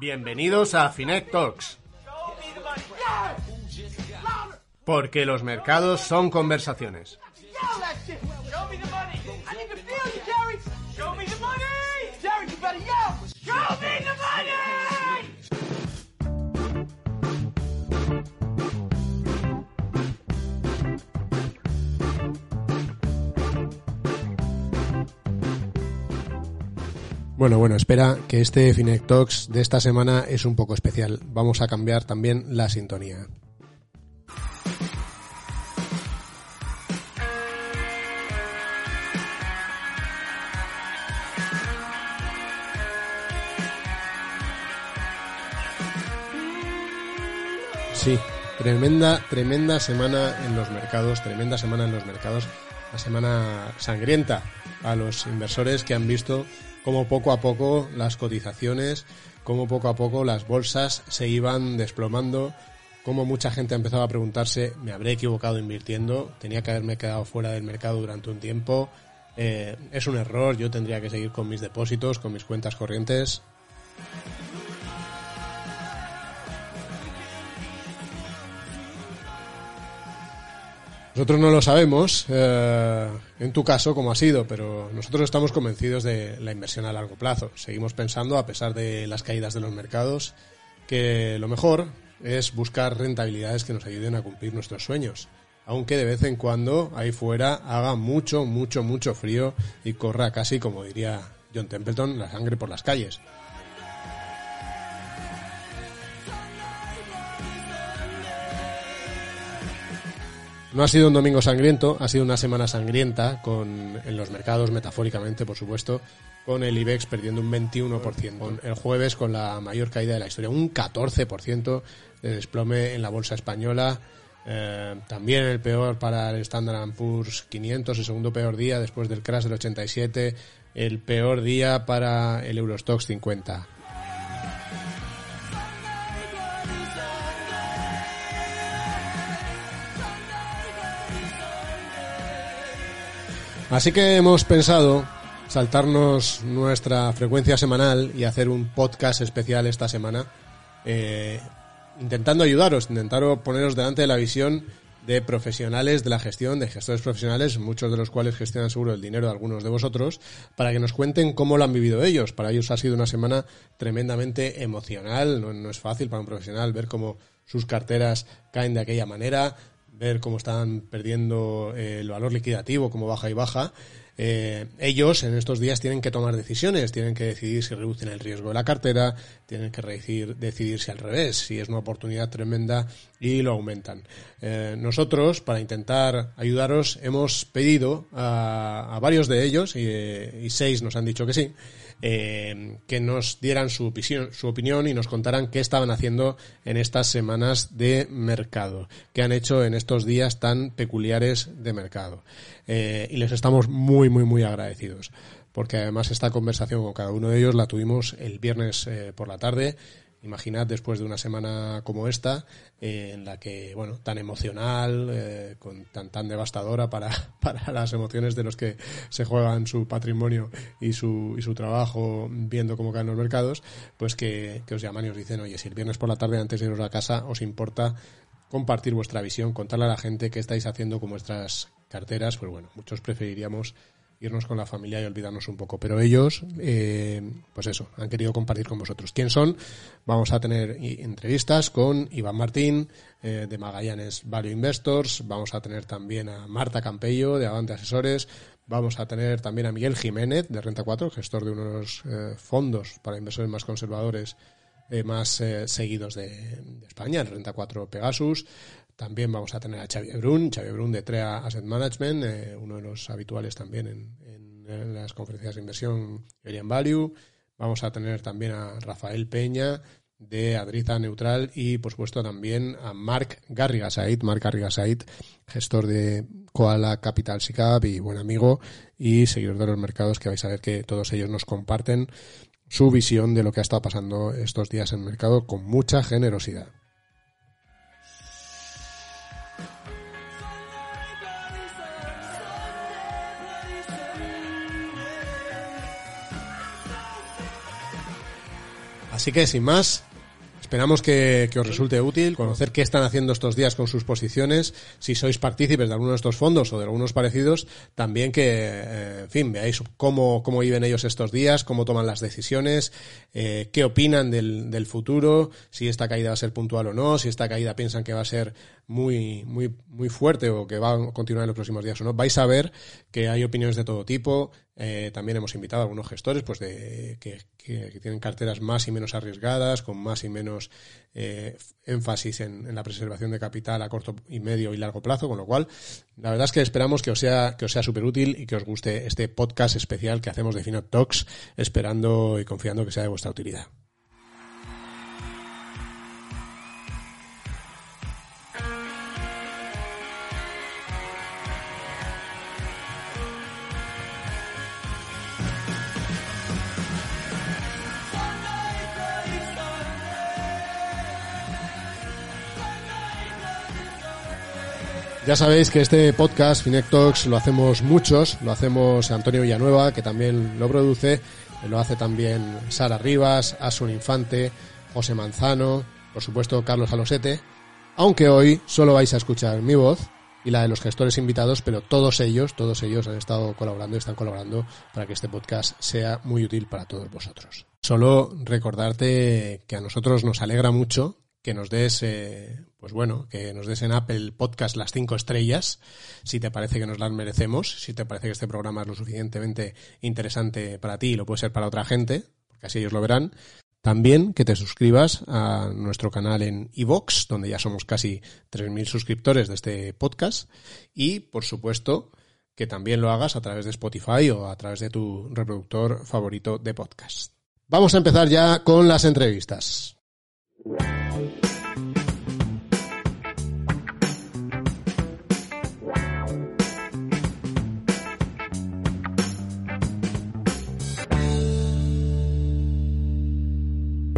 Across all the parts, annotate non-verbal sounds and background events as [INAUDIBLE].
Bienvenidos a Finet Talks. Porque los mercados son conversaciones. Bueno, bueno, espera que este Finec Talks de esta semana es un poco especial. Vamos a cambiar también la sintonía. Sí, tremenda, tremenda semana en los mercados, tremenda semana en los mercados, la semana sangrienta a los inversores que han visto cómo poco a poco las cotizaciones, cómo poco a poco las bolsas se iban desplomando, cómo mucha gente empezaba a preguntarse, ¿me habré equivocado invirtiendo? ¿Tenía que haberme quedado fuera del mercado durante un tiempo? Eh, ¿Es un error? ¿Yo tendría que seguir con mis depósitos, con mis cuentas corrientes? Nosotros no lo sabemos, eh, en tu caso, cómo ha sido, pero nosotros estamos convencidos de la inversión a largo plazo. Seguimos pensando, a pesar de las caídas de los mercados, que lo mejor es buscar rentabilidades que nos ayuden a cumplir nuestros sueños. Aunque de vez en cuando ahí fuera haga mucho, mucho, mucho frío y corra casi, como diría John Templeton, la sangre por las calles. No ha sido un domingo sangriento, ha sido una semana sangrienta con en los mercados, metafóricamente, por supuesto, con el IBEX perdiendo un 21%. El jueves con la mayor caída de la historia, un 14% de desplome en la bolsa española. Eh, también el peor para el Standard Poor's 500, el segundo peor día después del crash del 87, el peor día para el Eurostox 50. Así que hemos pensado saltarnos nuestra frecuencia semanal y hacer un podcast especial esta semana, eh, intentando ayudaros, intentando poneros delante de la visión de profesionales de la gestión, de gestores profesionales, muchos de los cuales gestionan seguro el dinero de algunos de vosotros, para que nos cuenten cómo lo han vivido ellos. Para ellos ha sido una semana tremendamente emocional, no, no es fácil para un profesional ver cómo sus carteras caen de aquella manera, ver cómo están perdiendo eh, el valor liquidativo, cómo baja y baja, eh, ellos en estos días tienen que tomar decisiones, tienen que decidir si reducen el riesgo de la cartera, tienen que decidir, si al revés, si es una oportunidad tremenda y lo aumentan. Eh, nosotros, para intentar ayudaros, hemos pedido a, varios de ellos, y seis nos han dicho que sí, eh, que nos dieran su, opinión y nos contaran qué estaban haciendo en estas semanas de mercado, qué han hecho en estos días tan peculiares de mercado. Eh, y les estamos muy, muy, muy agradecidos porque además esta conversación con cada uno de ellos la tuvimos el viernes eh, por la tarde Imaginad después de una semana como esta, eh, en la que, bueno, tan emocional, eh, con tan, tan devastadora para, [LAUGHS] para las emociones de los que se juegan su patrimonio y su, y su trabajo viendo cómo caen los mercados, pues que, que os llaman y os dicen, oye, si el viernes por la tarde antes de iros a casa os importa compartir vuestra visión, contarle a la gente qué estáis haciendo con vuestras carteras, pues bueno, muchos preferiríamos irnos con la familia y olvidarnos un poco. Pero ellos, eh, pues eso, han querido compartir con vosotros. ¿Quién son? Vamos a tener entrevistas con Iván Martín, eh, de Magallanes Value Investors. Vamos a tener también a Marta Campello, de Avante Asesores. Vamos a tener también a Miguel Jiménez, de Renta 4, gestor de uno de los eh, fondos para inversores más conservadores más seguidos de, de, España, el Renta 4 Pegasus. También vamos a tener a Xavier Brun, Xavier Brun de TREA Asset Management, eh, uno de los habituales también en, las conferencias de inversión Arian Value. Vamos a tener también a Rafael Peña de Adriza Neutral y, por supuesto, también a Mark Garrigasait, Mark Garrigasait, gestor de Koala Capital SICAP y buen amigo y seguidor de los mercados, que vais a ver que todos ellos nos comparten su visión de lo que ha estado pasando estos días en el mercado con mucha generosidad. Así que sin más, Esperamos que, os resulte útil conocer qué están haciendo estos días con sus posiciones. Si sois partícipes de alguno de estos fondos o de algunos parecidos, también que, eh, en fin, veáis cómo, cómo viven ellos estos días, cómo toman las decisiones, eh, qué opinan del, del futuro, si esta caída va a ser puntual o no, si esta caída piensan que va a ser muy, muy, muy fuerte o que va a continuar en los próximos días o no. Vais a ver que hay opiniones de todo tipo, eh, también hemos invitado a algunos gestores pues de, que, tienen carteras más y menos arriesgadas, con más y menos eh, énfasis en, la preservación de capital a corto y medio y largo plazo, con lo cual la verdad es que esperamos que os sea que os sea súper útil y que os guste este podcast especial que hacemos de Finot Talks, esperando y confiando que sea de vuestra utilidad. Ya sabéis que este podcast, Finec Talks, lo hacemos muchos. Lo hacemos Antonio Villanueva, que también lo produce. Lo hace también Sara Rivas, Asun Infante, José Manzano, por supuesto Carlos Alosete. Aunque hoy solo vais a escuchar mi voz y la de los gestores invitados, pero todos ellos, todos ellos han estado colaborando y están colaborando para que este podcast sea muy útil para todos vosotros. Solo recordarte que a nosotros nos alegra mucho que nos des, eh, pues bueno, que nos des en Apple Podcast las cinco estrellas, si te parece que nos las merecemos, si te parece que este programa es lo suficientemente interesante para ti y lo puede ser para otra gente, porque así ellos lo verán. También que te suscribas a nuestro canal en iVox, donde ya somos casi 3.000 suscriptores de este podcast. Y, por supuesto, que también lo hagas a través de Spotify o a través de tu reproductor favorito de podcast. Vamos a empezar ya con las entrevistas.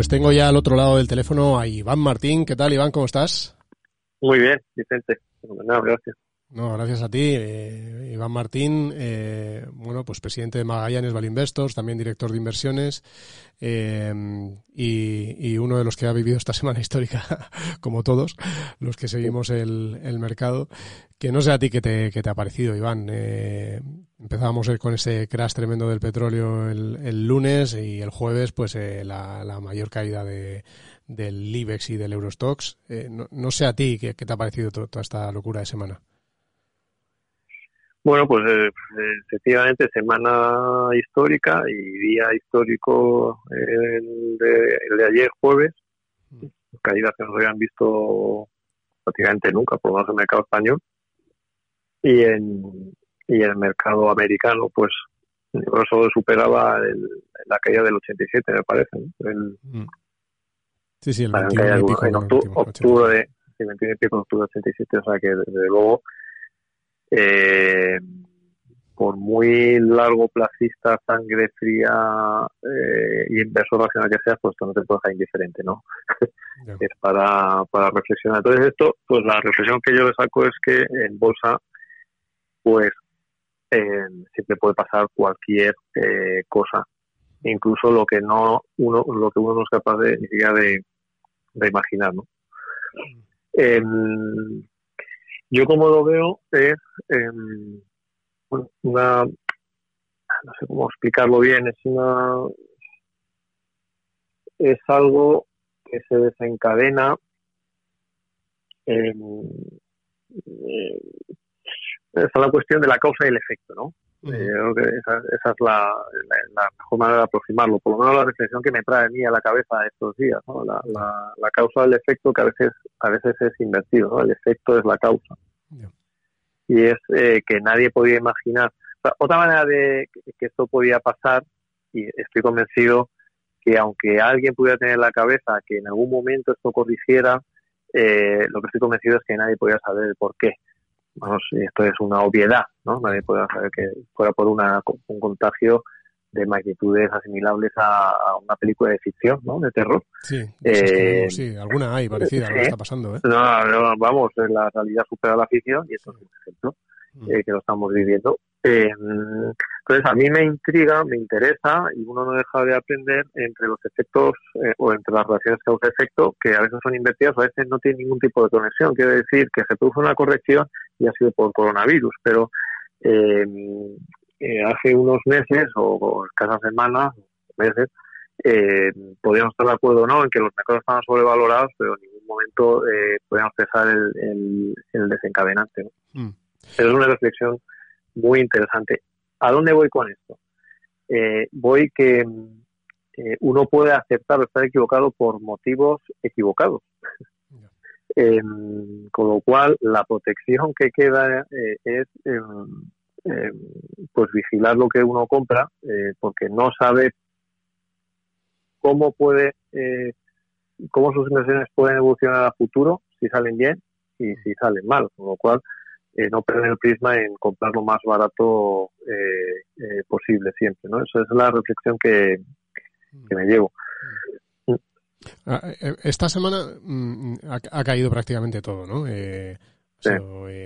Pues tengo ya al otro lado del teléfono a Iván Martín. ¿Qué tal, Iván? ¿Cómo estás? Muy bien, Vicente. gracias. No, gracias a ti, eh, Iván Martín, eh, bueno, pues presidente de Magallanes Valinvestors, también director de inversiones eh, y, uno de los que ha vivido esta [LAUGHS] semana histórica, como todos, los que seguimos el, mercado. Que no sé a ti qué te, ha parecido, Iván. empezábamos con ese crash tremendo del petróleo el, lunes y el jueves, pues la, la mayor caída de, del IBEX y del Eurostox. No, no, sé a ti qué, qué te ha parecido toda esta locura de semana. Bueno, pues eh, efectivamente semana histórica y día histórico el de, ayer jueves, mm. caídas que no se habían visto prácticamente nunca, por lo menos en el mercado español. Y en, y el mercado americano, pues solo superaba el, la caída del 87, me parece. El, mm. Sí, sí, el 21 en octubre, de, sí, 21 y octubre del 87, o sea que desde luego eh, por muy largo placista, sangre fría eh, y inversor racional que seas, pues no te puedes dejar indiferente, ¿no? [LAUGHS] es para, para reflexionar. Entonces esto, pues la reflexión que yo le saco es que en bolsa, pues eh, siempre puede pasar cualquier eh, cosa, incluso lo que no uno, lo que uno no es capaz de ni siquiera de, de imaginar, ¿no? Mm. Yo como lo veo es em, una, no sé cómo explicarlo bien, es una, es algo que se desencadena en, eh, es la cuestión de la causa y el efecto, ¿no? Eh, creo que esa, es la, mejor manera de aproximarlo, por lo menos la reflexión que me trae a mí a la cabeza estos días, ¿no? la, la, causa del efecto que a veces a veces es invertido, ¿no? el efecto es la causa. Y es eh, que nadie podía imaginar. otra manera de que esto podía pasar, y estoy convencido que aunque alguien pudiera tener en la cabeza que en algún momento esto corrigiera, eh, lo que estoy convencido es que nadie podía saber el por qué vamos, esto es una obviedad, ¿no? Nadie puede saber que fuera por una, un contagio de magnitudes asimilables a, una película de ficción, ¿no? De terror. Sí, eh, sí alguna hay parecida a lo que está pasando, ¿eh? No, no, vamos, la realidad supera la ficción y esto es un ejemplo mm. eh, que lo estamos viviendo Eh, entonces, a mí me intriga, me interesa y uno no deja de aprender entre los efectos eh, o entre las relaciones causa-efecto, que a veces son invertidas a veces no tienen ningún tipo de conexión. Quiere decir que se produce una corrección y ha sido por coronavirus, pero eh, hace unos meses o, escasas semanas, meses, eh, podríamos estar de acuerdo o no en que los mercados estaban sobrevalorados, pero en ningún momento eh, podíamos pensar el, el, desencadenante. ¿no? Mm. Pero es una reflexión muy interesante. ¿A dónde voy con esto? Eh, voy que eh, uno puede aceptar o estar equivocado por motivos equivocados. Em, con lo cual, la protección que queda eh, es em, pues vigilar lo que uno compra, porque no sabe cómo puede, cómo sus inversiones pueden evolucionar a futuro, si salen bien y si salen mal. Con lo cual, eh, no perder el prisma en comprar lo más barato eh, eh, posible siempre. ¿no? Esa es la reflexión que, me llevo. Ah, esta semana mm, ha, caído prácticamente todo, ¿no?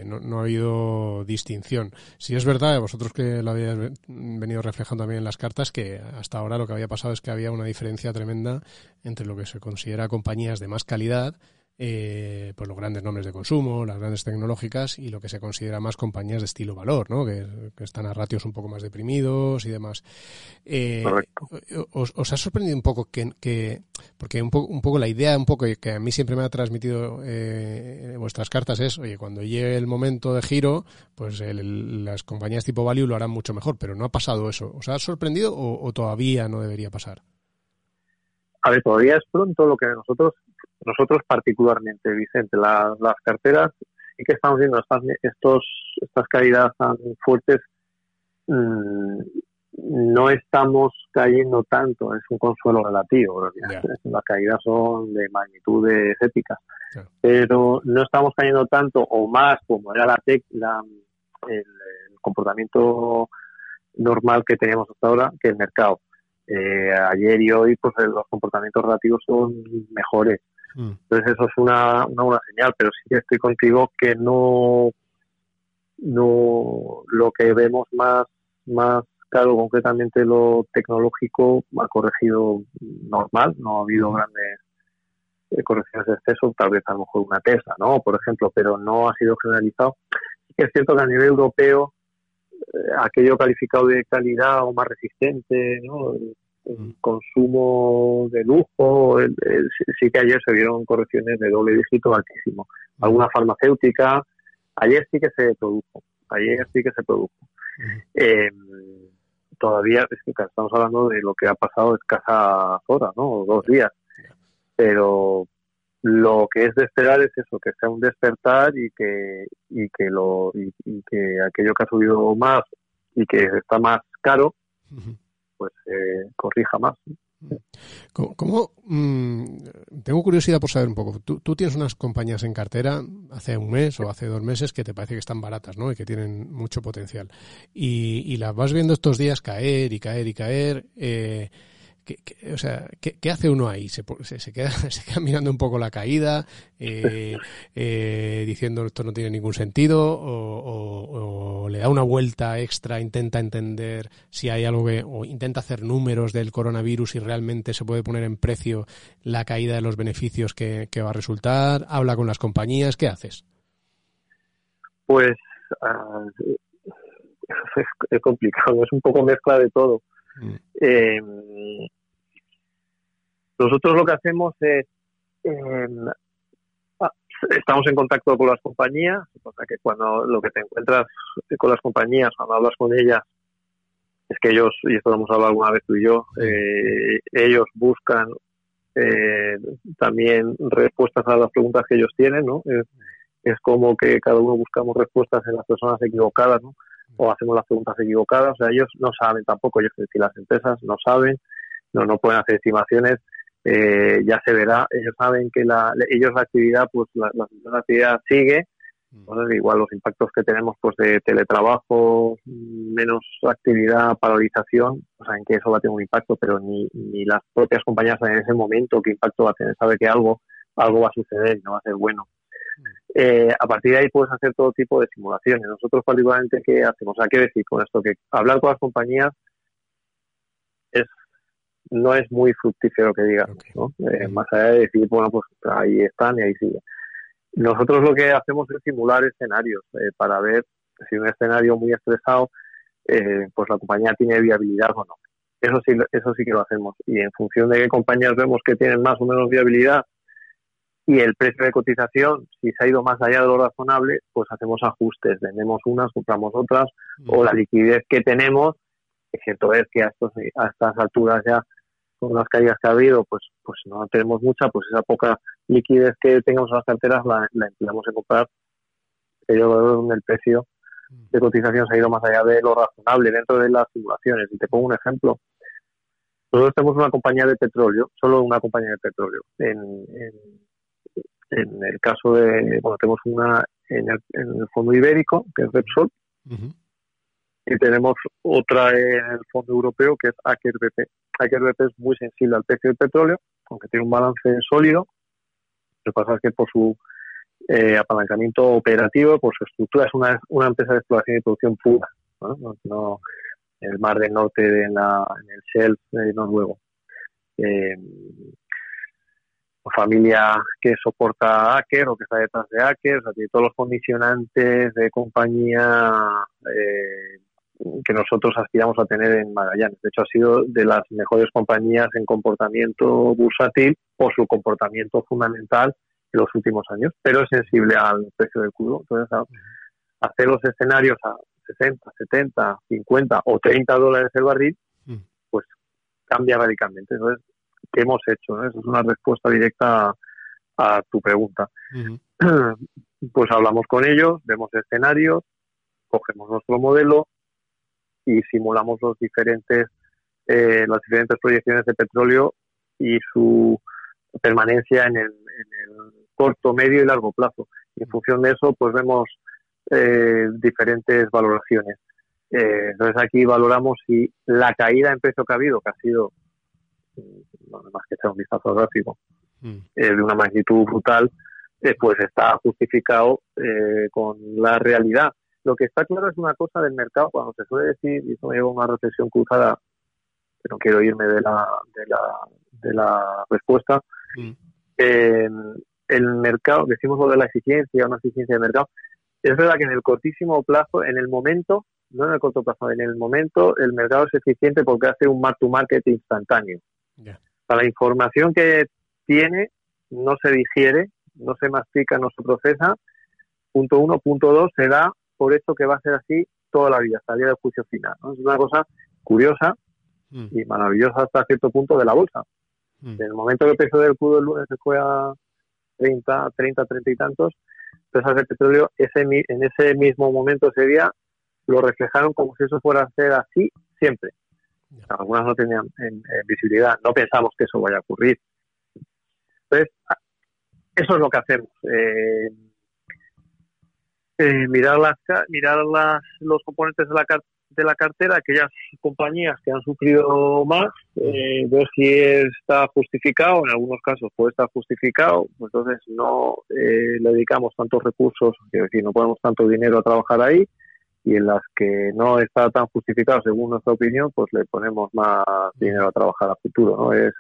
no, ha habido distinción. Si es verdad, vosotros que lo habéis venido reflejando también en las cartas, que hasta ahora lo que había pasado es que había una diferencia tremenda entre lo que se considera compañías de más calidad eh, pues los grandes nombres de consumo, las grandes tecnológicas y lo que se considera más compañías de estilo valor, ¿no? que, están a ratios un poco más deprimidos y demás. Eh, os, ha sorprendido un poco que, porque un poco, un poco la idea un poco que a mí siempre me ha transmitido eh, vuestras cartas es, oye, cuando llegue el momento de giro, pues las compañías tipo value lo harán mucho mejor, pero no ha pasado eso. ¿Os ha sorprendido o, o todavía no debería pasar? A ver, todavía es pronto lo que nosotros nosotros particularmente, Vicente, las, las carteras sí que estamos viendo estas, estos, estas caídas tan fuertes. Mm, no estamos cayendo tanto, es un consuelo relativo. [LAUGHS] Las caídas son de magnitudes épicas, pero no estamos cayendo tanto o más como era la, tec, la el, comportamiento normal que teníamos hasta ahora que el mercado. Eh, ayer y hoy, pues los comportamientos relativos son mejores. Mm. Entonces eso es una, una buena señal, pero sí que estoy contigo que no, no lo que vemos más, más claro, concretamente lo tecnológico ha corregido normal, no ha habido mm. grandes eh, correcciones de exceso, tal vez a lo mejor una Tesla, ¿no? Por ejemplo, pero no ha sido generalizado. Sí que es cierto que a nivel europeo eh, aquello calificado de calidad o más resistente, ¿no? Consumo de lujo, sí que ayer se vieron correcciones de doble dígito altísimo. Alguna farmacéutica, ayer sí que se produjo, ayer sí que se produjo. Eh, todavía es que estamos hablando de lo que ha pasado escasas horas, ¿no? Dos días. Pero lo que es de esperar es eso, que sea un despertar y que y que lo y que aquello que ha subido más y que está más caro, pues eh, corrija más. ¿Cómo, mm, tengo curiosidad por saber un poco. Tú, tienes unas compañías en cartera hace un mes o hace dos meses que te parece que están baratas, ¿no? Y que tienen mucho potencial. Y, y las vas viendo estos días caer y caer y caer. Eh, ¿Qué, o sea, ¿qué, hace uno ahí? ¿Se, se, queda, [LAUGHS] se queda mirando un poco la caída, eh, [LAUGHS] eh, diciendo esto no tiene ningún sentido, o, le da una vuelta extra, intenta entender si hay algo que, o intenta hacer números del coronavirus y realmente se puede poner en precio la caída de los beneficios que, va a resultar, habla con las compañías, ¿qué haces? Pues ah, es complicado, es un poco mezcla de todo eh, nosotros lo que hacemos es, ah, estamos en contacto con las compañías, que cuando lo que te encuentras con las compañías, cuando hablas con ellas, es que ellos, y esto lo hemos hablado alguna vez tú y yo, eh, ellos buscan eh, también respuestas a las preguntas que ellos tienen, ¿no? Es, es, como que cada uno buscamos respuestas en las personas equivocadas, ¿no? o hacemos las preguntas equivocadas. O sea, ellos no saben tampoco, ellos decir, las empresas no saben, no, no pueden hacer estimaciones. Eh, ya se verá, ellos saben que la, ellos la actividad, pues la, la, actividad sigue, mm. igual los impactos que tenemos pues de teletrabajo, menos actividad, paralización, o sea, en que eso va a tener un impacto, pero ni, ni las propias compañías en ese momento qué impacto va a tener, sabe que algo, algo va a suceder y no va a ser bueno. Mm. Eh, a partir de ahí puedes hacer todo tipo de simulaciones. Nosotros particularmente, ¿qué hacemos? ¿A qué decir con esto? Que hablar con las compañías es no es muy fructífero que digas, ¿no? Eh, más allá de decir, bueno, pues ahí están y ahí sigue. Nosotros lo que hacemos es simular escenarios eh, para ver si un escenario muy estresado, pues la compañía tiene viabilidad o no. Eso sí, eso sí que lo hacemos. Y en función de qué compañías vemos que tienen más o menos viabilidad y el precio de cotización, si se ha ido más allá de lo razonable, pues hacemos ajustes, vendemos unas, compramos otras, o la liquidez que tenemos, es cierto es que a, estos, a estas alturas ya, con las caídas que ha habido, pues, pues no tenemos mucha, pues esa poca liquidez que tengamos en las carteras la, la empleamos en comprar periodo donde el precio de cotización se ha ido más allá de lo razonable dentro de las simulaciones. Y te pongo un ejemplo. Nosotros tenemos una compañía de petróleo, solo una compañía de petróleo, en en el caso de, bueno, tenemos una en el, fondo ibérico, que es Repsol, y tenemos otra en el fondo europeo, que es Aker BP. BP es muy sensible al precio del petróleo, aunque tiene un balance sólido. Lo que pasa es que por su eh, apalancamiento operativo, por su estructura, es una, empresa de exploración y producción pura, no, el Mar del Norte, en, la, en el Shelf noruego. Eh, familia que soporta Aker o que está detrás de Aker, o sea, tiene todos los condicionantes de compañía eh, que nosotros aspiramos a tener en Magallanes. De hecho, ha sido de las mejores compañías en comportamiento bursátil por su comportamiento fundamental en los últimos años, pero es sensible al precio del crudo. Entonces, hacer los escenarios a 60, 70, 50 o 30 dólares el barril, mm. pues cambia radicalmente. Entonces, ¿qué hemos hecho? Esa es una respuesta directa a, tu pregunta. [CLEARS THROAT] Pues hablamos con ellos, vemos escenarios, cogemos nuestro modelo y simulamos los diferentes, eh, las diferentes proyecciones de petróleo y su permanencia en el, corto, medio y largo plazo. Y en función de eso, pues vemos eh, diferentes valoraciones. Eh, entonces aquí valoramos si la caída en precio que ha habido, que ha sido más que echar un vistazo gráfico, mm. eh, de una magnitud brutal, eh, pues está justificado eh, con la realidad. Lo que está claro es una cosa del mercado, cuando se suele decir, y eso me lleva a una reflexión cruzada, que no quiero irme de la, de la, de la respuesta, mm. el mercado, decimos lo de la eficiencia, una eficiencia de mercado, es verdad que en el cortísimo plazo, en el momento, no en el corto plazo, en el momento el mercado es eficiente porque hace un mark-to-market instantáneo la información que tiene no se digiere, no se mastica, no se procesa. Punto uno. Punto dos, se da por esto que va a ser así toda la vida, hasta el día del juicio final. Es una cosa curiosa mm. y maravillosa hasta cierto punto de la bolsa. Mm. En el momento que el precio del crudo el lunes se fue a 30, 30, 30 y tantos, pesas de petróleo ese, en ese mismo momento, ese día, lo reflejaron como si eso fuera a ser así siempre. Algunas no tenían en, visibilidad. No pensamos que eso vaya a ocurrir. Entonces, eso es lo que hacemos. Eh, eh, mirar las, mirar las, los componentes de la, de la cartera, aquellas compañías que han sufrido más, eh, ver si está justificado, en algunos casos puede estar justificado, entonces no le dedicamos tantos recursos, es decir, no ponemos tanto dinero a trabajar ahí, y en las que no está tan justificado según nuestra opinión, pues le ponemos más dinero a trabajar a futuro, ¿no? Es,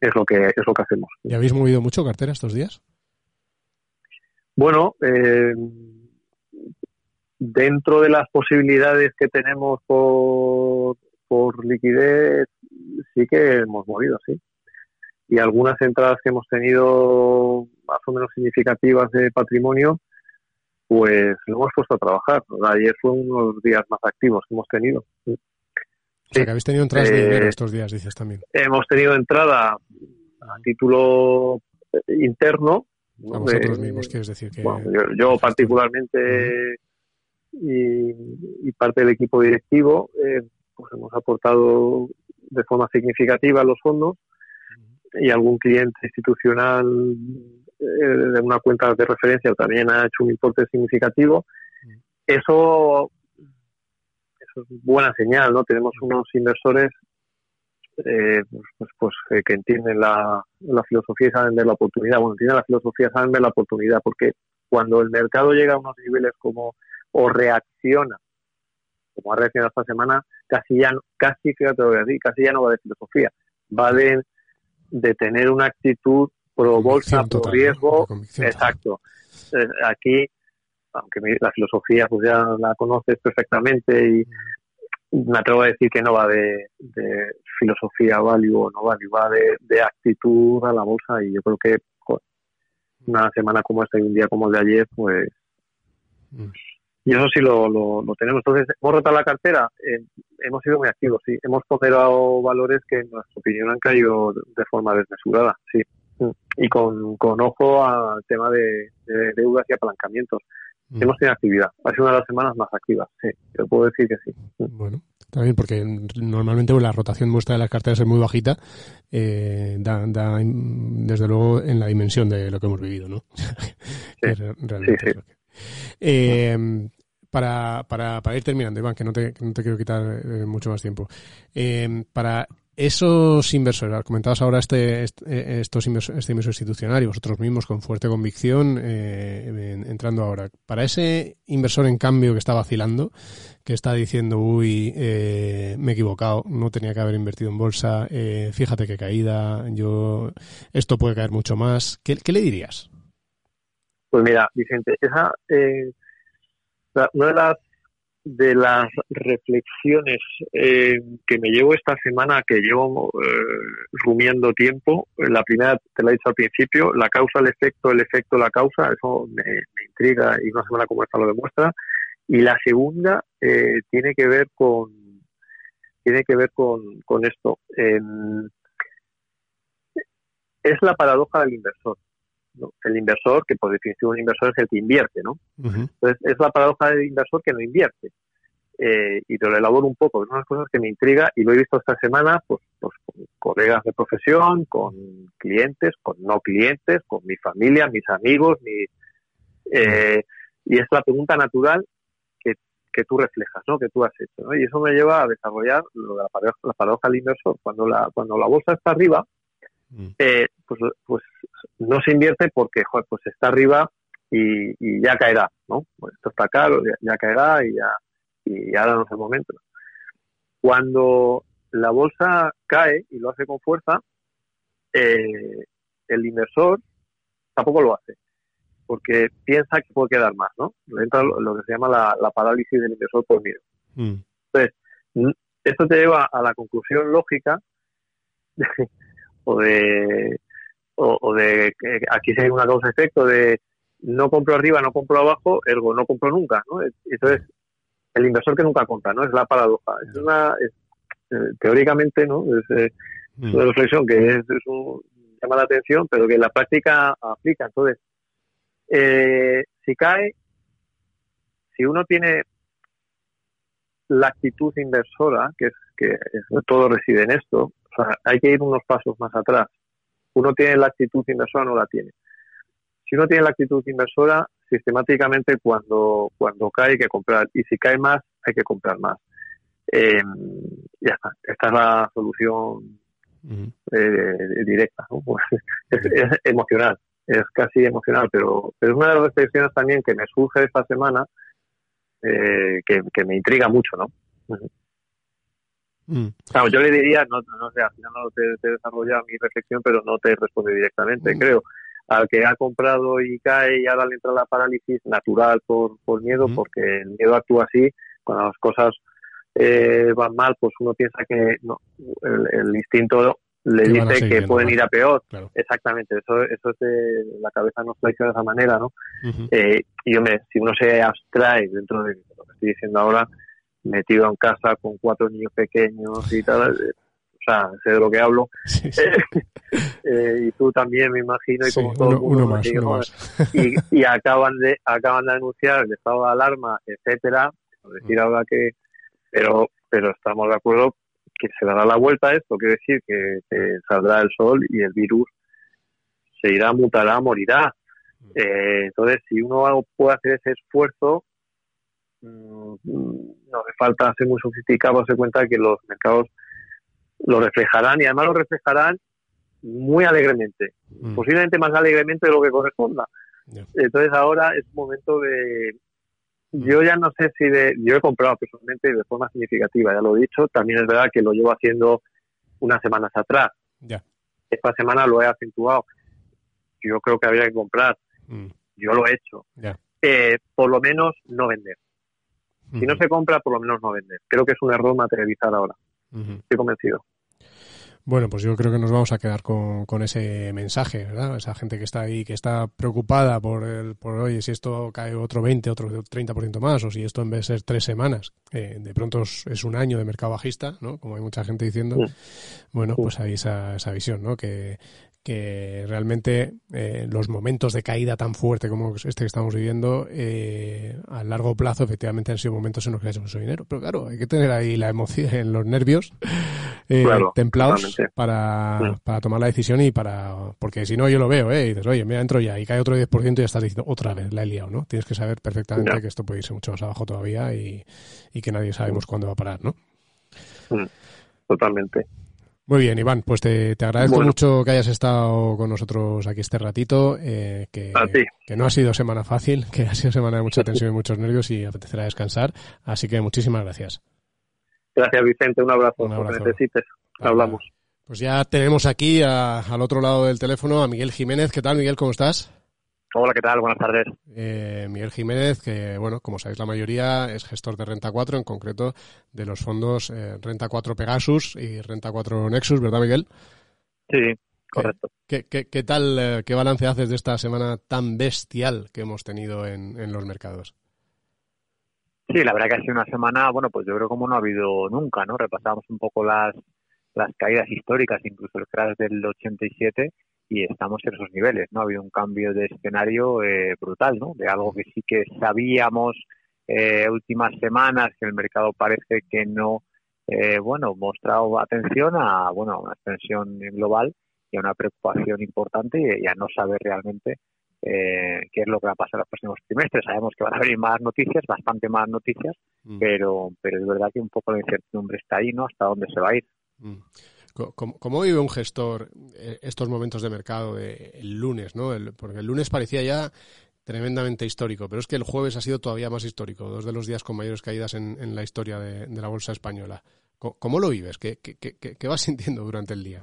es lo que es lo que hacemos. ¿Y habéis movido mucho cartera estos días? Bueno, eh, dentro de las posibilidades que tenemos por, por liquidez, sí que hemos movido, sí. Y algunas entradas que hemos tenido más o menos significativas de patrimonio, pues lo hemos puesto a trabajar. Ayer fue uno de los días más activos que hemos tenido. O sea, que habéis tenido entradas de dinero eh, estos días, dices también. Hemos tenido entrada a título interno. A vosotros mismos, quieres decir que... yo, particularmente y, parte del equipo directivo, eh, pues hemos aportado de forma significativa los fondos y algún cliente institucional de una cuenta de referencia también ha hecho un importe significativo, eso, eso es buena señal, ¿no? Tenemos unos inversores eh, pues, pues, eh, que entienden la, la, filosofía y saben ver la oportunidad. Bueno, tienen la filosofía, saben ver la oportunidad, porque cuando el mercado llega a unos niveles como o reacciona, como ha reaccionado esta semana, casi ya, casi, fíjate lo casi ya no va de filosofía, va de, de tener una actitud pro bolsa, pro riesgo, exacto. Eh, aquí, aunque la filosofía pues ya la conoces perfectamente y me atrevo a decir que no va de, filosofía value o no value, va de, actitud a la bolsa y yo creo que una semana como esta y un día como el de ayer, pues mm. y eso sí lo, lo, tenemos. Entonces, hemos rotado la cartera, eh, hemos sido muy activos, sí, hemos ponderado valores que en nuestra opinión han caído de forma desmesurada, sí, y con, con ojo al tema de, de deudas y apalancamientos. Mm. Hemos tenido actividad. Ha sido una de las semanas más activas, sí. Yo puedo decir que sí. Mm. Bueno, también porque normalmente la rotación muestra de las carteras es muy bajita, eh, da, da, desde luego en la dimensión de lo que hemos vivido, ¿no? [LAUGHS] Realmente eh, para, para, para ir terminando, Iván, que no te, no te quiero quitar eh, mucho más tiempo. Eh, para esos inversores, comentabas ahora este, este, estos inversor, este inversor institucional y vosotros mismos con fuerte convicción eh, entrando ahora. Para ese inversor, en cambio, que está vacilando, que está diciendo, uy, eh, me he equivocado, no tenía que haber invertido en bolsa, eh, fíjate qué caída, yo esto puede caer mucho más, ¿qué, le dirías? Pues mira, Vicente, esa, una de las de las reflexiones eh, que me llevo esta semana, que llevo eh, rumiando tiempo. La primera, te la he dicho al principio, la causa, el efecto, el efecto, la causa, eso me, intriga y una semana como esta lo demuestra. Y la segunda eh, tiene que ver con tiene que ver con, con esto. es la paradoja del inversor. El inversor, que por definición un inversor es el que invierte, ¿no? Entonces, es la paradoja del inversor que no invierte. Eh, y te lo elaboro un poco. Es una de las cosas que me intriga y lo he visto esta semana pues, pues con colegas de profesión, con clientes, con no clientes, con mi familia, mis amigos, mi, eh, y es la pregunta natural que, que tú reflejas, ¿no? que tú has hecho. ¿no? Y eso me lleva a desarrollar lo de la paradoja, la paradoja del inversor. Cuando la, cuando la bolsa está arriba, Mm. eh, pues, pues no se invierte porque pues está arriba y, ya caerá, ¿no? Pues esto está caro, ya, caerá y ya y ahora no es el momento. Cuando la bolsa cae y lo hace con fuerza, eh, el inversor tampoco lo hace, porque piensa que puede quedar más, ¿no? Entra lo, que se llama la, parálisis del inversor por miedo. Mm. Entonces, esto te lleva a la conclusión lógica o de o, de aquí se hay una causa-efecto de no compro arriba, no compro abajo, ergo no compro nunca, ¿no? Entonces, el inversor que nunca compra, ¿no? Es la paradoja. Es una, eh, teóricamente, ¿no? Es eh, mm. una reflexión que es, llama la atención, pero que en la práctica aplica. Entonces, eh, si cae, si uno tiene la actitud inversora, que es que todo reside en esto, o sea, hay que ir unos pasos más atrás. Uno tiene la actitud inversora, no la tiene. Si uno tiene la actitud inversora, sistemáticamente cuando, cuando cae hay que comprar. Y si cae más, hay que comprar más. Eh, ya está. Esta es la solución eh, directa. Pues, [LAUGHS] es, emocional. Es casi emocional, pero, pero es una de las reflexiones también que me surge esta semana eh, que, que, me intriga mucho, ¿no? Mm. yo le diría, no, no sé, al final no te, te desarrolla mi reflexión, pero no te responde directamente, mm. creo. Al que ha comprado y cae y ahora le entra la parálisis natural por, por miedo, mm. porque el miedo actúa así, cuando las cosas eh, van mal, pues uno piensa que no, el, instinto le dice que pueden ir a peor. Exactamente, eso, eso es de, la cabeza nos funciona de esa manera, ¿no? eh, y hombre, si uno se abstrae dentro de lo que estoy diciendo ahora, metido en casa con cuatro niños pequeños y tal, eh, o sea, sé de lo que hablo. [LAUGHS] [LAUGHS] Eh, y tú también, me imagino, y como todo el mundo. [LAUGHS] y, acaban de acaban de anunciar el estado de alarma, etcétera. decir mm. ahora que, pero pero estamos de acuerdo que se dará la vuelta a esto, quiere decir que, saldrá el sol y el virus se irá, mutará, morirá. Mm. Eh, entonces, si uno puede hacer ese esfuerzo, no hace falta ser muy sofisticado, darse cuenta que los mercados lo reflejarán y además lo reflejarán muy alegremente, mm. posiblemente más alegremente de lo que corresponda, Entonces ahora es un momento de... Yo ya no sé si de... Yo he comprado personalmente de forma significativa, ya lo he dicho. También es verdad que lo llevo haciendo unas semanas atrás. Esta semana lo he acentuado. Yo creo que habría que comprar. Mm. Yo lo he hecho. Eh, por lo menos no vender. Si no se compra, por lo menos no vender. Creo que es un error materializar ahora. Estoy convencido. Bueno, pues yo creo que nos vamos a quedar con, con ese mensaje, ¿verdad? Esa gente que está ahí, que está preocupada por, el, por oye, si esto cae otro 20, otro 30% más, o si esto en vez de ser tres semanas, eh, de pronto es, es un año de mercado bajista, ¿no? Como hay mucha gente diciendo. Sí. Bueno, Sí. pues hay esa, esa visión, ¿no? Que, que realmente eh, los momentos de caída tan fuerte como este que estamos viviendo, eh, a largo plazo, efectivamente han sido momentos en los que has mucho dinero. Pero claro, hay que tener ahí la emoción en los nervios eh, Claro, templados para, Sí. para tomar la decisión y para. Porque si no, yo lo veo, ¿eh? Y dices, oye, mira, entro ya y cae otro 10% y ya estás diciendo otra vez, la he liado, ¿no? Tienes que saber perfectamente Ya. que esto puede irse mucho más abajo todavía y, y que nadie sabemos cuándo va a parar, ¿no? Mm, Totalmente. Muy bien, Iván, pues te, te agradezco Bueno. mucho que hayas estado con nosotros aquí este ratito, eh, que, que no ha sido semana fácil, [LAUGHS] que ha sido semana de mucha tensión y muchos nervios y apetecerá descansar. Así que muchísimas gracias. Gracias, Vicente. Un abrazo. Un Lo que abrazo. necesites. Hablamos. Pues ya tenemos aquí a- al otro lado del teléfono a Miguel Jiménez. ¿Qué tal, Miguel? ¿Cómo estás? Hola, ¿qué tal? Buenas tardes. Eh, Miguel Jiménez, que, bueno, como sabéis la mayoría, es gestor de Renta 4, en concreto de los fondos eh, Renta 4 Pegasus y Renta 4 Nexus, ¿verdad, Miguel? Sí, correcto. ¿Qué, qué, qué tal, eh, qué balance haces de esta semana tan bestial que hemos tenido en, en los mercados? Sí, la verdad que ha sido una semana, bueno, pues yo creo como no ha habido nunca, ¿no? Repasamos un poco las, las caídas históricas, incluso el crash del 87, y estamos en esos niveles, ¿no? Ha habido un cambio de escenario eh, brutal, ¿no? De algo que sí que sabíamos eh, últimas semanas, que el mercado parece que no, eh, bueno, mostrado atención a, bueno, a una extensión global y a una preocupación importante y, y a no saber realmente eh, qué es lo que va a pasar en los próximos trimestres. Sabemos que van a venir más noticias, bastante más noticias, Mm, pero, pero es verdad que un poco la incertidumbre está ahí, ¿no? Hasta dónde se va a ir. mm. ¿Cómo, cómo vive un gestor eh, estos momentos de mercado de, el lunes, ¿no? El- porque el lunes parecía ya tremendamente histórico, pero es que el jueves ha sido todavía más histórico, dos de los días con mayores caídas en, en la historia de, de la bolsa española. ¿Cómo, lo vives? ¿Qué, qué, qué, vas [LAUGHS] sintiendo durante el día?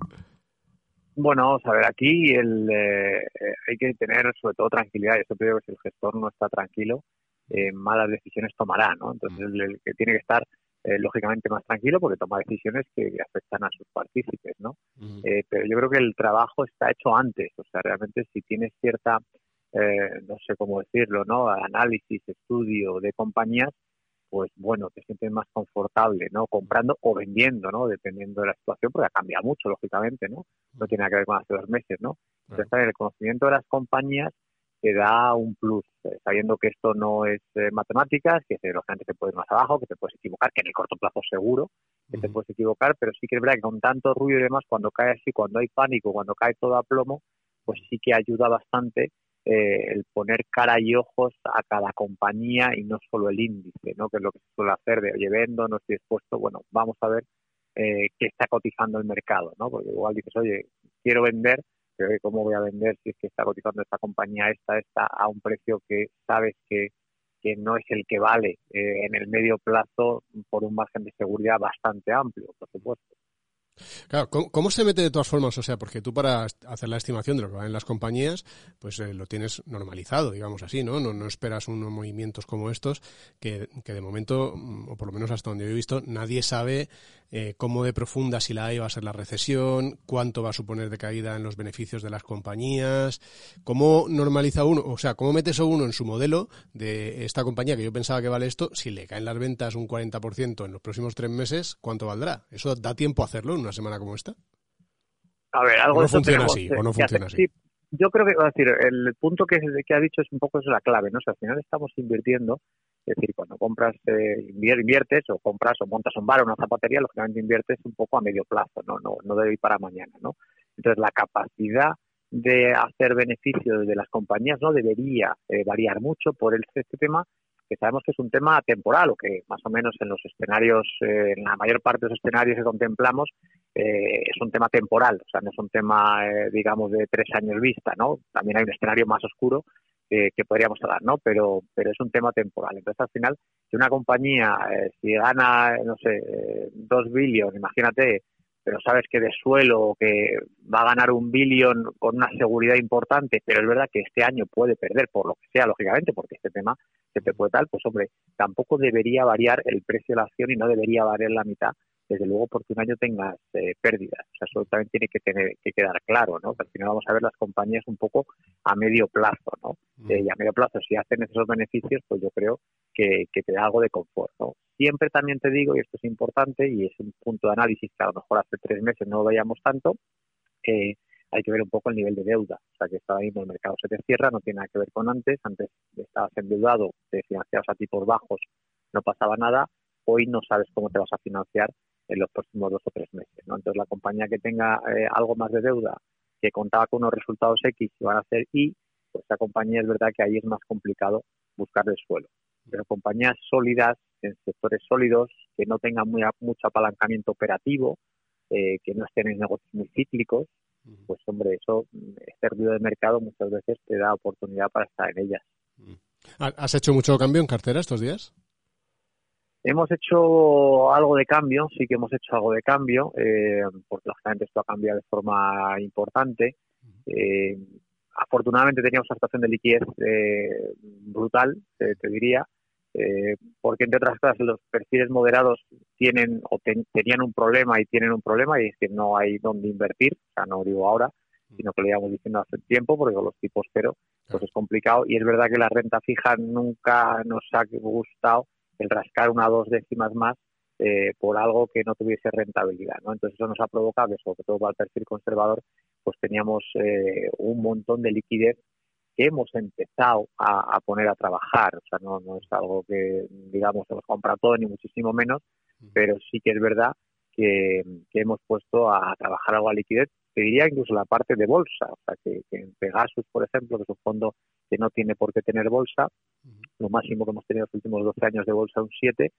Bueno, vamos a ver, aquí el, eh, eh, hay que tener sobre todo tranquilidad. Yo siempre digo que si el gestor no está tranquilo, eh, malas decisiones tomará, ¿no? Entonces el, el que tiene que estar eh, lógicamente más tranquilo porque toma decisiones que afectan a sus partícipes, ¿no? Eh, pero yo creo que el trabajo está hecho antes, o sea, realmente si tienes cierta, eh, no sé cómo decirlo, ¿no? Análisis, estudio de compañías, pues bueno, te sientes más confortable, ¿no? Comprando o vendiendo, ¿no? Dependiendo de la situación, porque ha cambiado mucho, lógicamente, ¿no? No tiene nada que ver con hace dos meses, ¿no? Entonces, también el conocimiento de las compañías te da un plus, eh, sabiendo que esto no es eh, matemáticas, que lógicamente te puedes ir más abajo, que te puedes equivocar, que en el corto plazo seguro, que te puedes equivocar, pero sí que es verdad que con tanto ruido y demás, cuando cae así, cuando hay pánico, cuando cae todo a plomo, pues sí que ayuda bastante eh, el poner cara y ojos a cada compañía y no solo el índice, ¿no? que es lo que se suele hacer de, oye, vendo, no estoy expuesto, bueno, vamos a ver eh, qué está cotizando el mercado, ¿no? porque igual dices, oye, quiero vender, oye, ¿cómo voy a vender si es que está cotizando esta compañía esta, esta, a un precio que sabes que que no es el que vale eh, en el medio plazo por un margen de seguridad bastante amplio, por supuesto. Claro, ¿cómo, se mete de todas formas? O sea, porque tú para hacer la estimación de lo que van en las compañías, pues eh, lo tienes normalizado, digamos así, ¿no? ¿no? No esperas unos movimientos como estos que, que de momento, mm, o por lo menos hasta donde yo he visto, nadie sabe eh, cómo de profunda, si la hay, va a ser la recesión, cuánto va a suponer de caída en los beneficios de las compañías, cómo normaliza uno, o sea, cómo metes a uno en su modelo de esta compañía que yo pensaba que vale esto, si le caen las ventas un 40% en los próximos tres meses, ¿cuánto valdrá? ¿Eso da tiempo a hacerlo una semana como esta? A ver, algo ¿O no de funciona tenemos, así, o no funciona así? Sí, yo creo que, es decir, el punto que, que ha dicho es un poco es la clave, ¿no? O sea, al final estamos invirtiendo, es decir, cuando compras, eh, invier- inviertes o compras o montas un bar o una zapatería, lógicamente inviertes un poco a medio plazo, ¿no? No, no debe ir para mañana, ¿no? Entonces, la capacidad de hacer beneficio de las compañías no debería eh, variar mucho por el, este tema que sabemos que es un tema temporal o que más o menos en los escenarios, eh, en la mayor parte de los escenarios que contemplamos, eh, es un tema temporal, o sea, no es un tema, eh, digamos, de tres años vista, ¿no? También hay un escenario más oscuro que podríamos dar, ¿no? Pero, pero es un tema temporal. Entonces, al final, si una compañía, eh, si gana, no sé, dos billones, imagínate, pero sabes que de suelo que va a ganar un billón con una seguridad importante, pero es verdad que este año puede perder por lo que sea, lógicamente, porque este tema se te puede tal, pues hombre, tampoco debería variar el precio de la acción y no debería variar la mitad desde luego porque un año tengas eh, pérdidas. O sea, eso también tiene que tener que quedar claro, ¿no? al final vamos a ver las compañías un poco a medio plazo, ¿no? Eh, y a medio plazo, si hacen esos beneficios, pues yo creo que, te da algo de confort, ¿no? Siempre también te digo, y esto es importante, y es un punto de análisis que a lo mejor hace tres meses no lo veíamos tanto, eh, hay que ver un poco el nivel de deuda. O sea, que estaba mismo el mercado se te cierra, no tiene nada que ver con antes. Antes estabas endeudado, te financiabas a tipos bajos, no pasaba nada. Hoy no sabes cómo te vas a financiar en los próximos dos o tres meses. ¿no? Entonces, la compañía que tenga eh, algo más de deuda, que contaba con unos resultados X y van a ser Y, pues esa compañía es verdad que ahí es más complicado buscar el suelo. Pero compañías sólidas, en sectores sólidos, que no tengan muy, mucho apalancamiento operativo, eh, que no estén en negocios muy cíclicos, pues hombre, eso, este ruido de mercado muchas veces te da oportunidad para estar en ellas. ¿Has hecho mucho cambio en cartera estos días? Hemos hecho algo de cambio, sí que hemos hecho algo de cambio, eh, porque lógicamente esto ha cambiado de forma importante. Eh, afortunadamente teníamos una situación de liquidez eh, brutal, te diría, eh, porque entre otras cosas los perfiles moderados tienen o tenían un problema y tienen un problema y es que no hay dónde invertir, o sea, no digo ahora, sino que lo íbamos diciendo hace tiempo, porque con los tipos cero pues es complicado. Y es verdad que la renta fija nunca nos ha gustado el rascar una o dos décimas más eh, por algo que no tuviese rentabilidad. ¿no? Entonces eso nos ha provocado que, sobre todo para el perfil conservador, pues teníamos eh, un montón de liquidez que hemos empezado a, poner a trabajar. O sea, no, no es algo que, digamos, hemos comprado todo, ni muchísimo menos, pero sí que es verdad que, hemos puesto a trabajar algo a liquidez. Te diría incluso la parte de bolsa. O sea, que, que en Pegasus, por ejemplo, que es un fondo que no tiene por qué tener bolsa, lo máximo que hemos tenido los últimos 12 años de bolsa un 7.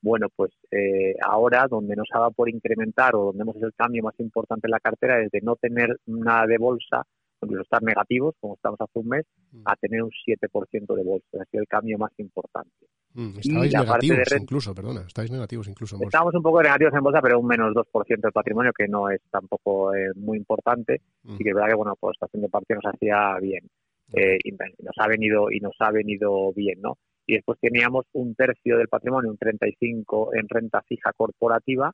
Bueno, pues eh, ahora donde nos ha dado por incrementar o donde hemos hecho el cambio más importante en la cartera es de no tener nada de bolsa, incluso estar negativos, como estamos hace un mes, mm. a tener un 7% de bolsa. Ha sido el cambio más importante. Mm, negativos incluso, perdona, estáis negativos incluso en bolsa. Estamos un poco negativos en bolsa, pero un menos 2% del patrimonio, que no es tampoco eh, muy importante. Mm. Y que es verdad que, bueno, pues estación de parte nos hacía bien eh, y nos ha venido y nos ha venido bien, ¿no? Y después teníamos un tercio del patrimonio, un 35 en renta fija corporativa,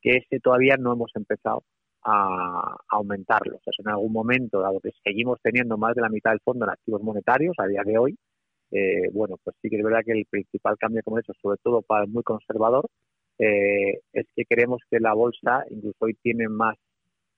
que ese todavía no hemos empezado a, aumentarlo. O sea, en algún momento, dado que seguimos teniendo más de la mitad del fondo en activos monetarios a día de hoy, eh, bueno, pues sí que es verdad que el principal cambio que hemos hecho, sobre todo para el muy conservador, eh, es que queremos que la bolsa incluso hoy tiene más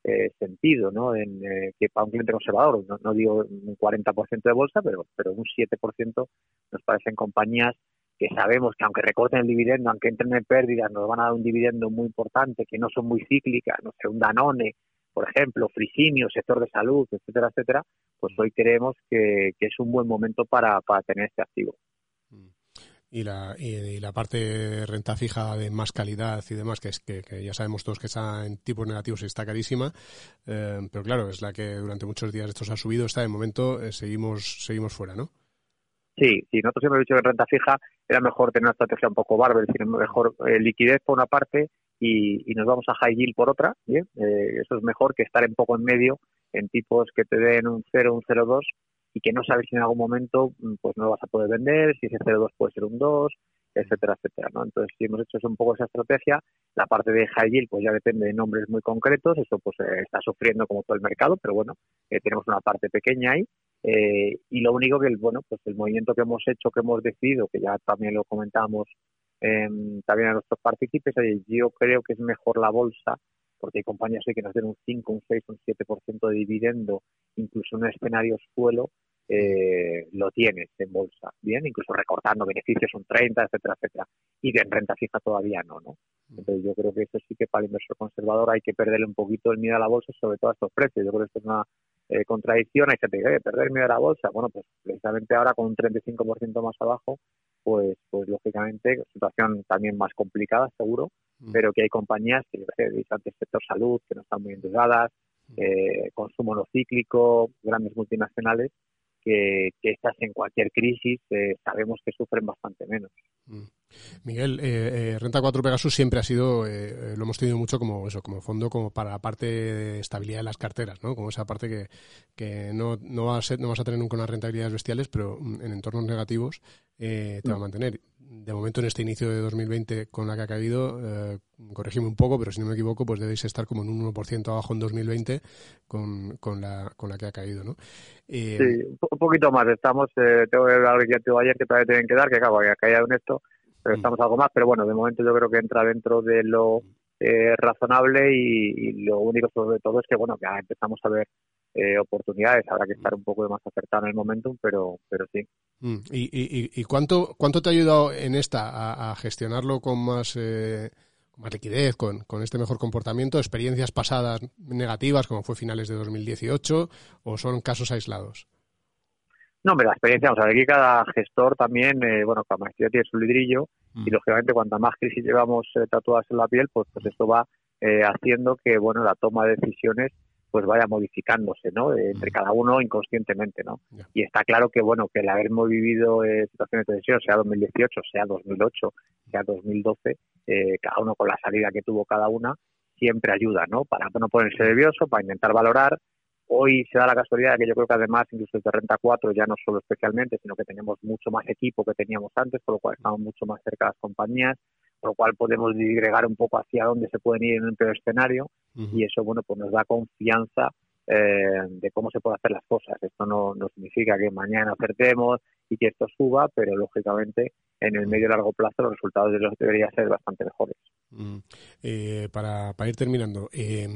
eh, sentido, ¿no? En, eh, que para un cliente conservador, no, digo un 40% de bolsa, pero, pero un 7% nos parecen compañías que sabemos que aunque recorten el dividendo, aunque entren en pérdidas, nos van a dar un dividendo muy importante, que no son muy cíclicas, no sé, un Danone, por ejemplo, Frisinio, sector de salud, etcétera, etcétera, pues hoy creemos que, que es un buen momento para, para tener este activo y la, y, la parte renta fija de más calidad y demás, que es que, ya sabemos todos que está en tipos negativos y está carísima, eh, pero claro, es la que durante muchos días estos ha subido, está de momento eh, seguimos seguimos fuera, ¿no? Sí, sí, nosotros hemos dicho que en renta fija era mejor tener una estrategia un poco bárbara, es decir, mejor eh, liquidez por una parte y, y, nos vamos a high yield por otra, ¿bien? eso es mejor que estar en poco en medio en tipos que te den un 0, un 0,2 y que no sabes si en algún momento mm, pues no lo vas a poder vender, si ese 0,2 puede ser un 2, etcétera, etcétera, ¿no? Entonces, si hemos hecho un poco esa estrategia, la parte de high yield pues ya depende de nombres muy concretos, eso pues eh, está sufriendo como todo el mercado, pero bueno, eh, tenemos una parte pequeña ahí eh, y lo único que, el, bueno, pues el movimiento que hemos hecho, que hemos decidido, que ya también lo comentamos también a nuestros partícipes, yo creo que es mejor la bolsa porque hay compañías que nos den un 5, un 6, un 7% de dividendo, incluso en un escenario suelo, eh, lo tienes en bolsa, bien, incluso recortando beneficios un 30, etcétera, etcétera. Y de renta fija todavía no, ¿no? Mm. Entonces yo creo que eso sí que para el inversor conservador hay que perderle un poquito el miedo a la bolsa, sobre todo a estos precios. Yo creo que esto es una eh, contradicción, hay gente que dice, perder miedo a la bolsa. Bueno, pues precisamente ahora con un 35% más abajo, pues, pues lógicamente, situación también más complicada, seguro, mm. pero que hay compañías que, yo sé, antes sector salud, que no están muy endeudadas, mm. eh, consumo no cíclico, grandes multinacionales, que, estas en cualquier crisis eh, sabemos que sufren bastante menos. Mm. Miguel, eh, eh, Renta 4 Pegasus siempre ha sido, lo hemos tenido mucho como eso, como fondo, como para la parte de estabilidad de las carteras, ¿no? Como esa parte que, que no, no, va a ser, no vas a tener nunca unas rentabilidades bestiales, pero en entornos negativos te va a mm. mantener de momento en este inicio de 2020 con la que ha caído, eh, corregime un poco, pero si no me equivoco, pues debéis estar como en un 1% abajo en 2020 con, con, la, con la que ha caído, ¿no? Eh, sí, un poquito más. Estamos, eh, tengo que hablar que ayer que todavía tienen que dar, que acabo que ha caído en esto, mm. Estamos algo más. Pero bueno, de momento yo creo que entra dentro de lo eh, razonable y, lo único sobre todo es que, bueno, que empezamos a ver eh, oportunidades. Habrá que estar un poco más acertado en el momentum, pero, pero sí. Mm, ¿Y, y, y cuánto, cuánto te ha ayudado en esta a, gestionarlo con más, eh, más liquidez, con, con, este mejor comportamiento? ¿Experiencias pasadas negativas, como fue finales de 2018, o son casos aislados? No, hombre, la experiencia, vamos a ver, aquí cada gestor también, eh, bueno, cada maestría tiene su lidrillo y mm. lógicamente cuanta más crisis llevamos tatuadas en la piel, pues, pues esto va haciendo que, bueno, la toma de decisiones pues vaya modificándose, ¿no? Entre cada uno inconscientemente, ¿no? Y está claro que, bueno, que el habermos vivido eh, situaciones de tensión, sea 2018, sea 2008, sea 2012, eh, cada uno con la salida que tuvo cada una, siempre ayuda, ¿no? Para no ponerse nervioso, para intentar valorar. Hoy se da la casualidad de que yo creo que además, incluso desde Renta 4, ya no solo especialmente, sino que tenemos mucho más equipo que teníamos antes, por lo cual estamos mucho más cerca de las compañías, por lo cual podemos disgregar un poco hacia dónde se pueden ir en un peor escenario. Y eso bueno pues nos da confianza eh, de cómo se pueden hacer las cosas. Esto no, no significa que mañana acertemos y que esto suba, pero lógicamente en el medio y largo plazo los resultados de los deberían ser bastante mejores. Eh, para, para, ir terminando, eh,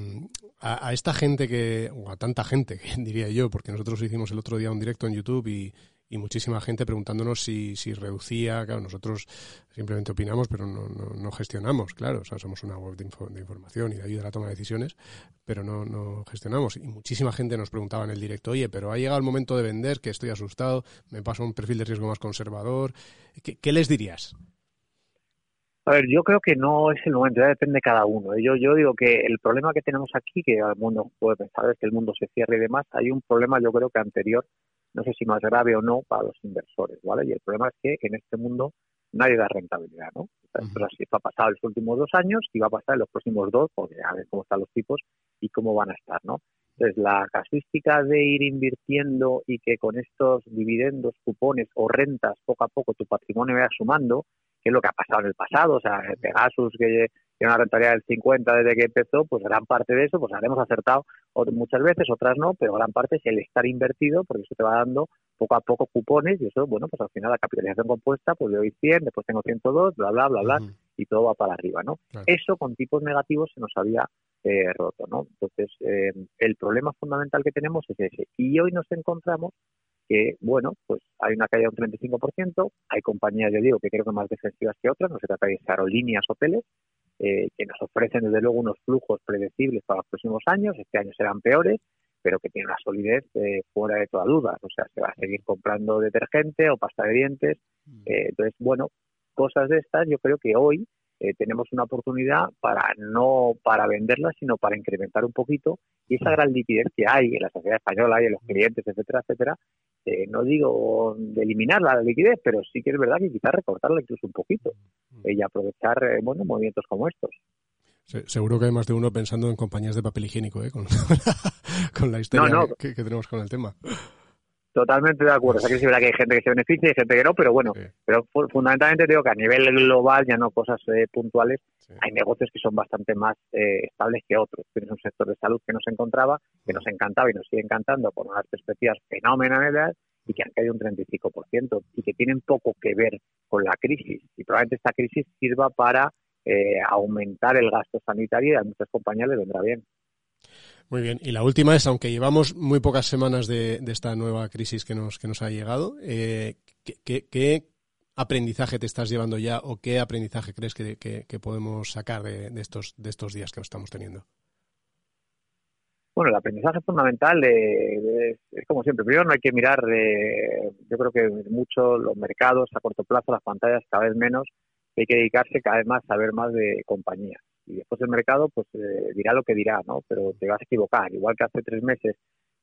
a, a, esta gente que, o a tanta gente, [LAUGHS] diría yo, porque nosotros hicimos el otro día un directo en YouTube y, y muchísima gente preguntándonos si, si reducía, claro, nosotros simplemente opinamos, pero no, no, gestionamos, claro, o sea, somos una web de, información y de ayuda a la toma de decisiones, pero no, no gestionamos. Y muchísima gente nos preguntaba en el directo, oye, pero ha llegado el momento de vender, que estoy asustado, me paso un perfil de riesgo más conservador, ¿qué, les dirías? A ver, yo creo que no es el momento, ya depende de cada uno. Yo, yo digo que el problema que tenemos aquí, que el mundo puede pensar es que el mundo se cierre y demás, hay un problema yo creo que anterior no sé si más grave o no para los inversores, ¿vale? Y el problema es que en este mundo nadie da rentabilidad, ¿no? Pero así ha pasado en los últimos dos años y va a pasar en los próximos dos, porque a ver cómo están los tipos y cómo van a estar, ¿no? Entonces, la casuística de ir invirtiendo y que con estos dividendos, cupones o rentas poco a poco tu patrimonio vaya sumando, que es lo que ha pasado en el pasado, o sea, Pegasus que tiene una rentabilidad del 50 desde que empezó, pues gran parte de eso, pues habremos acertado muchas veces, otras no, pero gran parte es el estar invertido, porque eso te va dando poco a poco cupones y eso, bueno, pues al final la capitalización compuesta, pues le doy 100, después tengo 102, bla, bla, bla, bla, y todo va para arriba, ¿no? Eso con tipos negativos se nos había eh, roto, ¿no? Entonces, eh, el problema fundamental que tenemos es ese. Y hoy nos encontramos que, bueno, pues hay una caída de un 35%, hay compañías, yo digo, que creo que más defensivas que otras, no se trata de aerolíneas, hoteles, eh, que nos ofrecen desde luego unos flujos predecibles para los próximos años, este año serán peores, pero que tiene una solidez eh, fuera de toda duda, o sea, se va a seguir comprando detergente o pasta de dientes, mm. eh, entonces, bueno, cosas de estas yo creo que hoy tenemos una oportunidad para no para venderlas, sino para incrementar un poquito y esa mm. gran liquidez que hay en la sociedad española y en los clientes, etcétera, etcétera, no digo de eliminar la liquidez, pero sí que es verdad que quizás recortarla incluso un poquito mm. y aprovechar eh, bueno movimientos como estos. seguro que hay más de uno pensando en compañías de papel higiénico, ¿eh? con, [LAUGHS] con la historia Que, tenemos con el tema. Totalmente de acuerdo. O que es verdad que hay gente que se beneficia y gente que no, pero bueno, pero fundamentalmente digo que a nivel global, ya no cosas eh, puntuales, hay negocios que son bastante más eh, estables que otros. Tienes un sector de salud que nos encontraba, que nos encantaba y nos sigue encantando por unas perspectivas fenomenales y que han caído un 35% y que tienen poco que ver con la crisis. Y probablemente esta crisis sirva para eh, aumentar el gasto sanitario y a muchas compañías les vendrá bien. Muy bien. Y la última es, aunque llevamos muy pocas semanas de, esta nueva crisis que nos, que nos ha llegado, eh, ¿qué, aprendizaje te estás llevando ya o qué aprendizaje crees que, podemos sacar de, estos, de estos días que estamos teniendo? Bueno, el aprendizaje fundamental es, como siempre. Primero no hay que mirar, eh, yo creo que mucho los mercados a corto plazo, las pantallas cada vez menos, hay que dedicarse cada vez más a saber más de compañías y después el mercado pues eh, dirá lo que dirá, ¿no? Pero te vas a equivocar. Igual que hace tres meses,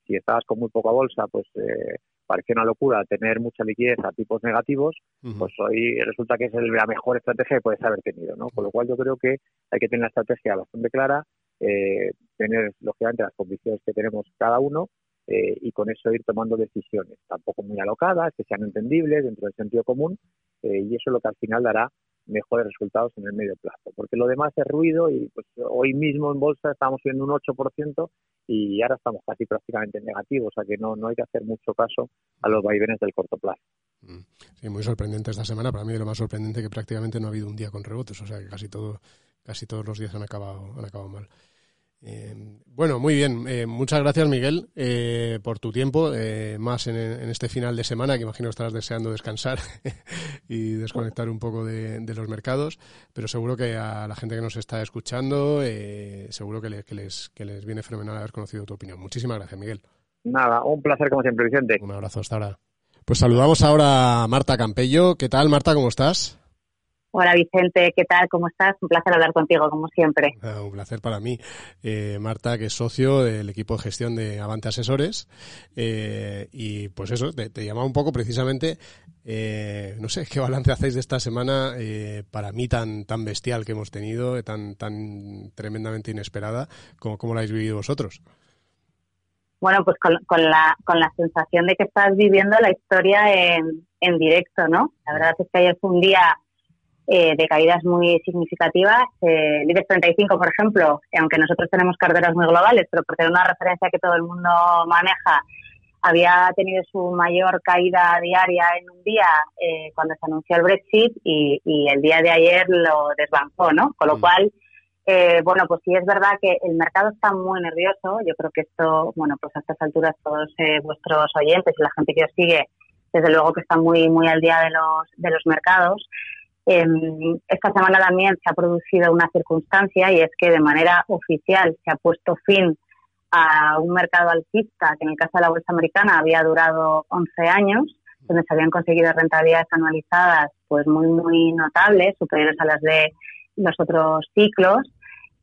si estabas con muy poca bolsa, pues eh, parecía una locura tener mucha liquidez a tipos negativos, pues hoy resulta que es la mejor estrategia que puedes haber tenido, ¿no? Con lo cual yo creo que hay que tener la estrategia bastante clara, eh, tener lógicamente las condiciones que tenemos cada uno eh, y con eso ir tomando decisiones, tampoco muy alocadas, que sean entendibles dentro del sentido común eh, y eso es lo que al final dará mejores resultados en el medio plazo, porque lo demás es ruido y pues hoy mismo en bolsa estamos viendo un 8% y ahora estamos casi prácticamente negativos, o sea que no, no hay que hacer mucho caso a los vaivenes del corto plazo. Mm. Sí, muy sorprendente esta semana, para mí lo más sorprendente que prácticamente no ha habido un día con rebotes, o sea que casi todo casi todos los días han acabado han acabado mal. Eh, bueno, muy bien. Eh, muchas gracias, Miguel, eh, por tu tiempo, más en, este final de semana, que imagino estarás deseando descansar [LAUGHS] y desconectar un poco de, los mercados, pero seguro que a la gente que nos está escuchando, seguro que, les, que les viene fenomenal haber conocido tu opinión. Muchísimas gracias, Miguel. Nada, un placer como siempre, Vicente. Un abrazo, hasta ahora. Pues saludamos ahora a Marta Campello. ¿Qué tal, Marta? ¿Cómo estás? Hola Vicente, ¿qué tal? ¿Cómo estás? Un placer hablar contigo, como siempre. Ah, un placer para mí. Eh, Marta, que es socio del equipo de gestión de Avante Asesores. Eh, y pues eso, te, te, llamaba un poco precisamente, eh, no sé, ¿qué balance hacéis de esta semana para mí tan, tan bestial que hemos tenido, tan, tan tremendamente inesperada, como, como la habéis vivido vosotros? Bueno, pues con, la, con la sensación de que estás viviendo la historia en, en directo, ¿no? La verdad es que ayer fue un día eh, de caídas muy significativas. Eh, el IBEX 35, por ejemplo, aunque nosotros tenemos carteras muy globales, pero por tener una referencia que todo el mundo maneja, había tenido su mayor caída diaria en un día eh, cuando se anunció el Brexit y, el día de ayer lo desbancó, ¿no? Con lo mm. cual, bueno, pues sí es verdad que el mercado está muy nervioso. Yo creo que esto, bueno, pues a estas alturas todos vuestros oyentes y la gente que os sigue, desde luego que están muy, muy al día de los, de los mercados. Eh, esta semana también se ha producido una circunstancia y es que de manera oficial se ha puesto fin a un mercado alcista que en el caso de la bolsa americana había durado 11 años, donde se habían conseguido rentabilidades anualizadas pues muy muy notables, superiores a las de los otros ciclos.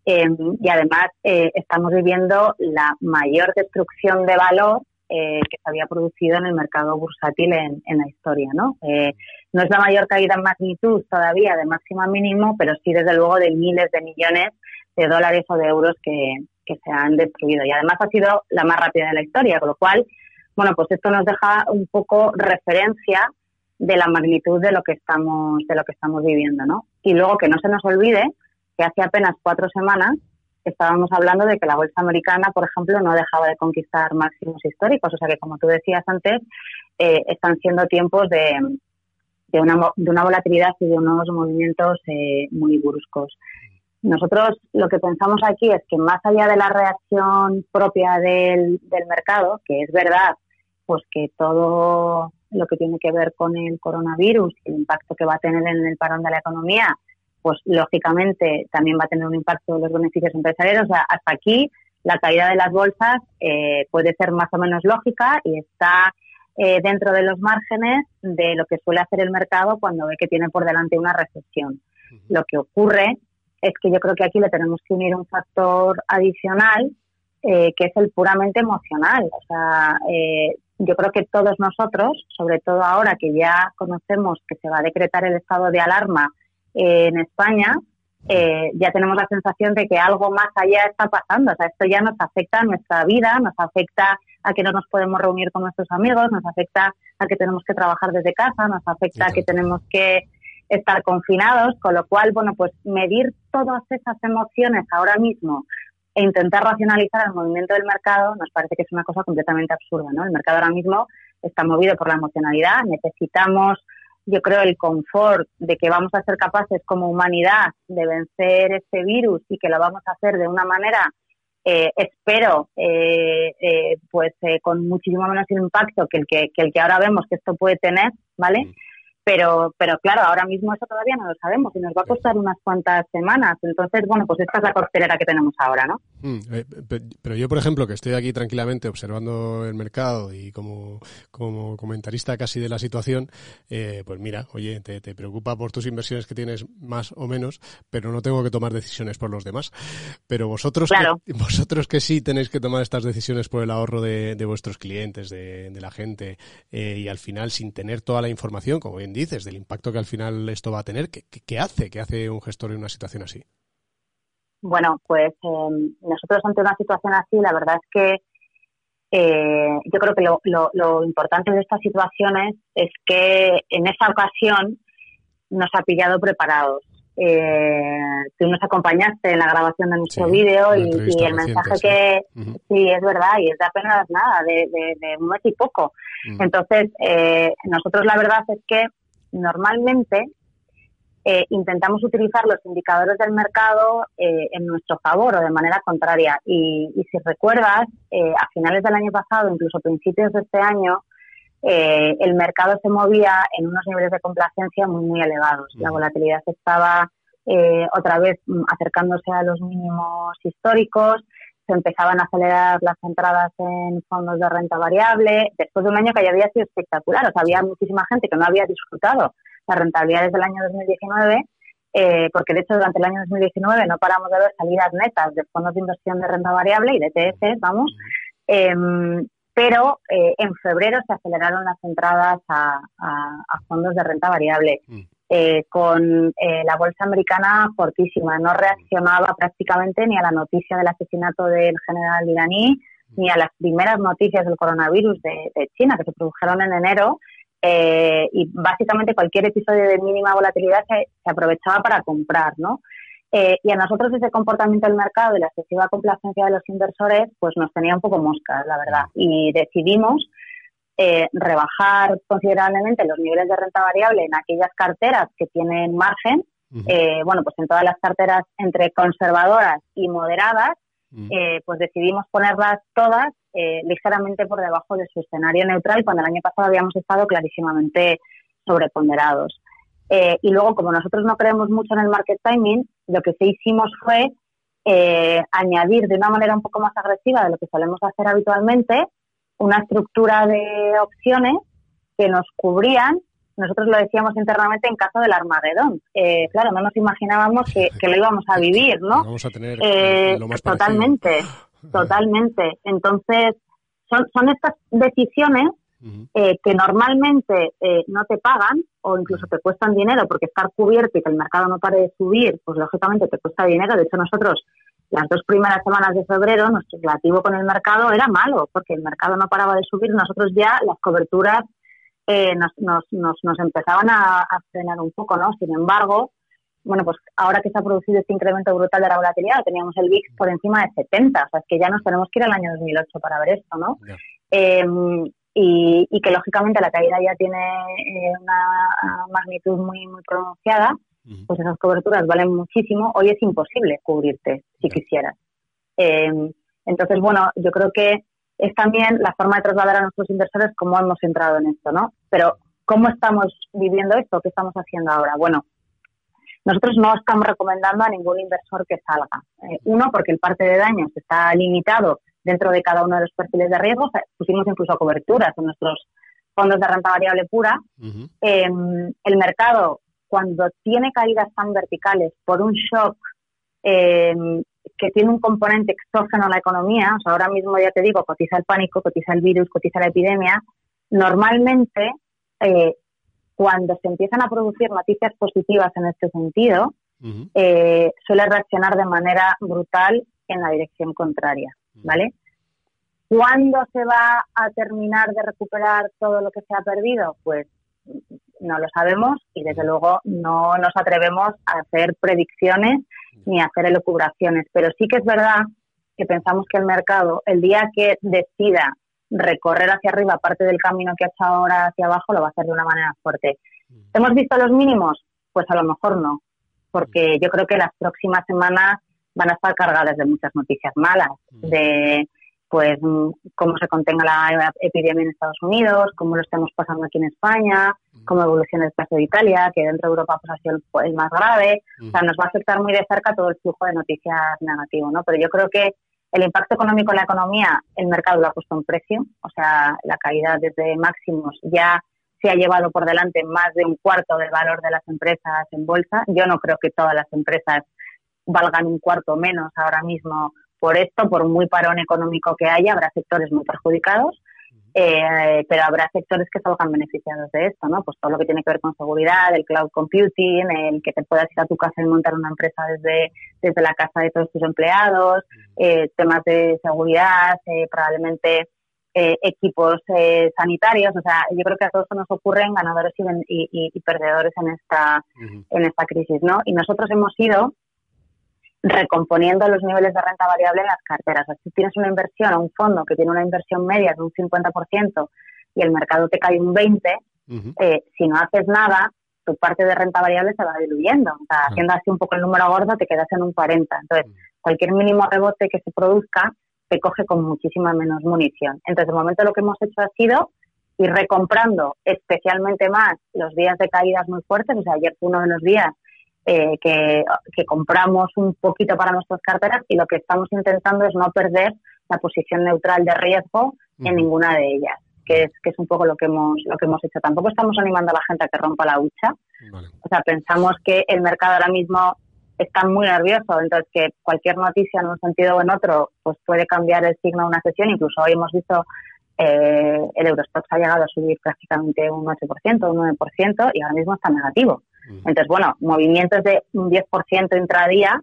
Em, y además eh, estamos viviendo la mayor destrucción de valor eh, que se había producido en el mercado bursátil en, la historia, ¿no? Eh, no es la mayor caída en magnitud todavía de máximo a mínimo, pero sí desde luego de miles de millones de dólares o de euros que, se han destruido. Y además ha sido la más rápida de la historia, con lo cual, bueno, pues esto nos deja un poco referencia de la magnitud de lo que estamos, de lo que estamos viviendo, ¿no? Y luego que no se nos olvide que hace apenas cuatro semanas estábamos hablando de que la bolsa americana, por ejemplo, no dejaba de conquistar máximos históricos. O sea que, como tú decías antes, eh, están siendo tiempos de, de, una, volatilidad y de unos movimientos eh, muy bruscos. Nosotros lo que pensamos aquí es que más allá de la reacción propia del, del mercado, que es verdad, pues que todo lo que tiene que ver con el coronavirus y el impacto que va a tener en el parón de la economía pues lógicamente también va a tener un impacto en los beneficios empresariales. O sea, hasta aquí la caída de las bolsas eh, puede ser más o menos lógica y está eh, dentro de los márgenes de lo que suele hacer el mercado cuando ve que tiene por delante una recesión. Lo que ocurre es que yo creo que aquí le tenemos que unir un factor adicional eh, que es el puramente emocional. O sea, yo creo que todos nosotros, sobre todo ahora que ya conocemos que se va a decretar el estado de alarma en España, eh, ya tenemos la sensación de que algo más allá está pasando. O sea, esto ya nos afecta a nuestra vida, nos afecta a que no nos podemos reunir con nuestros amigos, nos afecta a que tenemos que trabajar desde casa, nos afecta a que tenemos que estar confinados, con lo cual, bueno, pues medir todas esas emociones ahora mismo e intentar racionalizar el movimiento del mercado nos parece que es una cosa completamente absurda, ¿no? El mercado ahora mismo está movido por la emocionalidad, necesitamos yo creo, el confort de que vamos a ser capaces como humanidad de vencer este virus y que lo vamos a hacer de una manera, eh, espero, eh, eh, pues con muchísimo menos impacto que el que, que el que ahora vemos que esto puede tener, ¿vale? Mm. pero, pero claro, ahora mismo eso todavía no lo sabemos y nos va a costar unas cuantas semanas. Entonces, bueno, pues esta es la costelera que tenemos ahora, ¿no? Mm, eh, pero yo, por ejemplo, que estoy aquí tranquilamente observando el mercado y como, como comentarista casi de la situación, eh, pues mira, oye, te, preocupa por tus inversiones que tienes más o menos, pero no tengo que tomar decisiones por los demás. Pero vosotros, que, [LAUGHS] vosotros que sí tenéis que tomar estas decisiones por el ahorro de, vuestros clientes, de, la gente, eh, y al final sin tener toda la información, como bien dices, del impacto que al final esto va a tener, ¿qué, hace? ¿Qué hace un gestor en una situación así? Bueno, pues em, nosotros ante una situación así, la verdad es que eh, yo creo que lo, importante de estas situaciones es que en esa ocasión nos ha pillado preparados. Eh, tú nos acompañaste en la grabación de nuestro vídeo y, el mensaje que sí es verdad y es de apenas nada, de, un mes y poco. Mm. Entonces, eh, nosotros la verdad es que normalmente eh, intentamos utilizar los indicadores del mercado eh, en nuestro favor o de manera contraria. Y, si recuerdas, eh, a finales del año pasado, incluso principios de este año, el mercado se movía en unos niveles de complacencia muy, muy elevados. La volatilidad estaba otra vez mm, acercándose a los mínimos históricos, se empezaban a acelerar las entradas en fondos de renta variable, después de un año que ya había sido espectacular. O sea, había muchísima gente que no había disfrutado las rentabilidades del año 2019, eh, porque de hecho durante el año 2019 no paramos de ver salidas netas de fondos de inversión de renta variable y de ETFs, vamos, em, pero eh, en febrero se aceleraron las entradas a, fondos de renta variable. Mm. Eh, con la bolsa americana fortísima, no reaccionaba prácticamente ni a la noticia del asesinato del general iraní, ni a las primeras noticias del coronavirus de, de China que se produjeron en enero, eh, y básicamente cualquier episodio de mínima volatilidad se, aprovechaba para comprar, ¿no? Eh, y a nosotros ese comportamiento del mercado y la excesiva complacencia de los inversores, pues nos tenía un poco moscas, la verdad. Y decidimos eh, rebajar considerablemente los niveles de renta variable en aquellas carteras que tienen margen. bueno, pues en todas las carteras entre conservadoras y moderadas, pues decidimos ponerlas todas eh, ligeramente por debajo de su escenario neutral, cuando el año pasado habíamos estado clarísimamente sobreponderados. Eh, y luego, como nosotros no creemos mucho en el market timing, lo que sí hicimos fue eh, añadir de una manera un poco más agresiva de lo que solemos hacer habitualmente una estructura de opciones que nos cubrían. Nosotros lo decíamos internamente en caso del Armagedón. claro, no nos imaginábamos que, lo íbamos a vivir, ¿no? Vamos a tener totalmente. [LAUGHS] Totalmente. Entonces, son, son estas decisiones eh, que normalmente eh, no te pagan o incluso te cuestan dinero porque estar cubierto y que el mercado no pare de subir, pues lógicamente te cuesta dinero. De hecho, nosotros las dos primeras semanas de febrero nuestro relativo con el mercado era malo porque el mercado no paraba de subir. Nosotros ya las coberturas eh, nos, nos, nos, nos, empezaban a, a frenar un poco, ¿no? Sin embargo, bueno, pues ahora que se ha producido este incremento brutal de la volatilidad, teníamos el VIX por encima de 70, o sea, es que ya nos tenemos que ir al año 2008 para ver esto, ¿no? Em, y, que lógicamente la caída ya tiene eh, una magnitud muy, muy pronunciada, pues esas coberturas valen muchísimo. Hoy es imposible cubrirte si quisieras. Em, entonces, bueno, yo creo que es también la forma de trasladar a nuestros inversores cómo hemos entrado en esto, ¿no? Pero, ¿cómo estamos viviendo esto? ¿Qué estamos haciendo ahora? Bueno, nosotros no estamos recomendando a ningún inversor que salga. Eh, uno, porque el parte de daños está limitado dentro de cada uno de los perfiles de riesgo. pusimos incluso coberturas en nuestros fondos de renta variable pura. Em, el mercado, cuando tiene caídas tan verticales por un shock em, que tiene un componente exógeno a la economía, o sea, ahora mismo ya te digo, cotiza el pánico, cotiza el virus, cotiza la epidemia, normalmente eh, cuando se empiezan a producir noticias positivas en este sentido, eh, suele reaccionar de manera brutal en la dirección contraria, ¿vale? ¿Cuándo se va a terminar de recuperar todo lo que se ha perdido? Pues no lo sabemos y desde luego no nos atrevemos a hacer predicciones ni a hacer elucubraciones, pero sí que es verdad que pensamos que el mercado, el día que decida recorrer hacia arriba parte del camino que ha hecho ahora hacia abajo lo va a hacer de una manera fuerte. Mm. ¿Hemos visto los mínimos? Pues a lo mejor no, porque yo creo que las próximas semanas van a estar cargadas de muchas noticias malas, mm. de pues cómo se contenga la epidemia en Estados Unidos, cómo lo estemos pasando aquí en España, cómo evoluciona el caso de Italia, que dentro de Europa pues, ha sido el, más grave. O sea, nos va a afectar muy de cerca todo el flujo de noticias negativo, ¿no? Pero yo creo que el impacto económico en la economía, el mercado lo ha puesto en precio, o sea, la caída desde máximos ya se ha llevado por delante más de un cuarto del valor de las empresas en bolsa. Yo no creo que todas las empresas valgan un cuarto menos ahora mismo por esto, por muy parón económico que haya, habrá sectores muy perjudicados, eh, pero habrá sectores que salgan beneficiados de esto, ¿no? Pues todo lo que tiene que ver con seguridad, el cloud computing, el que te puedas ir a tu casa y montar una empresa desde, desde la casa de todos tus empleados, eh, temas de seguridad, eh, probablemente equipos sanitarios, o sea, yo creo que a todos nos ocurren ganadores y, y, perdedores en esta, en esta crisis, ¿no? Y nosotros hemos ido recomponiendo los niveles de renta variable en las carteras. O sea, si tienes una inversión o un fondo que tiene una inversión media de un 50% y el mercado te cae un 20%, eh, si no haces nada, tu parte de renta variable se va diluyendo. O sea, haciendo así un poco el número gordo, te quedas en un 40%. Entonces, cualquier mínimo rebote que se produzca te coge con muchísima menos munición. Entonces, de momento lo que hemos hecho ha sido ir recomprando especialmente más los días de caídas muy fuertes. O sea, ayer fue uno de los días eh, que, compramos un poquito para nuestras carteras y lo que estamos intentando es no perder la posición neutral de riesgo en ninguna de ellas, que es, que es un poco lo que hemos, lo que hemos hecho. Tampoco estamos animando a la gente a que rompa la hucha. O sea, pensamos que el mercado ahora mismo está muy nervioso, entonces que cualquier noticia en un sentido o en otro pues puede cambiar el signo de una sesión. Incluso hoy hemos visto eh, el Eurostox ha llegado a subir prácticamente un 8%, un 9% y ahora mismo está negativo. Entonces, bueno, movimientos de un 10% intradía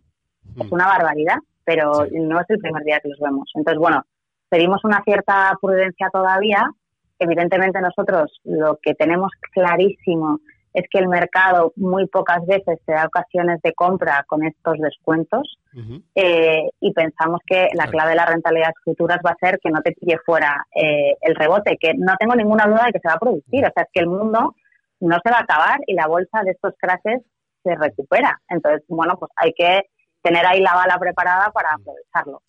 es una barbaridad, pero no es el primer día que los vemos. Entonces, bueno, pedimos una cierta prudencia todavía. Evidentemente nosotros lo que tenemos clarísimo es que el mercado muy pocas veces te da ocasiones de compra con estos descuentos eh, y pensamos que la clave de las rentabilidades futuras va a ser que no te pille fuera eh, el rebote, que no tengo ninguna duda de que se va a producir. O sea, es que el mundo no se va a acabar y la bolsa de estos crashes se recupera. Entonces, bueno, pues hay que tener ahí la bala preparada para aprovecharlo.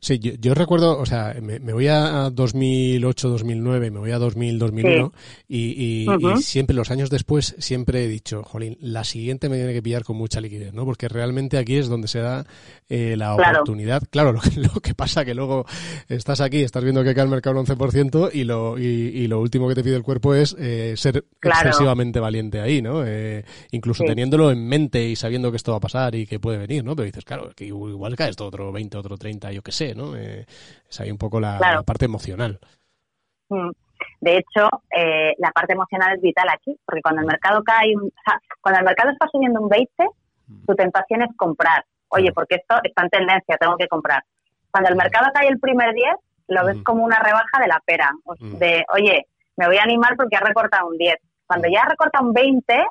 Sí, yo, recuerdo, o sea, me, voy a 2008, 2009, me voy a 2000, 2001 y, siempre los años después siempre he dicho, jolín, la siguiente me tiene que pillar con mucha liquidez, ¿no? Porque realmente aquí es donde se da eh, la oportunidad. Claro, lo que, [LAUGHS] lo que pasa que luego estás aquí, estás viendo que cae el mercado un 11% y lo, y, lo último que te pide el cuerpo es eh, ser excesivamente valiente ahí, ¿no? Eh, incluso teniéndolo en mente y sabiendo que esto va a pasar y que puede venir, ¿no? Pero dices, claro, que igual cae esto otro 20, otro 30, yo que sé, ¿no? Eh, es ahí un poco la, parte emocional. Mm. De hecho, eh, la parte emocional es vital aquí, porque cuando el mercado cae, o sea, cuando el mercado está subiendo un 20, mm. tu tentación es comprar. Oye, porque esto está en tendencia, tengo que comprar. Cuando el mm. mercado cae el primer 10, lo ves como una rebaja de la pera, de, oye, me voy a animar porque ha recortado un 10. Cuando ya recorta un 20,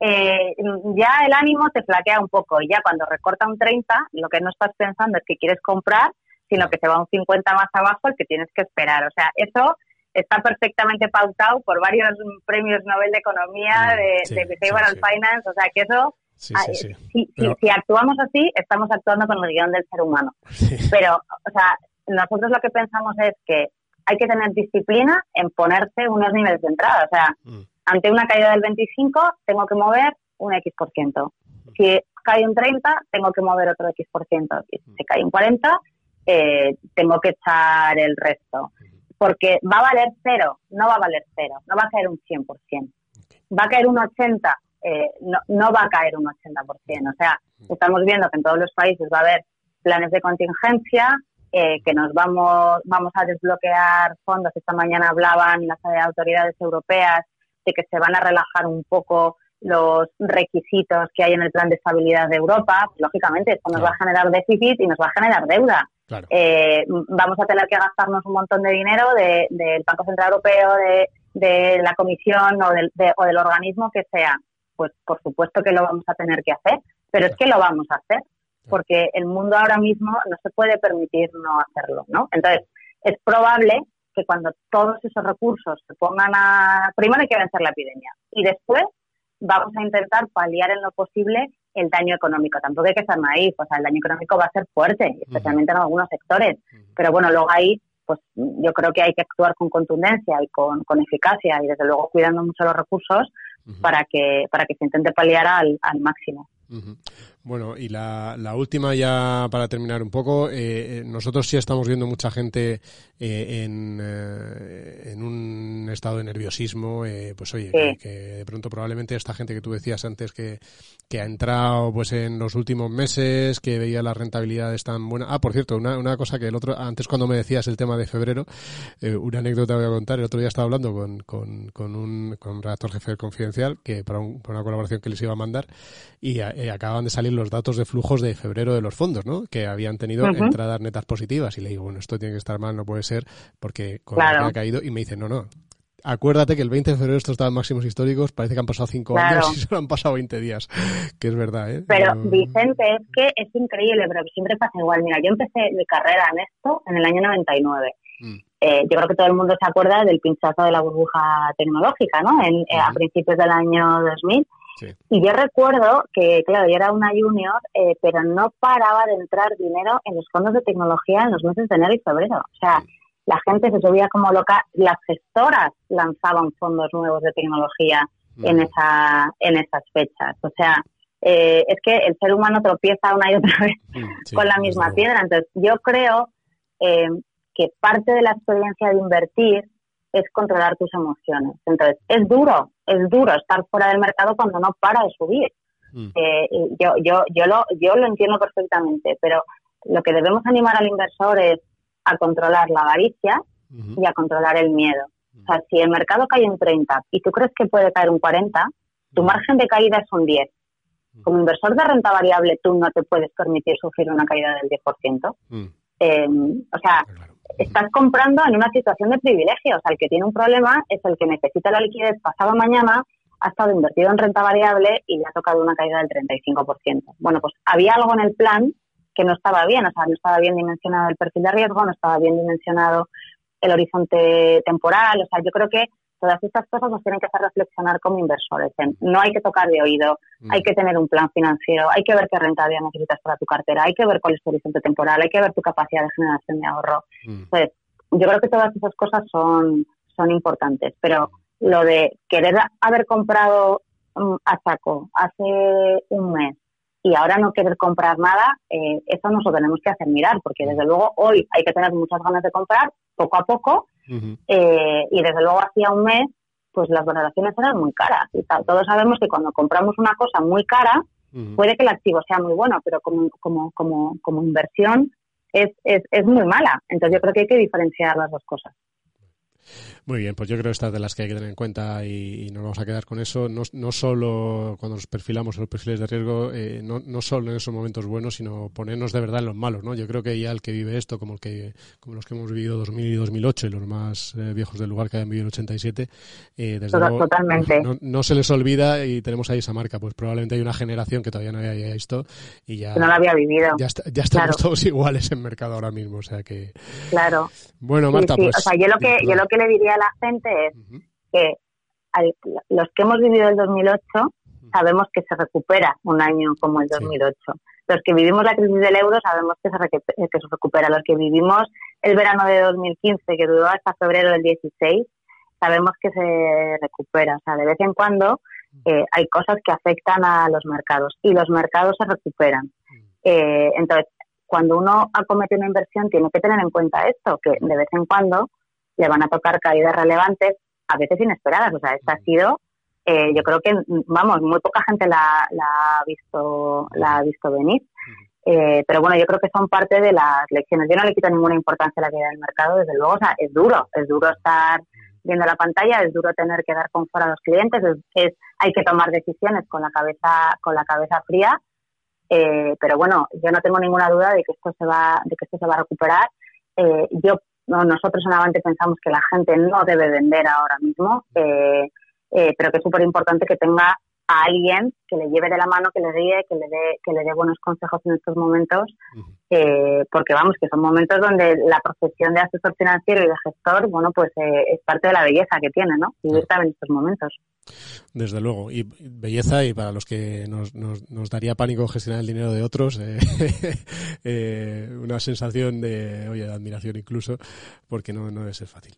eh, ya el ánimo te flaquea un poco. Y ya cuando recorta un 30, lo que no estás pensando es que quieres comprar, sino que se va un 50 más abajo el que tienes que esperar. O sea, eso está perfectamente pautado por varios premios Nobel de Economía, de, de Behavioral Finance. O sea, que eso ah, si, si, actuamos así, estamos actuando con el guion del ser humano. Pero, o sea, nosotros lo que pensamos es que hay que tener disciplina en ponerse unos niveles de entrada. O sea, mm ante una caída del 25 tengo que mover un X%. por ciento. Si cae un 30, tengo que mover otro X%. por ciento. Si cae un 40, eh, tengo que echar el resto. Porque va a valer cero, no va a valer cero, no va a caer un 100%. Va a caer un 80%, eh, no, no va a caer un 80%. O sea, estamos viendo que en todos los países va a haber planes de contingencia, eh, que nos vamos, vamos a desbloquear fondos. Esta mañana hablaban las autoridades europeas de que se van a relajar un poco los requisitos que hay en el plan de estabilidad de Europa, lógicamente esto nos va a generar déficit y nos va a generar deuda. Eh, vamos a tener que gastarnos un montón de dinero del Banco Central Europeo, de, la Comisión o del, o del organismo que sea. Pues por supuesto que lo vamos a tener que hacer, pero es que lo vamos a hacer, porque el mundo ahora mismo no se puede permitir no hacerlo, ¿no? Entonces, es probable que cuando todos esos recursos se pongan a... Primero hay que vencer la epidemia y después vamos a intentar paliar en lo posible el daño económico. Tampoco hay que ser naif, o sea, el daño económico va a ser fuerte, especialmente en algunos sectores. Pero bueno, luego ahí, pues yo creo que hay que actuar con contundencia y con, con eficacia y desde luego cuidando mucho los recursos para que para que se intente paliar al, al máximo. Bueno, y la, la, última ya para terminar un poco, eh, eh, nosotros sí estamos viendo mucha gente eh, en, en, un estado de nerviosismo, pues oye, que, de pronto probablemente esta gente que tú decías antes que, que ha entrado pues en los últimos meses, que veía las rentabilidades tan buenas. Ah, por cierto, una, una cosa que el otro, antes cuando me decías el tema de febrero, una anécdota voy a contar, el otro día estaba hablando con, con, con un con redactor jefe confidencial que para, para, una colaboración que les iba a mandar y acaban de salir los datos de flujos de febrero de los fondos, ¿no? Que habían tenido entradas netas positivas. Y le digo, bueno, esto tiene que estar mal, no puede ser, porque con ha caído. Y me dice, no, no. Acuérdate que el 20 de febrero esto estaba en máximos históricos, parece que han pasado cinco años [LAUGHS] y solo han pasado 20 días, que es verdad, ¿eh? Pero, Vicente, es que es increíble, pero siempre pasa igual. Mira, yo empecé mi carrera en esto en el año 99. Mm. Eh, yo creo que todo el mundo se acuerda del pinchazo de la burbuja tecnológica, ¿no? En, eh, A principios del año 2000 y yo recuerdo que, claro, yo era una junior, eh, pero no paraba de entrar dinero en los fondos de tecnología en los meses de enero y febrero. O sea, la gente se subía como loca. Las gestoras lanzaban fondos nuevos de tecnología en, esa, en esas fechas. O sea, eh, es que el ser humano tropieza una y otra [LAUGHS] vez con la misma piedra. Entonces, yo creo eh, que parte de la experiencia de invertir es controlar tus emociones. Entonces, es duro, es duro estar fuera del mercado cuando no para de subir. Mm. Eh, yo, yo, yo, lo, yo lo entiendo perfectamente, pero lo que debemos animar al inversor es a controlar la avaricia y a controlar el miedo. O sea, si el mercado cae un 30 y tú crees que puede caer un 40, tu margen de caída es un 10. Como inversor de renta variable, tú no te puedes permitir sufrir una caída del 10%. Mm. Eh, o sea, estás comprando en una situación de privilegio. O sea, el que tiene un problema es el que necesita la liquidez pasado mañana, ha estado invertido en renta variable y le ha tocado una caída del 35%. Bueno, pues había algo en el plan que no estaba bien, o sea, no estaba bien dimensionado el perfil de riesgo, no estaba bien dimensionado el horizonte temporal, o sea, yo creo que todas estas cosas nos tienen que hacer reflexionar como inversores. no hay que tocar de oído, mm. hay que tener un plan financiero, hay que ver qué rentabilidad necesitas para tu cartera, hay que ver cuál es tu horizonte temporal, hay que ver tu capacidad de generación de ahorro. Mm. Pues yo creo que todas esas cosas son, son importantes, pero lo de querer haber comprado mm, a saco hace un mes y ahora no querer comprar nada, eh, eso nos lo tenemos que hacer mirar, porque desde luego hoy hay que tener muchas ganas de comprar, poco a poco, eh, y desde luego hacía un mes, pues las valoraciones eran muy caras. Y todos sabemos que cuando compramos una cosa muy cara, puede que el activo sea muy bueno, pero como, como, como, como inversión es, es, es muy mala. Entonces yo creo que hay que diferenciar las dos cosas. Muy bien, pues yo creo que estas de las que hay que tener en cuenta y, nos vamos a quedar con eso, no, no solo cuando nos perfilamos en los perfiles de riesgo, eh, no, no solo en esos momentos buenos, sino ponernos de verdad en los malos, ¿no? Yo creo que ya el que vive esto, como el que como los que hemos vivido 2000 y 2008 y los más eh, viejos del lugar que hayan vivido en 87, eh, desde luego No, se les olvida y tenemos ahí esa marca, pues probablemente hay una generación que todavía no había visto y ya... no la había vivido. Ya, ya estamos todos [LAUGHS] iguales en mercado ahora mismo, o sea que... Claro. Bueno, Marta, pues... O sea, yo lo que, yo lo que le diría a la gente es que los que hemos vivido el 2008 sabemos que se recupera un año como el 2008. Los que vivimos la crisis del euro sabemos que se, que se recupera. Los que vivimos el verano de 2015, que duró hasta febrero del 16, sabemos que se recupera. O sea, de vez en cuando eh, hay cosas que afectan a los mercados y los mercados se recuperan. Eh, entonces, cuando uno acomete una inversión, tiene que tener en cuenta esto, que de vez en cuando le van a tocar caídas relevantes, a veces inesperadas. O sea, esta ha sido, eh, yo creo que, vamos, muy poca gente la, ha, visto, la ha visto venir. Eh, pero bueno, yo creo que son parte de las lecciones. Yo no le quito ninguna importancia a la caída del mercado, desde luego. O sea, es duro, es duro estar viendo la pantalla, es duro tener que dar confort a los clientes, es, hay que tomar decisiones con la cabeza, con la cabeza fría. Eh, pero bueno, yo no tengo ninguna duda de que esto se va, de que esto se va a recuperar. yo no, nosotros en Avante pensamos que la gente no debe vender ahora mismo, eh, eh, pero que es súper importante que tenga a alguien que le lleve de la mano, que le guíe, que le dé, que le dé buenos consejos en estos momentos, eh, porque vamos, que son momentos donde la profesión de asesor financiero y de gestor, bueno, pues es parte de la belleza que tiene, ¿no? Vivir también en estos momentos. Desde luego, y belleza, y para los que nos, nos, daría pánico gestionar el dinero de otros, eh, [LAUGHS] eh, una sensación de, oye, de admiración incluso, porque no, no debe ser fácil.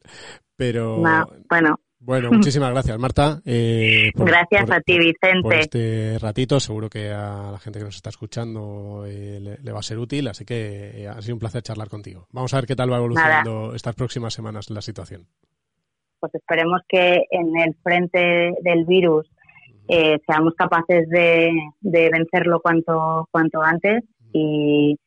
Pero, bueno, Bueno, [LAUGHS] muchísimas gracias, Marta. Eh, gracias a ti, Vicente. Por este ratito, seguro que a la gente que nos está escuchando eh, le, va a ser útil, así que ha sido un placer charlar contigo. Vamos a ver qué tal va evolucionando estas próximas semanas la situación. Pues esperemos que en el frente del virus seamos capaces de, vencerlo cuanto, cuanto antes. Y,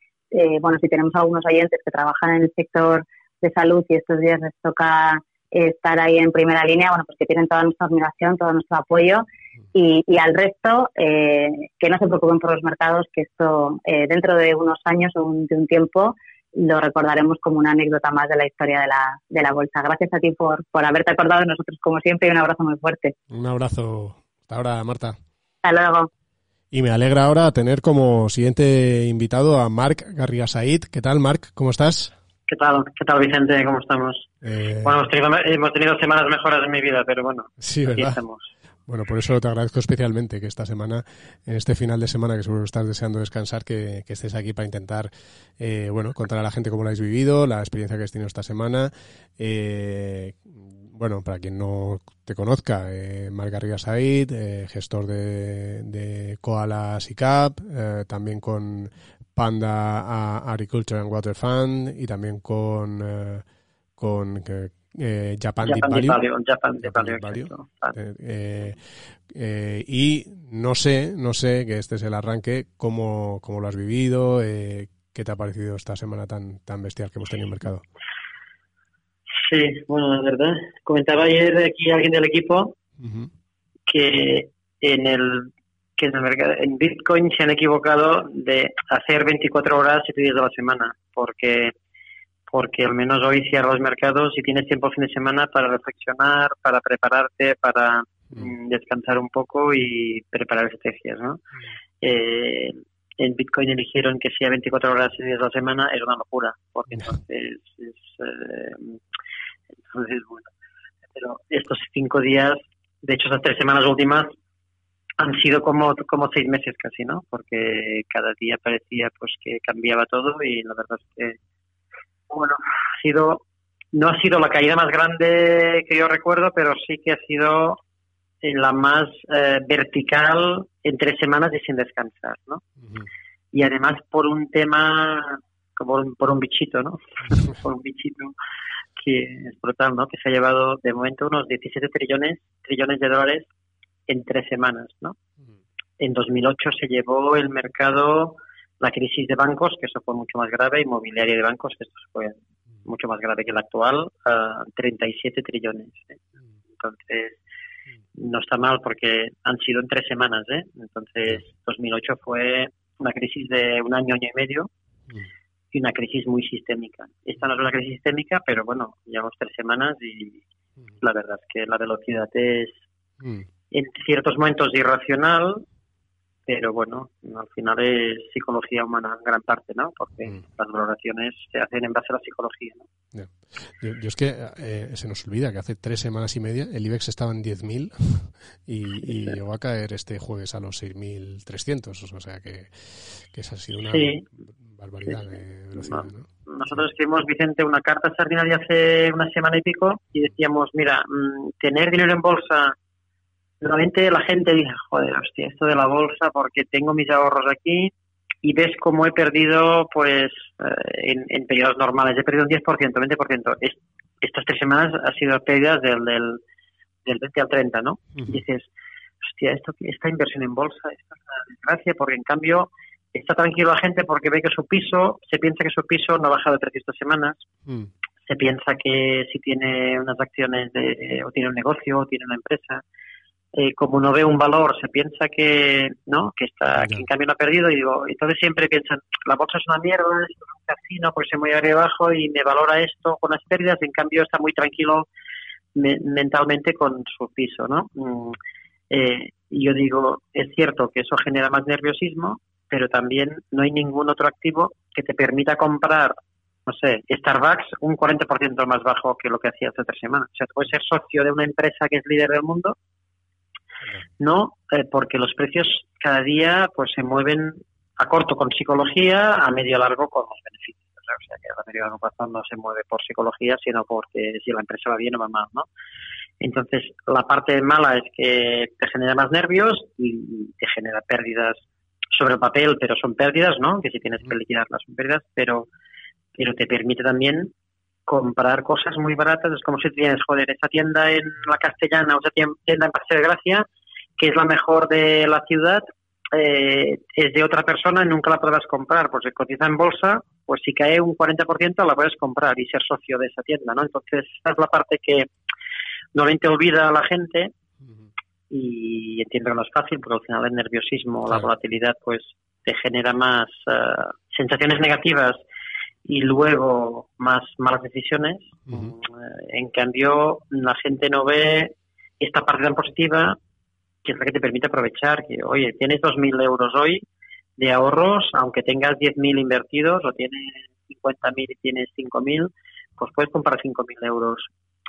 bueno, si tenemos algunos oyentes que trabajan en el sector de salud y estos días les toca estar ahí en primera línea, bueno, pues que tienen toda nuestra admiración, todo nuestro apoyo. Y, al resto eh, que no se preocupen por los mercados, que esto eh, dentro de unos años o de un tiempo lo recordaremos como una anécdota más de la historia de la, de la bolsa. Gracias a ti por, por haberte acordado de nosotros como siempre y un abrazo muy fuerte. Un abrazo. Hasta ahora, Marta. Hasta luego. Y me alegra ahora tener como siguiente invitado a Marc Garriga Said. ¿Qué tal, Marc? ¿Cómo estás? ¿Qué tal? ¿Qué tal, Vicente? ¿Cómo estamos? Eh, bueno, hemos tenido, semanas mejoras en mi vida, pero bueno, sí, aquí estamos. Bueno, por eso te agradezco especialmente que esta semana, en este final de semana que seguro estás deseando descansar, que, estés aquí para intentar, eh, bueno, contar a la gente cómo lo habéis vivido, la experiencia que has tenido esta semana. Eh, bueno, para quien no te conozca, eh, Marc Garriga Said, gestor de, de Koala SICAP, también con Panda Agriculture and Water Fund y también con, eh, eh, Japan, y no sé, no sé, que este es el arranque, cómo, cómo lo has vivido, eh, qué te ha parecido esta semana tan, tan bestial que hemos tenido en el mercado. Sí, bueno, la verdad, comentaba ayer aquí alguien del equipo que en el que en, el mercado, en Bitcoin se han equivocado de hacer 24 horas, 7 días de la semana, porque porque al menos hoy cierra los mercados y tienes tiempo fin de semana para reflexionar, para prepararte, para mm. Mm, descansar un poco y preparar estrategias, ¿no? Mm. Eh, en Bitcoin eligieron que sea 24 horas y días de la semana, es una locura, porque entonces es, eh, entonces bueno. Pero estos cinco días, de hecho, esas tres semanas últimas han sido como, como seis meses casi, ¿no? Porque cada día parecía pues que cambiaba todo y la verdad es que, bueno, ha sido, no ha sido la caída más grande que yo recuerdo, pero sí que ha sido la más eh, vertical en tres semanas y sin descansar, ¿no? Y además por un tema, como por un bichito, ¿no? [LAUGHS] por un bichito que es brutal, ¿no? Que se ha llevado de momento unos 17 trillones, trillones de dólares en tres semanas, ¿no? En 2008 se llevó el mercado la crisis de bancos, que eso fue mucho más grave, inmobiliaria de bancos, que esto fue mucho más grave que el actual, a 37 trillones. ¿eh? Entonces, no está mal porque han sido en tres semanas. ¿eh? Entonces, 2008 fue una crisis de un año, año y medio y una crisis muy sistémica. Esta no es una crisis sistémica, pero bueno, llevamos tres semanas y la verdad es que la velocidad es en ciertos momentos irracional, pero bueno, al final es psicología humana en gran parte, ¿no? Porque mm. las valoraciones se hacen en base a la psicología, ¿no? Yo, es que eh, se nos olvida que hace tres semanas y media el IBEX estaba en 10.000 y, y llegó a caer este jueves a los 6.300, o sea que, que esa ha sido una barbaridad de velocidad, ¿no? Nosotros escribimos, Vicente, una carta extraordinaria hace una semana y pico y decíamos, mira, mm, tener dinero en bolsa Normalmente la gente dice, joder, hostia, esto de la bolsa, porque tengo mis ahorros aquí y ves cómo he perdido, pues, eh, en, periodos normales, he perdido un 10%, 20%. estas tres semanas ha sido pérdidas del, del, del 20 al 30, ¿no? Y dices, hostia, esto, esta inversión en bolsa, esto es una desgracia, porque en cambio está tranquilo la gente porque ve que su piso, se piensa que su piso no ha bajado de precio estas semanas, mm. se piensa que si tiene unas acciones de, o tiene un negocio o tiene una empresa, eh, como no ve un valor, se piensa que no, que está, que en cambio no ha perdido, y digo, entonces siempre piensan, la bolsa es una mierda, es un casino, pues se mueve arriba abajo y me valora esto con las pérdidas, en cambio está muy tranquilo mentalmente con su piso, ¿no? Mm, eh, y yo digo, es cierto que eso genera más nerviosismo, pero también no hay ningún otro activo que te permita comprar, no sé, Starbucks un 40% más bajo que lo que hacía hace tres semanas. O sea, puedes ser socio de una empresa que es líder del mundo no, eh, porque los precios cada día pues se mueven a corto con psicología, a medio largo con los beneficios. O sea, que a medio largo plazo no se mueve por psicología, sino porque si la empresa va bien o va mal, ¿no? Entonces, la parte mala es que te genera más nervios y te genera pérdidas sobre el papel, pero son pérdidas, ¿no? Que si tienes que liquidarlas son pérdidas, pero, pero te permite también comprar cosas muy baratas. Es como si tienes, joder, esa tienda en la Castellana o esa tienda en Paseo de Gracia, que es la mejor de la ciudad, eh, es de otra persona y nunca la podrás comprar. Pues si cotiza en bolsa, pues si cae un 40% la puedes comprar y ser socio de esa tienda, ¿no? Entonces, esa es la parte que normalmente olvida a la gente y entiendo que no es fácil porque al final el nerviosismo, la volatilidad, pues te genera más eh, sensaciones negativas y luego más malas decisiones. Eh, en cambio, la gente no ve esta parte tan positiva que es la que te permite aprovechar, que oye, tienes 2.000 euros hoy de ahorros, aunque tengas 10.000 invertidos o tienes 50.000 y tienes 5.000, pues puedes comprar 5.000 euros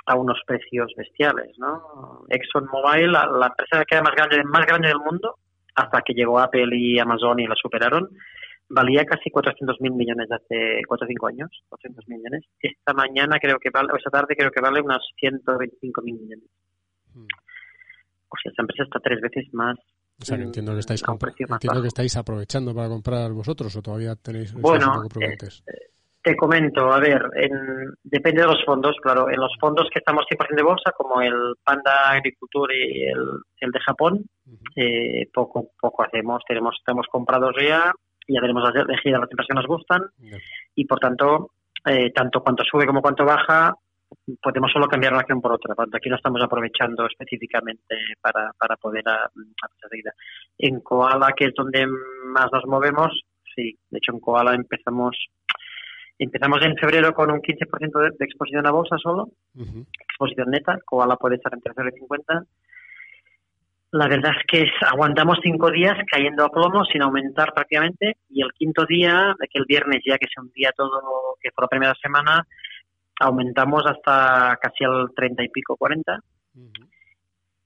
a unos precios bestiales, ¿no? ExxonMobil, la, la empresa que era más grande, más grande del mundo, hasta que llegó Apple y Amazon y la superaron, valía casi 400.000 millones hace 4 o 5 años, 400 millones. Esta mañana creo que vale, o esta tarde creo que vale unos 125.000 millones. Hmm. O sea, esta empresa está tres veces más. O sea, que entiendo que estáis, entiendo que estáis aprovechando para comprar vosotros o todavía tenéis bueno, eh, te comento, a ver, en, depende de los fondos, claro. En los fondos que estamos 100% de bolsa, como el Panda Agriculture y el, el de Japón, eh, poco poco hacemos. Tenemos estamos comprados ya, ya tenemos elegidas las empresas que nos gustan. Y, por tanto, eh, tanto cuanto sube como cuanto baja, podemos solo cambiar una acción por otra. Por aquí no estamos aprovechando específicamente para, para poder a, a En Koala, que es donde más nos movemos, sí, de hecho en Koala empezamos Empezamos en febrero con un 15% de, de, exposición a bolsa solo, exposición neta, Koala puede estar entre 0 y 50. La verdad es que aguantamos cinco días cayendo a plomo sin aumentar prácticamente y el quinto día, que el viernes ya que se hundía todo, que fue la primera semana, aumentamos hasta casi al 30 y pico, 40.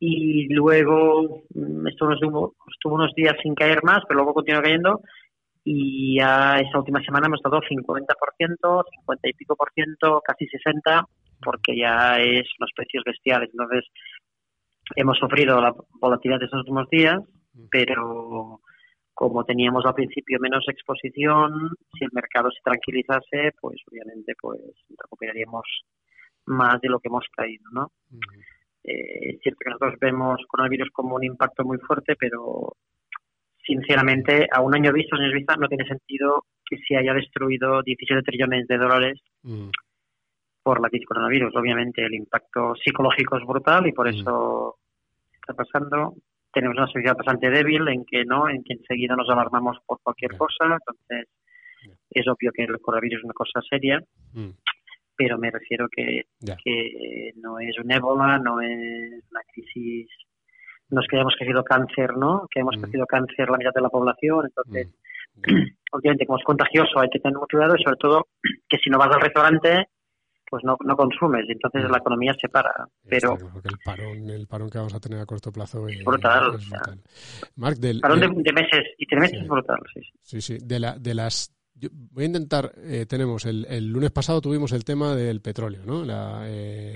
Y luego mm, esto nos estuvo, estuvo unos días sin caer más, pero luego continuó cayendo y ya esta última semana hemos estado 50%, 50 y pico por ciento, casi 60, porque ya es los precios bestiales. Entonces, hemos sufrido la volatilidad de estos últimos días, pero como teníamos al principio menos exposición, si el mercado se tranquilizase, pues obviamente pues recuperaríamos más de lo que hemos caído, ¿no? Eh, es cierto que nosotros vemos coronavirus como un impacto muy fuerte, pero sinceramente, a un año visto, años vista, no tiene sentido que se haya destruido 17 trillones de dólares mm. Por la crisis coronavirus. Obviamente, el impacto psicológico es brutal y por mm. eso está pasando. Tenemos una sociedad bastante débil en que no, en que enseguida nos alarmamos por cualquier cosa. Entonces, es obvio que el coronavirus es una cosa seria. Mm. Pero me refiero que, que no es un ébola, no es una crisis nos creemos que ha sido cáncer, ¿no? Que hemos crecido cáncer la mitad de la población, entonces, [CLEARS THROAT] obviamente, como es contagioso, hay que tener mucho cuidado y sobre todo que si no vas al restaurante, pues no, no consumes, entonces la economía se para. Pero el parón, el parón que vamos a tener a corto plazo es brutal. Es brutal. Marc, del, parón de, meses y tres meses es brutal, sí. Sí, sí. De, la, de las voy a intentar, eh, tenemos el, el, lunes pasado tuvimos el tema del petróleo, ¿no? La, eh,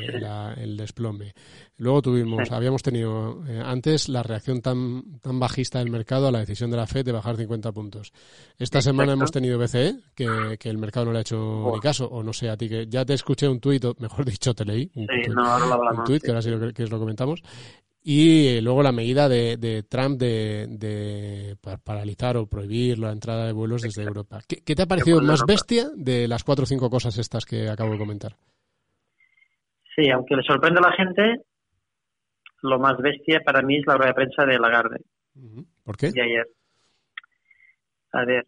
el desplome. Luego tuvimos, habíamos tenido eh, antes la reacción tan, tan bajista del mercado a la decisión de la FED de bajar 50 puntos. Esta semana hemos tenido BCE, que, que, el mercado no le ha hecho ni caso, o no sé, a ti que ya te escuché un tuit, mejor dicho, te leí un, tuit, que ahora sí lo que, lo comentamos, y eh, luego la medida de, de Trump de, de, paralizar o prohibir la entrada de vuelos desde Europa. ¿Qué, te ha parecido más bestia de las cuatro o cinco cosas estas que acabo de comentar? Sí, aunque le sorprende a la gente, lo más bestia para mí es la rueda de prensa de Lagarde. ¿Por qué? De ayer. A ver,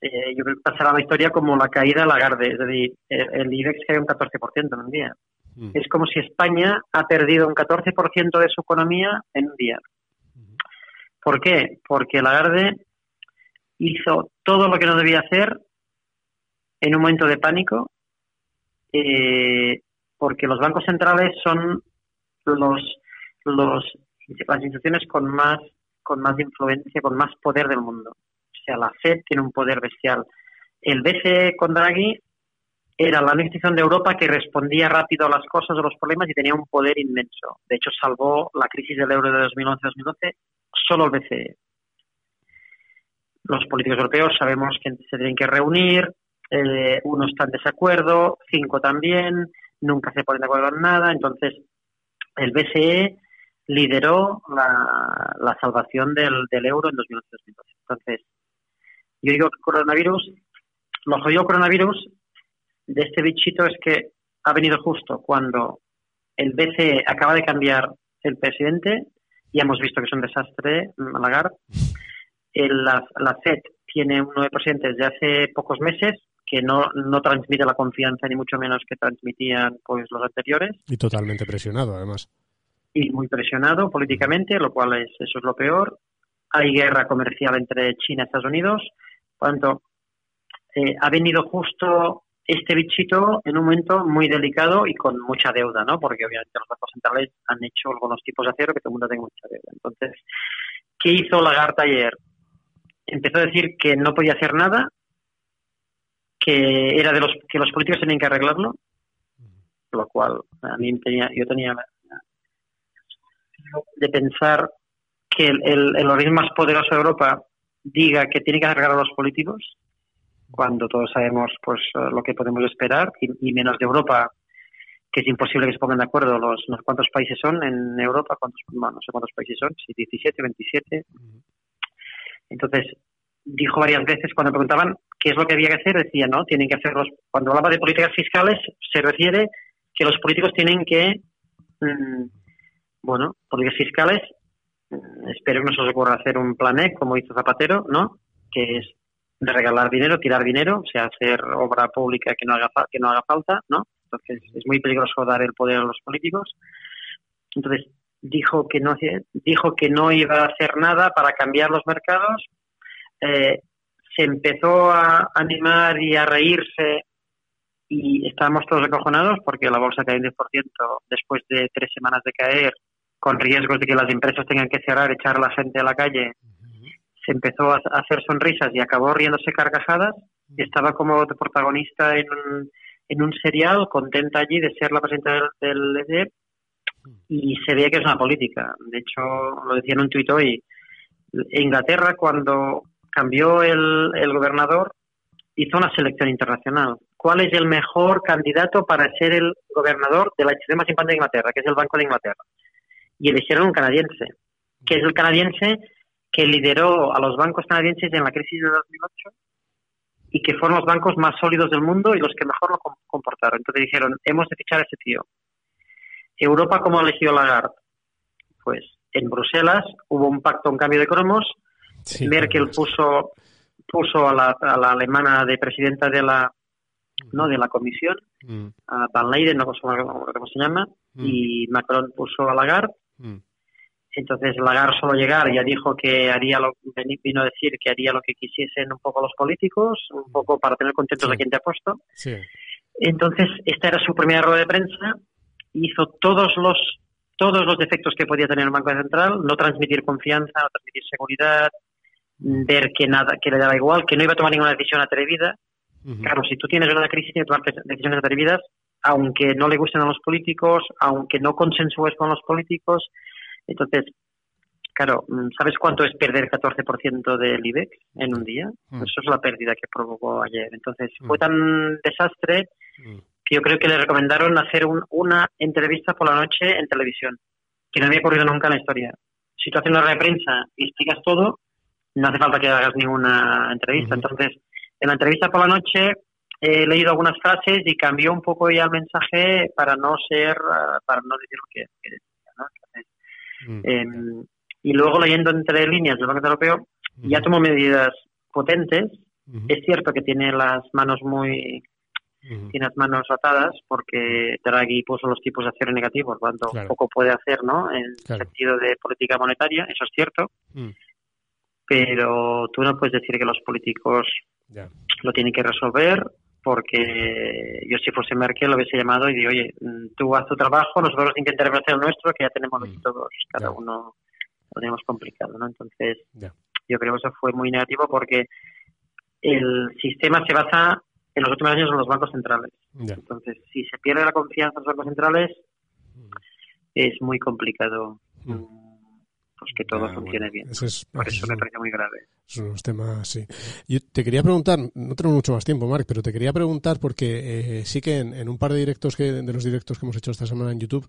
eh, yo creo que pasará la historia como la caída de Lagarde, es decir, el, IBEX cae un 14% en un día. Mm. Es como si España ha perdido un 14% de su economía en un día. ¿Por qué? Porque Lagarde hizo todo lo que no debía hacer en un momento de pánico, eh, porque los bancos centrales son los, los, las instituciones con más, con más influencia, con más poder del mundo. O sea, la FED tiene un poder bestial. El BCE con Draghi era la institución de Europa que respondía rápido a las cosas, a los problemas y tenía un poder inmenso. De hecho, salvó la crisis del euro de 2011-2012 solo el BCE. Los políticos europeos sabemos que se tienen que reunir, eh, uno está en desacuerdo, cinco también, nunca se ponen de acuerdo en nada, entonces el BCE lideró la, salvación del, euro en 2011-2012. Entonces, yo digo que coronavirus, lo jodido coronavirus de este bichito es que ha venido justo cuando el BCE acaba de cambiar el presidente, y hemos visto que es un desastre, Lagarde. la, la FED tiene un nuevo presidente desde hace pocos meses que no, no transmite la confianza ni mucho menos que transmitían pues los anteriores. Y totalmente presionado, además. Y muy presionado políticamente, lo cual es eso es lo peor. Hay guerra comercial entre China y Estados Unidos. Por tanto, eh, ha venido justo este bichito en un momento muy delicado y con mucha deuda, ¿no? Porque obviamente los bancos centrales han hecho algunos tipos de acero que todo el mundo tenga mucha deuda. Entonces, ¿qué hizo Lagarde ayer? Empezó a decir que no podía hacer nada, que era de los que los políticos tenían que arreglarlo, lo cual a mí tenía, yo tenía de pensar que el, el, el organismo más poderoso de Europa diga que tiene que arreglar a los políticos cuando todos sabemos pues eh, lo que podemos esperar y, menos de Europa que es imposible que se pongan de acuerdo los, cuántos países son en Europa cuántos no sé cuántos países son si 17 27 entonces dijo varias veces cuando preguntaban qué es lo que había que hacer decía no tienen que hacerlos cuando hablaba de políticas fiscales se refiere que los políticos tienen que mm, bueno políticas fiscales mm, espero que no se os ocurra hacer un plan E como hizo Zapatero no que es de regalar dinero, tirar dinero, o sea, hacer obra pública que no haga, que no haga falta, ¿no? Entonces es muy peligroso dar el poder a los políticos. Entonces dijo que no dijo que no iba a hacer nada para cambiar los mercados. Eh, se empezó a animar y a reírse y estábamos todos acojonados porque la bolsa cae un 10% después de tres semanas de caer con riesgos de que las empresas tengan que cerrar, echar a la gente a la calle se empezó a hacer sonrisas y acabó riéndose carcajadas. Y estaba como protagonista en un, en un serial, contenta allí de ser la presidenta del, del y se veía que es una política. De hecho, lo decía en un tuit hoy, Inglaterra cuando cambió el, el gobernador hizo una selección internacional. ¿Cuál es el mejor candidato para ser el gobernador de la institución más importante de Inglaterra, que es el Banco de Inglaterra? Y eligieron un canadiense, que es el canadiense que lideró a los bancos canadienses en la crisis de 2008 y que fueron los bancos más sólidos del mundo y los que mejor lo comportaron. Entonces dijeron, hemos de fichar a ese tío. Europa, ¿cómo ha elegido Lagarde? Pues en Bruselas hubo un pacto, un cambio de cromos. Merkel puso puso a la, a la, alemana de presidenta de la no de la comisión, mm. a Van Leyen, no sé cómo se llama, mm. y Macron puso a Lagarde. Mm. Entonces Lagarde solo llegar ya dijo que haría lo vino a decir que haría lo que quisiesen un poco los políticos, un poco para tener contentos a quien te ha puesto. Entonces esta era su primera rueda de prensa, hizo todos los todos los defectos que podía tener el Banco Central, no transmitir confianza, no transmitir seguridad, ver que nada que le daba igual, que no iba a tomar ninguna decisión atrevida. Claro, si tú tienes una crisis tienes que tomar decisiones atrevidas, aunque no le gusten a los políticos, aunque no consensúes con los políticos, entonces, claro, mm, ¿sabes cuánto es perder 14% del IBEX en un día? Mm. Eso es la pérdida que provocó ayer. Entonces, mm. fue tan desastre que yo creo que le recomendaron hacer una entrevista por la noche en televisión, que no había ocurrido nunca en la historia. Si tú haces una rueda de prensa y explicas todo, no hace falta que hagas ninguna entrevista. Entonces, en la entrevista por la noche he leído algunas frases y cambió un poco ya el mensaje para no ser, ah, para no decir lo que, decía. ¿no? Mm. Em, y luego leyendo entre líneas del Banco Europeo, ya tomó medidas potentes. Es cierto que tiene las manos muy tiene las manos atadas porque Draghi puso los tipos de acero negativos, por lo tanto poco puede hacer, ¿no? En sentido de política monetaria, eso es cierto. Mm. Pero tú no puedes decir que los políticos lo tienen que resolver porque yo si fuese Merkel lo hubiese llamado y digo, oye, mm, tú haz tu trabajo, nosotros intentaremos hacer el nuestro, que ya tenemos mm. todos, cada uno lo tenemos complicado, ¿no? Entonces, yo creo que eso fue muy negativo porque el sistema se basa en los últimos años en los bancos centrales. Entonces, si se pierde la confianza en los bancos centrales, es muy complicado. Mm pues que todo funcione bien. Eso es, Por eso me [LAUGHS] parece muy grave. Son unos temas, sí. Yo te quería preguntar, no tengo mucho más tiempo, Marc, pero te quería preguntar porque eh, sí que en, un par de directos que, de los directos que hemos hecho esta semana en YouTube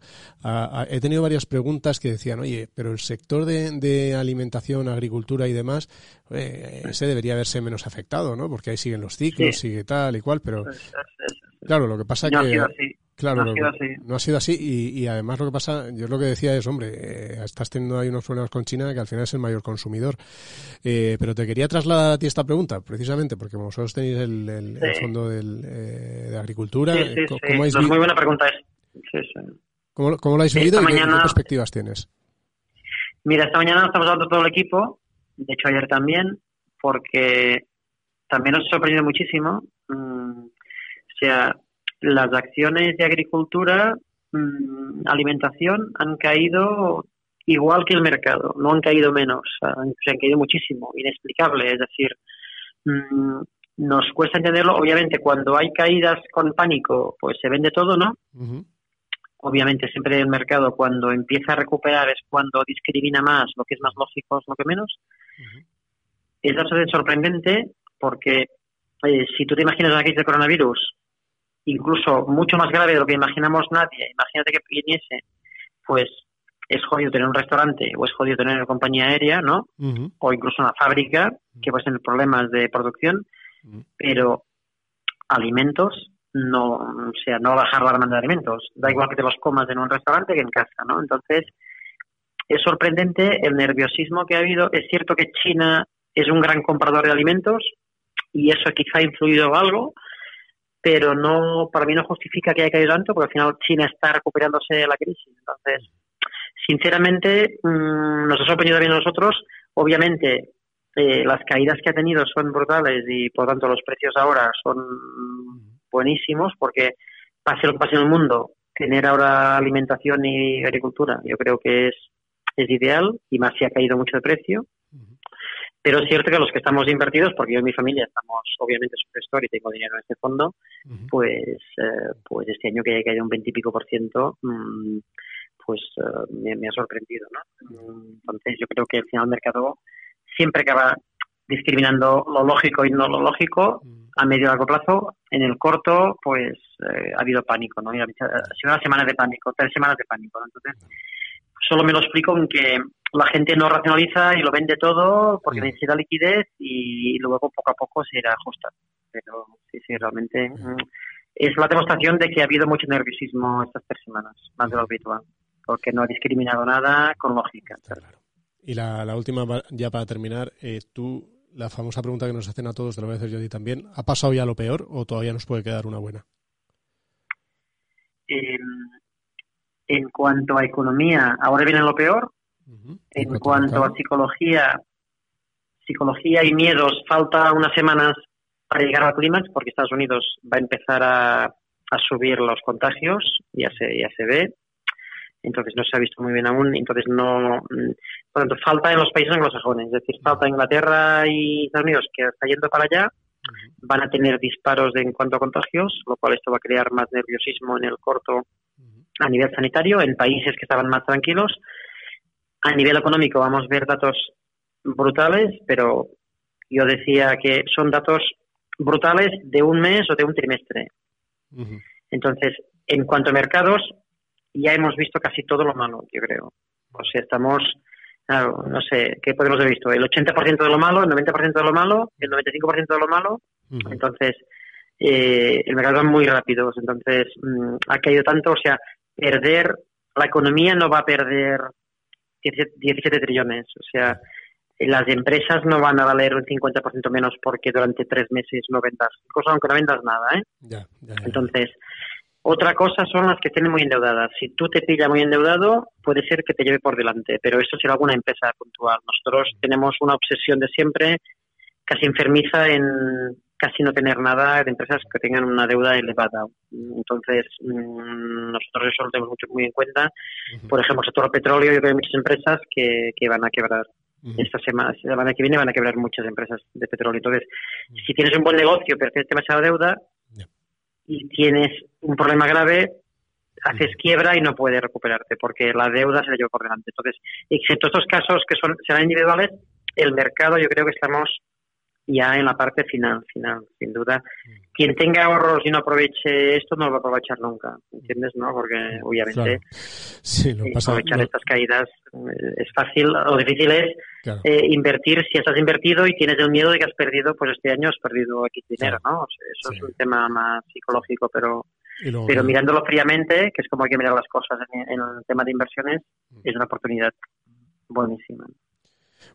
he tenido varias preguntas que decían, oye, pero el sector de, alimentación, agricultura y demás, eh, ese debería verse menos afectado, ¿no? Porque ahí siguen los ciclos, sigue tal y cual, pero claro, lo que pasa es que Claro, no ha sido así. y, además lo que pasa, yo lo que decía es, hombre, eh, estás teniendo ahí unos problemas con China que al final es el mayor consumidor. Eh, pero te quería trasladar a ti esta pregunta, precisamente, porque vosotros tenéis el, fondo del, eh, de agricultura. ¿Cómo muy buena pregunta ¿Cómo, ¿Cómo, lo habéis vivido y qué, perspectivas tienes? Mira, esta mañana estamos hablando todo el equipo, de hecho ayer también, porque también nos ha sorprendido muchísimo. Mm, o sea, las acciones de agricultura, mm, alimentación, han caído igual que el mercado, no han caído menos, se han caído muchísimo, inexplicable. Es decir, mm, nos cuesta entenderlo. Obviamente, cuando hay caídas con pánico, pues se vende todo, ¿no? Obviamente, siempre el mercado, cuando empieza a recuperar, es cuando discrimina más, lo que es más lógico es lo que menos. Es sorprendente porque eh, si tú te imaginas la crisis de coronavirus incluso mucho más grave de lo que imaginamos nadie. Imagínate que viniese, pues es jodido tener un restaurante o es jodido tener una compañía aérea, ¿no? O incluso una fábrica que puede tener problemas de producción, pero alimentos no, o sea, no bajar la demanda de alimentos. Da igual que te los comas en un restaurante que en casa, ¿no? Entonces, es sorprendente el nerviosismo que ha habido. Es cierto que China es un gran comprador de alimentos y eso quizá ha influido algo, pero no para mí no justifica que haya caído tanto, porque al final China está recuperándose de la crisis. Entonces, sinceramente, mm, nos ha sorprendido también a nosotros. Obviamente, eh, las caídas que ha tenido son brutales y por tanto los precios ahora son buenísimos, porque pase lo que pase en el mundo, tener ahora alimentación y agricultura, yo creo que es, es ideal y más si ha caído mucho de precio. Pero es cierto que los que estamos invertidos, porque yo y mi familia estamos obviamente gestor y tengo dinero en este fondo, pues eh, pues este año que haya caído un 20 y pico por ciento, mm, pues eh, me, ha sorprendido, ¿no? Entonces yo creo que el final del mercado siempre acaba discriminando lo lógico y no lo lógico a medio y largo plazo. En el corto, pues eh, ha habido pánico, ¿no? ha sido una semana de pánico, tres semanas de pánico. Entonces, solo me lo explico en que la gente no racionaliza y lo vende todo porque necesita liquidez y luego poco a poco se irá ajustando. Pero sí, sí, realmente mm, es la demostración de que ha habido mucho nerviosismo estas tres semanas, más de lo habitual, porque no ha discriminado nada con lógica. Y la, la, última, ya para terminar, eh, tú, la famosa pregunta que nos hacen a todos, te lo voy a hacer yo a ti también, ¿ha pasado ya lo peor o todavía nos puede quedar una buena? Eh, en cuanto a economía, ahora viene lo peor. En cuanto a psicología, psicología y miedos, falta unas semanas para llegar al clímax, porque Estados Unidos va a empezar a, subir los contagios, ya se, ya se ve. Entonces no se ha visto muy bien aún. Entonces no. Por lo tanto, falta en los países anglosajones, es decir, falta Inglaterra y Estados Unidos, que está yendo para allá. Van a tener disparos en cuanto a contagios, lo cual esto va a crear más nerviosismo en el corto a nivel sanitario en países que estaban más tranquilos. A nivel económico vamos a ver datos brutales, pero yo decía que son datos brutales de un mes o de un trimestre. Entonces, en cuanto a mercados, ya hemos visto casi todo lo malo, yo creo. O sea, estamos, no sé, ¿qué podemos haber visto? El 80% de lo malo, el 90% de lo malo, el 95% de lo malo. Entonces, eh, el mercado va muy rápido. Entonces, mm, ha caído tanto, o sea, perder, la economía no va a perder 17 trillones. O sea, las empresas no van a valer un 50% menos porque durante tres meses no vendas, cosa aunque no vendas nada, ¿eh? Entonces, otra cosa son las que estén muy endeudadas. Si tú te pillas muy endeudado, puede ser que te lleve por delante, pero eso será alguna empresa puntual. Nosotros tenemos una obsesión de siempre, casi enfermiza, en casi no tener nada de empresas que tengan una deuda elevada. Entonces, mm, nosotros eso lo tenemos mucho, muy en cuenta. Por ejemplo, el sector petróleo, yo creo que hay muchas empresas que, que van a quebrar. Esta semana, la semana que viene van a quebrar muchas empresas de petróleo. Entonces, si tienes un buen negocio pero tienes demasiada deuda, y tienes un problema grave, haces quiebra y no puedes recuperarte porque la deuda se la lleva por delante. Entonces, excepto estos casos que son serán individuales, el mercado yo creo que estamos ya en la parte final, final, sin duda. Quien tenga ahorros y no aproveche esto no lo va a aprovechar nunca, ¿entiendes? ¿No? Porque obviamente aprovechar estas caídas eh, es fácil, lo difícil es eh, invertir si estás invertido y tienes el miedo de que has perdido, pues este año has perdido X dinero, ¿no? eso es un tema más psicológico, pero pero mirándolo fríamente, que es como hay que mirar las cosas en, en el tema de inversiones, es una oportunidad buenísima.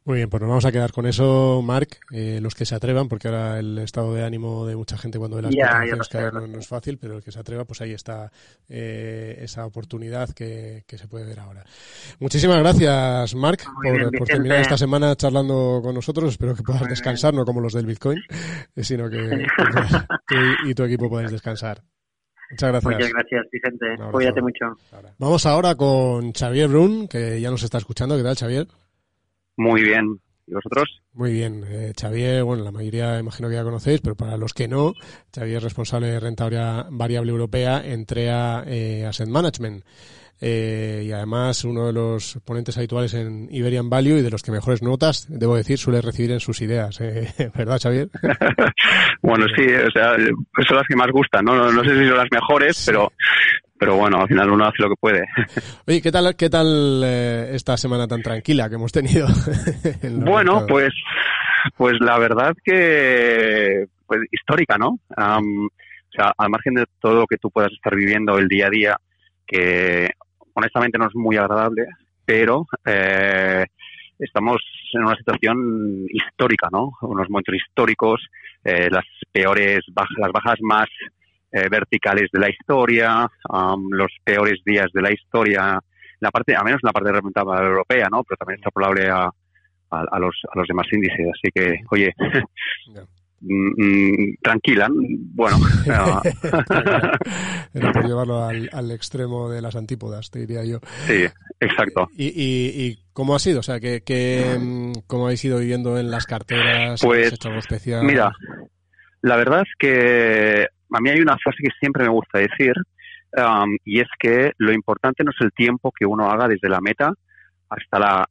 Muy bien, pues nos vamos a quedar con eso, Marc, eh, los que se atrevan, porque ahora el estado de ánimo de mucha gente cuando ve las ya, caer no, es fácil, pero el que se atreva, pues ahí está eh, esa oportunidad que, se puede ver ahora. Muchísimas gracias, Marc, por, terminar esta semana charlando con nosotros. Espero que puedas descansar, no como los del Bitcoin, [LAUGHS] eh, sino [LAUGHS] que, tú y tu equipo puedas descansar. Muchas gracias. Muchas gracias, Vicente. Cuídate mucho. Vamos ahora con Xavier Brun, que ya nos está escuchando. ¿Qué tal, Xavier? Muy bien. ¿Y vosotros? Muy bien. Eh, Xavier, bueno, la mayoría imagino que ya conocéis, pero para los que no, Xavier es responsable de renta variable europea en TREA eh, Asset Management. Eh, y además uno de los ponentes habituales en Iberian Value y de los que mejores notas, debo decir, suele recibir en sus ideas. Eh, [LAUGHS] ¿Verdad, Xavier? [LAUGHS] bueno, sí, o sea, son las que más gustan, ¿no? No, sé si son las mejores, pero pero bueno, al final uno hace lo que puede. [LAUGHS] Oye, ¿qué tal, qué tal eh, esta semana tan tranquila que hemos tenido? [LAUGHS] bueno, pues, pues la verdad que, pues histórica, ¿no? o sea, al margen de todo lo que tú puedas estar viviendo el día a día, que honestamente no es muy agradable, pero eh, estamos en una situación histórica, ¿no? Unos momentos históricos, eh, las peores, bajas, las bajas más eh, verticales de la historia, los peores días de la historia, la parte, a menos en la parte representada europea, ¿no? Pero también está probable a, a, los, a los demás índices. Así que, oye, [LAUGHS] mm, mm, tranquila, bueno. [LAUGHS] Era [LAUGHS] por llevarlo al, al, extremo de las antípodas, te diría yo. Sí, exacto. ¿Y, y, y cómo ha sido? O sea, que, que, mm, ¿cómo habéis ido viviendo en las carteras? Pues, mira, la verdad es que a mí hay una frase que siempre me gusta decir um, y es que lo importante no es el tiempo que uno haga desde la meta hasta la,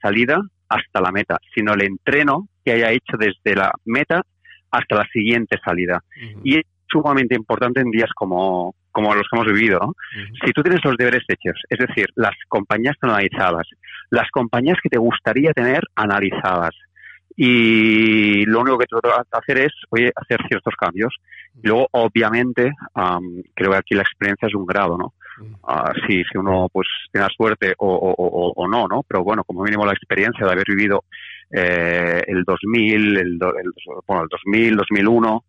salida hasta la meta, sino el entreno que haya hecho desde la meta hasta la siguiente salida. Y es sumamente importante en días como, como los que hemos vivido. Si tú tienes los deberes hechos, es decir, las compañías analizadas, las compañías que te gustaría tener analizadas, y lo único que vas a hacer es oye, hacer ciertos cambios. Y luego, obviamente, creo que aquí la experiencia es un grado, ¿no? Uh, si, si uno pues tiene suerte o, o, o, no, ¿no? Pero bueno, como mínimo la experiencia de haber vivido eh, el 2000, el, bueno, el 2000, 2001,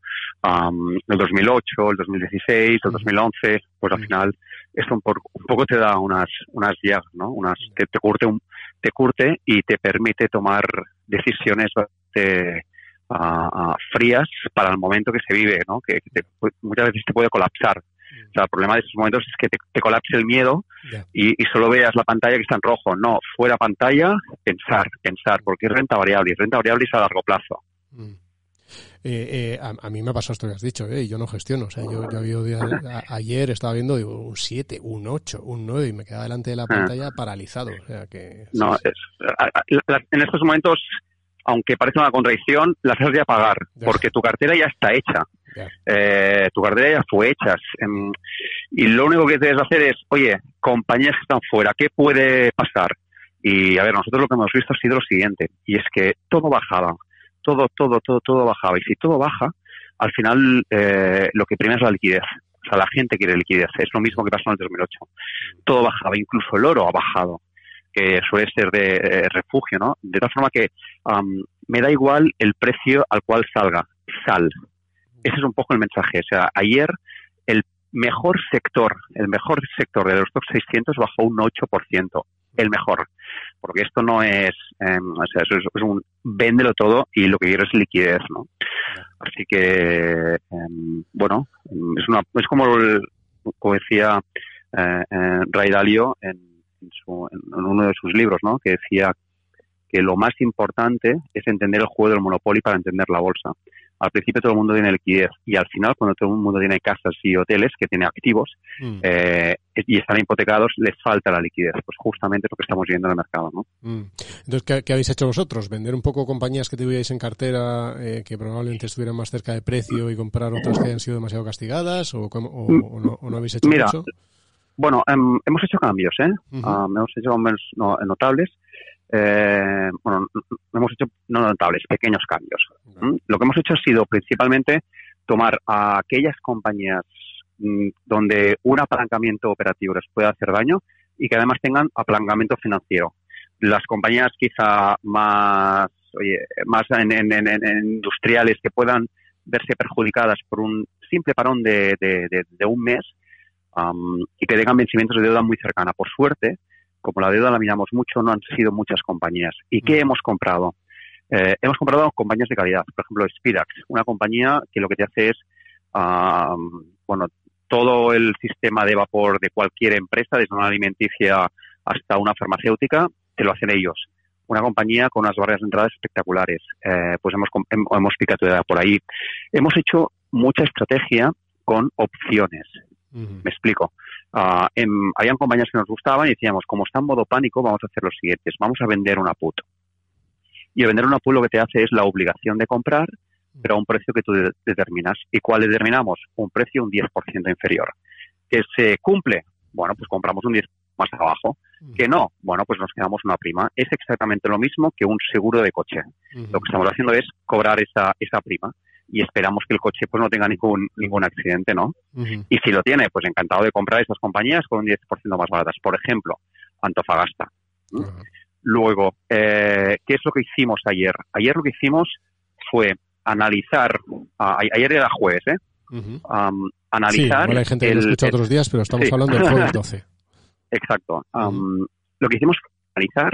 el 2008, el 2016, el 2011, pues al final esto un, un poco te da unas unas llagas, ¿no? Unas te, te curte un te curte y te permite tomar decisiones frías para el momento que se vive, ¿no? Que, muchas veces te puede colapsar. O sea, el problema de esos momentos es que te, colapse el miedo y, solo veas la pantalla que está en rojo. No, fuera pantalla, pensar, pensar, porque es renta variable y renta variable es a largo plazo. Mm. Eh, eh, a, mí me ha pasado esto que has dicho, eh, yo no gestiono. O sea, yo, yo ayer estaba viendo digo, un 7, un 8, un 9 y me quedaba delante de la ah. pantalla paralizado. O sea, que, no, en estos momentos, aunque parece una contradicción, las has de apagar, porque tu cartera ya está hecha. Eh, tu cartera ya fue hecha. Em, y lo único que debes hacer es, oye, compañías que están fuera, ¿qué puede pasar? Y a ver, nosotros lo que hemos visto ha sido lo siguiente, y es que todo bajaba todo, todo, todo, todo bajaba. Y si todo baja, al final eh, lo que prima es la liquidez. O sea, la gente quiere liquidez. Es lo mismo que pasó en el 2008. Todo bajaba, incluso el oro ha bajado, que suele ser de eh, refugio, ¿no? De tal forma que me da igual el precio al cual salga. Sal. Ese es un poco el mensaje. O sea, ayer el mejor sector, el mejor sector de los top 600 bajó un 8%. El mejor porque esto no es, em, o sea, es, un véndelo todo y lo que quiero es liquidez, ¿no? Así que, em, bueno, es, una, es como, como decía eh, eh, Ray Dalio en, uno de sus libros, ¿no? Que decía que lo más importante es entender el juego del monopolio para entender la bolsa. al principio todo el mundo tiene liquidez y al final cuando todo el mundo tiene casas y hoteles que tiene activos mm. eh, y están hipotecados les falta la liquidez pues justamente lo que estamos viendo en el mercado ¿no? Mm. entonces ¿qué, habéis hecho vosotros? ¿vender un poco compañías que tuvierais en cartera eh, que probablemente estuvieran más cerca de precio y comprar otras que hayan sido demasiado castigadas o, mm. no, habéis hecho Mira, bueno em, hemos hecho cambios ¿eh? Ah, hemos hecho cambios notables eh, bueno, hemos hecho no notables, pequeños cambios. Lo que hemos hecho ha sido principalmente tomar a aquellas compañías mm, donde un apalancamiento operativo les pueda hacer daño y que además tengan apalancamiento financiero. Las compañías quizá más, oye, más en, industriales que puedan verse perjudicadas por un simple parón de, un mes y que tengan vencimientos de deuda muy cercana. Por suerte, como la deuda la miramos mucho, no han sido muchas compañías. ¿Y qué mm. hemos comprado? Eh, hemos comprado compañías de calidad, por ejemplo, Spirax, una compañía que lo que te hace es, bueno, todo el sistema de vapor de cualquier empresa, desde una alimenticia hasta una farmacéutica, te lo hacen ellos. Una compañía con unas barreras de entrada espectaculares. Eh, pues hemos, hemos picateado por ahí. Hemos hecho mucha estrategia con opciones. Me explico. Uh, habían compañías que nos gustaban y decíamos, como está en modo pánico, vamos a hacer los siguientes. Vamos a vender una put. Y vender una put lo que te hace es la obligación de comprar, pero a un precio que tú determinas. ¿Y cuál determinamos? Un precio un 10% inferior. ¿Que se cumple? Bueno, pues compramos un 10% más abajo. Que no, bueno, pues nos quedamos una prima. Es exactamente lo mismo que un seguro de coche. Lo que estamos haciendo es cobrar esa, esa prima y esperamos que el coche pues no tenga ningún ningún accidente, ¿no? Y si lo tiene, pues encantado de comprar esas compañías con un 10% más baratas. Por ejemplo, Antofagasta. Luego, eh, ¿qué es lo que hicimos ayer? Ayer lo que hicimos fue analizar, ayer era jueves, ¿eh? analizar. Sí, hay gente que lo escucha otros días, pero estamos hablando del jueves [LAUGHS] 12. Exacto. Lo que hicimos fue analizar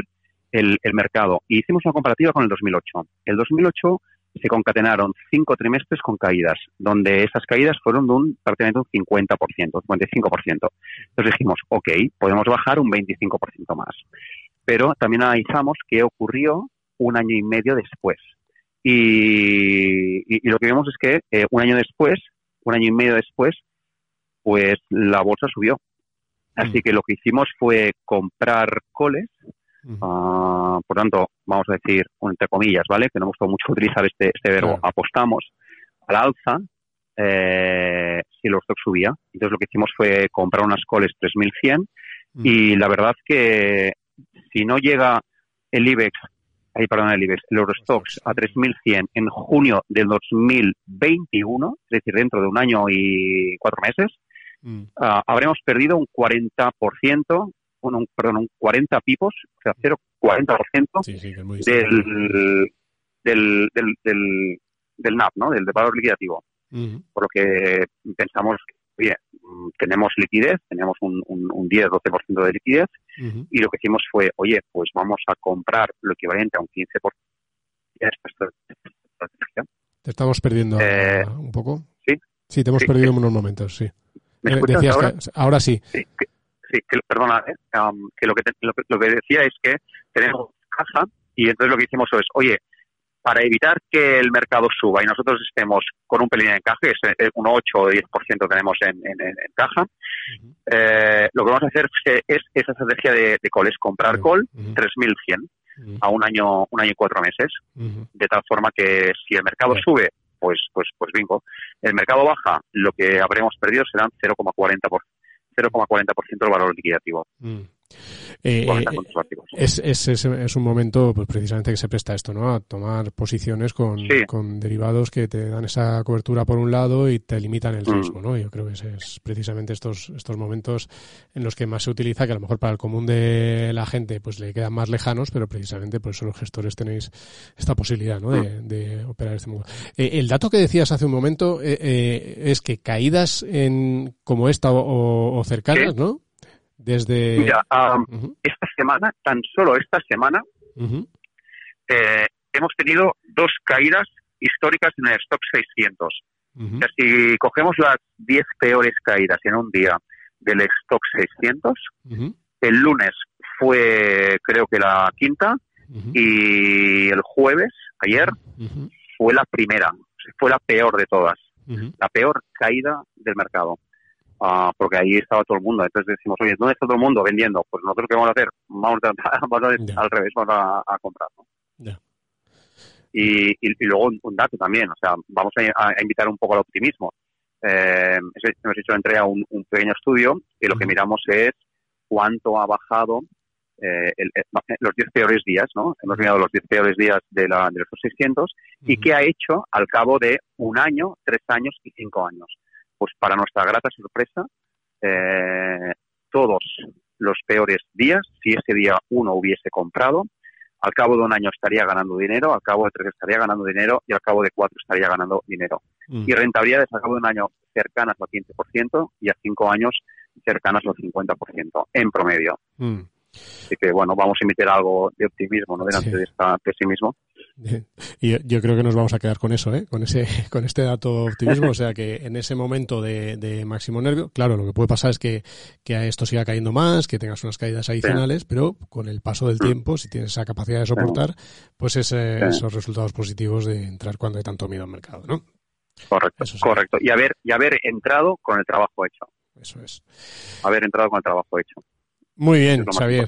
el, el mercado y hicimos una comparativa con el 2008. El 2008 se concatenaron cinco trimestres con caídas, donde esas caídas fueron de un prácticamente un 50%, 55%. Entonces dijimos, ok, podemos bajar un 25% más. Pero también analizamos qué ocurrió un año y medio después. Y, lo que vemos es que eh, un año después, un año y medio después, pues la bolsa subió. Así mm. que lo que hicimos fue comprar coles Ah, por tanto, vamos a decir, entre comillas, ¿vale? Que no me gusta mucho [LAUGHS] utilizar este, este verbo, apostamos al alza eh, si el stock subía. Entonces lo que hicimos fue comprar unas coles 3100 y la verdad que si no llega el IBEX, ahí perdón, el IBEX, el Eurostox a 3100 en junio del 2021, es decir, dentro de un año y cuatro meses, ah, habremos perdido un 40% un, perdón, un 40 pipos, o sea, 0,40% del, del, del, del, NAP, ¿no? Del valor liquidativo. Por lo que pensamos que, oye, mm, tenemos liquidez, tenemos un, un, un 10-12% de liquidez, y lo que hicimos fue, oye, pues vamos a comprar lo equivalente a un 15%. Te estamos perdiendo eh, un poco. Sí. Sí, te hemos perdido en unos momentos, sí. ¿Me eh, Decías ahora? Que, ahora sí. sí sí, que, perdona, ¿eh? que, lo que, lo, que decía es que tenemos caja y entonces lo que hicimos es, oye, para evitar que el mercado suba y nosotros estemos con un pelín de encaje, es un 8 o 10% tenemos en, en, caja, eh, lo que vamos a hacer es, esa estrategia de, de call, es comprar call 3.100 a un año, un año y cuatro meses, de tal forma que si el mercado sube, pues, pues, pues bingo. El mercado baja, lo que habremos perdido serán 0,40%. 0,40% del valor liquidativo. Eh, eh, es, es, es, un momento pues precisamente que se presta esto, ¿no? A tomar posiciones con, con, derivados que te dan esa cobertura por un lado y te limitan el mm. riesgo, ¿no? Yo creo que es, precisamente estos, estos momentos en los que más se utiliza, que a lo mejor para el común de la gente pues le quedan más lejanos, pero precisamente por eso los gestores tenéis esta posibilidad, ¿no? De, mm. operar este modo. Eh, el dato que decías hace un momento es que caídas en como esta o, o cercanas, ¿no? Desde. Mira, esta semana, tan solo esta semana, eh, hemos tenido dos caídas históricas en el stock 600. O sea, si cogemos las 10 peores caídas en un día del stock 600, el lunes fue, creo que la quinta, y el jueves, ayer, fue la primera. Fue la peor de todas, la peor caída del mercado. Ah, porque ahí estaba todo el mundo. Entonces decimos, oye, ¿dónde está todo el mundo vendiendo? Pues nosotros, ¿qué vamos a hacer? Vamos a, [LAUGHS] al revés, vamos a, comprar. Y, y, luego un, dato también, o sea, vamos a, invitar un poco al optimismo. Eh, hemos hecho entrega un, un pequeño estudio y lo que miramos es cuánto ha bajado eh, eh, los 10 peores días, ¿no? Hemos mirado los 10 peores días de, la, de los 600 y qué ha hecho al cabo de un año, tres años y cinco años. Pues para nuestra grata sorpresa, eh, todos los peores días, si ese día uno hubiese comprado, al cabo de un año estaría ganando dinero, al cabo de tres estaría ganando dinero y al cabo de cuatro estaría ganando dinero. Mm. Y rentabilidades al cabo de un año cercanas al 15% y a cinco años cercanas al 50% en promedio. Mm. Así que, bueno, vamos a emitir algo de optimismo, ¿no? Delante de este pesimismo. Y yo creo que nos vamos a quedar con eso, ¿eh? Con ese, [LAUGHS] con este dato optimismo. O sea que en ese momento de, máximo nervio, claro, lo que puede pasar es que, que esto siga cayendo más, que tengas unas caídas adicionales, pero con el paso del mm. tiempo, si tienes esa capacidad de soportar, pues esos resultados positivos de entrar cuando hay tanto miedo al mercado, ¿no? Correcto, correcto. Y haber, y haber entrado con el trabajo hecho. Eso es. Haber entrado con el trabajo hecho. Muy bien, Xavier.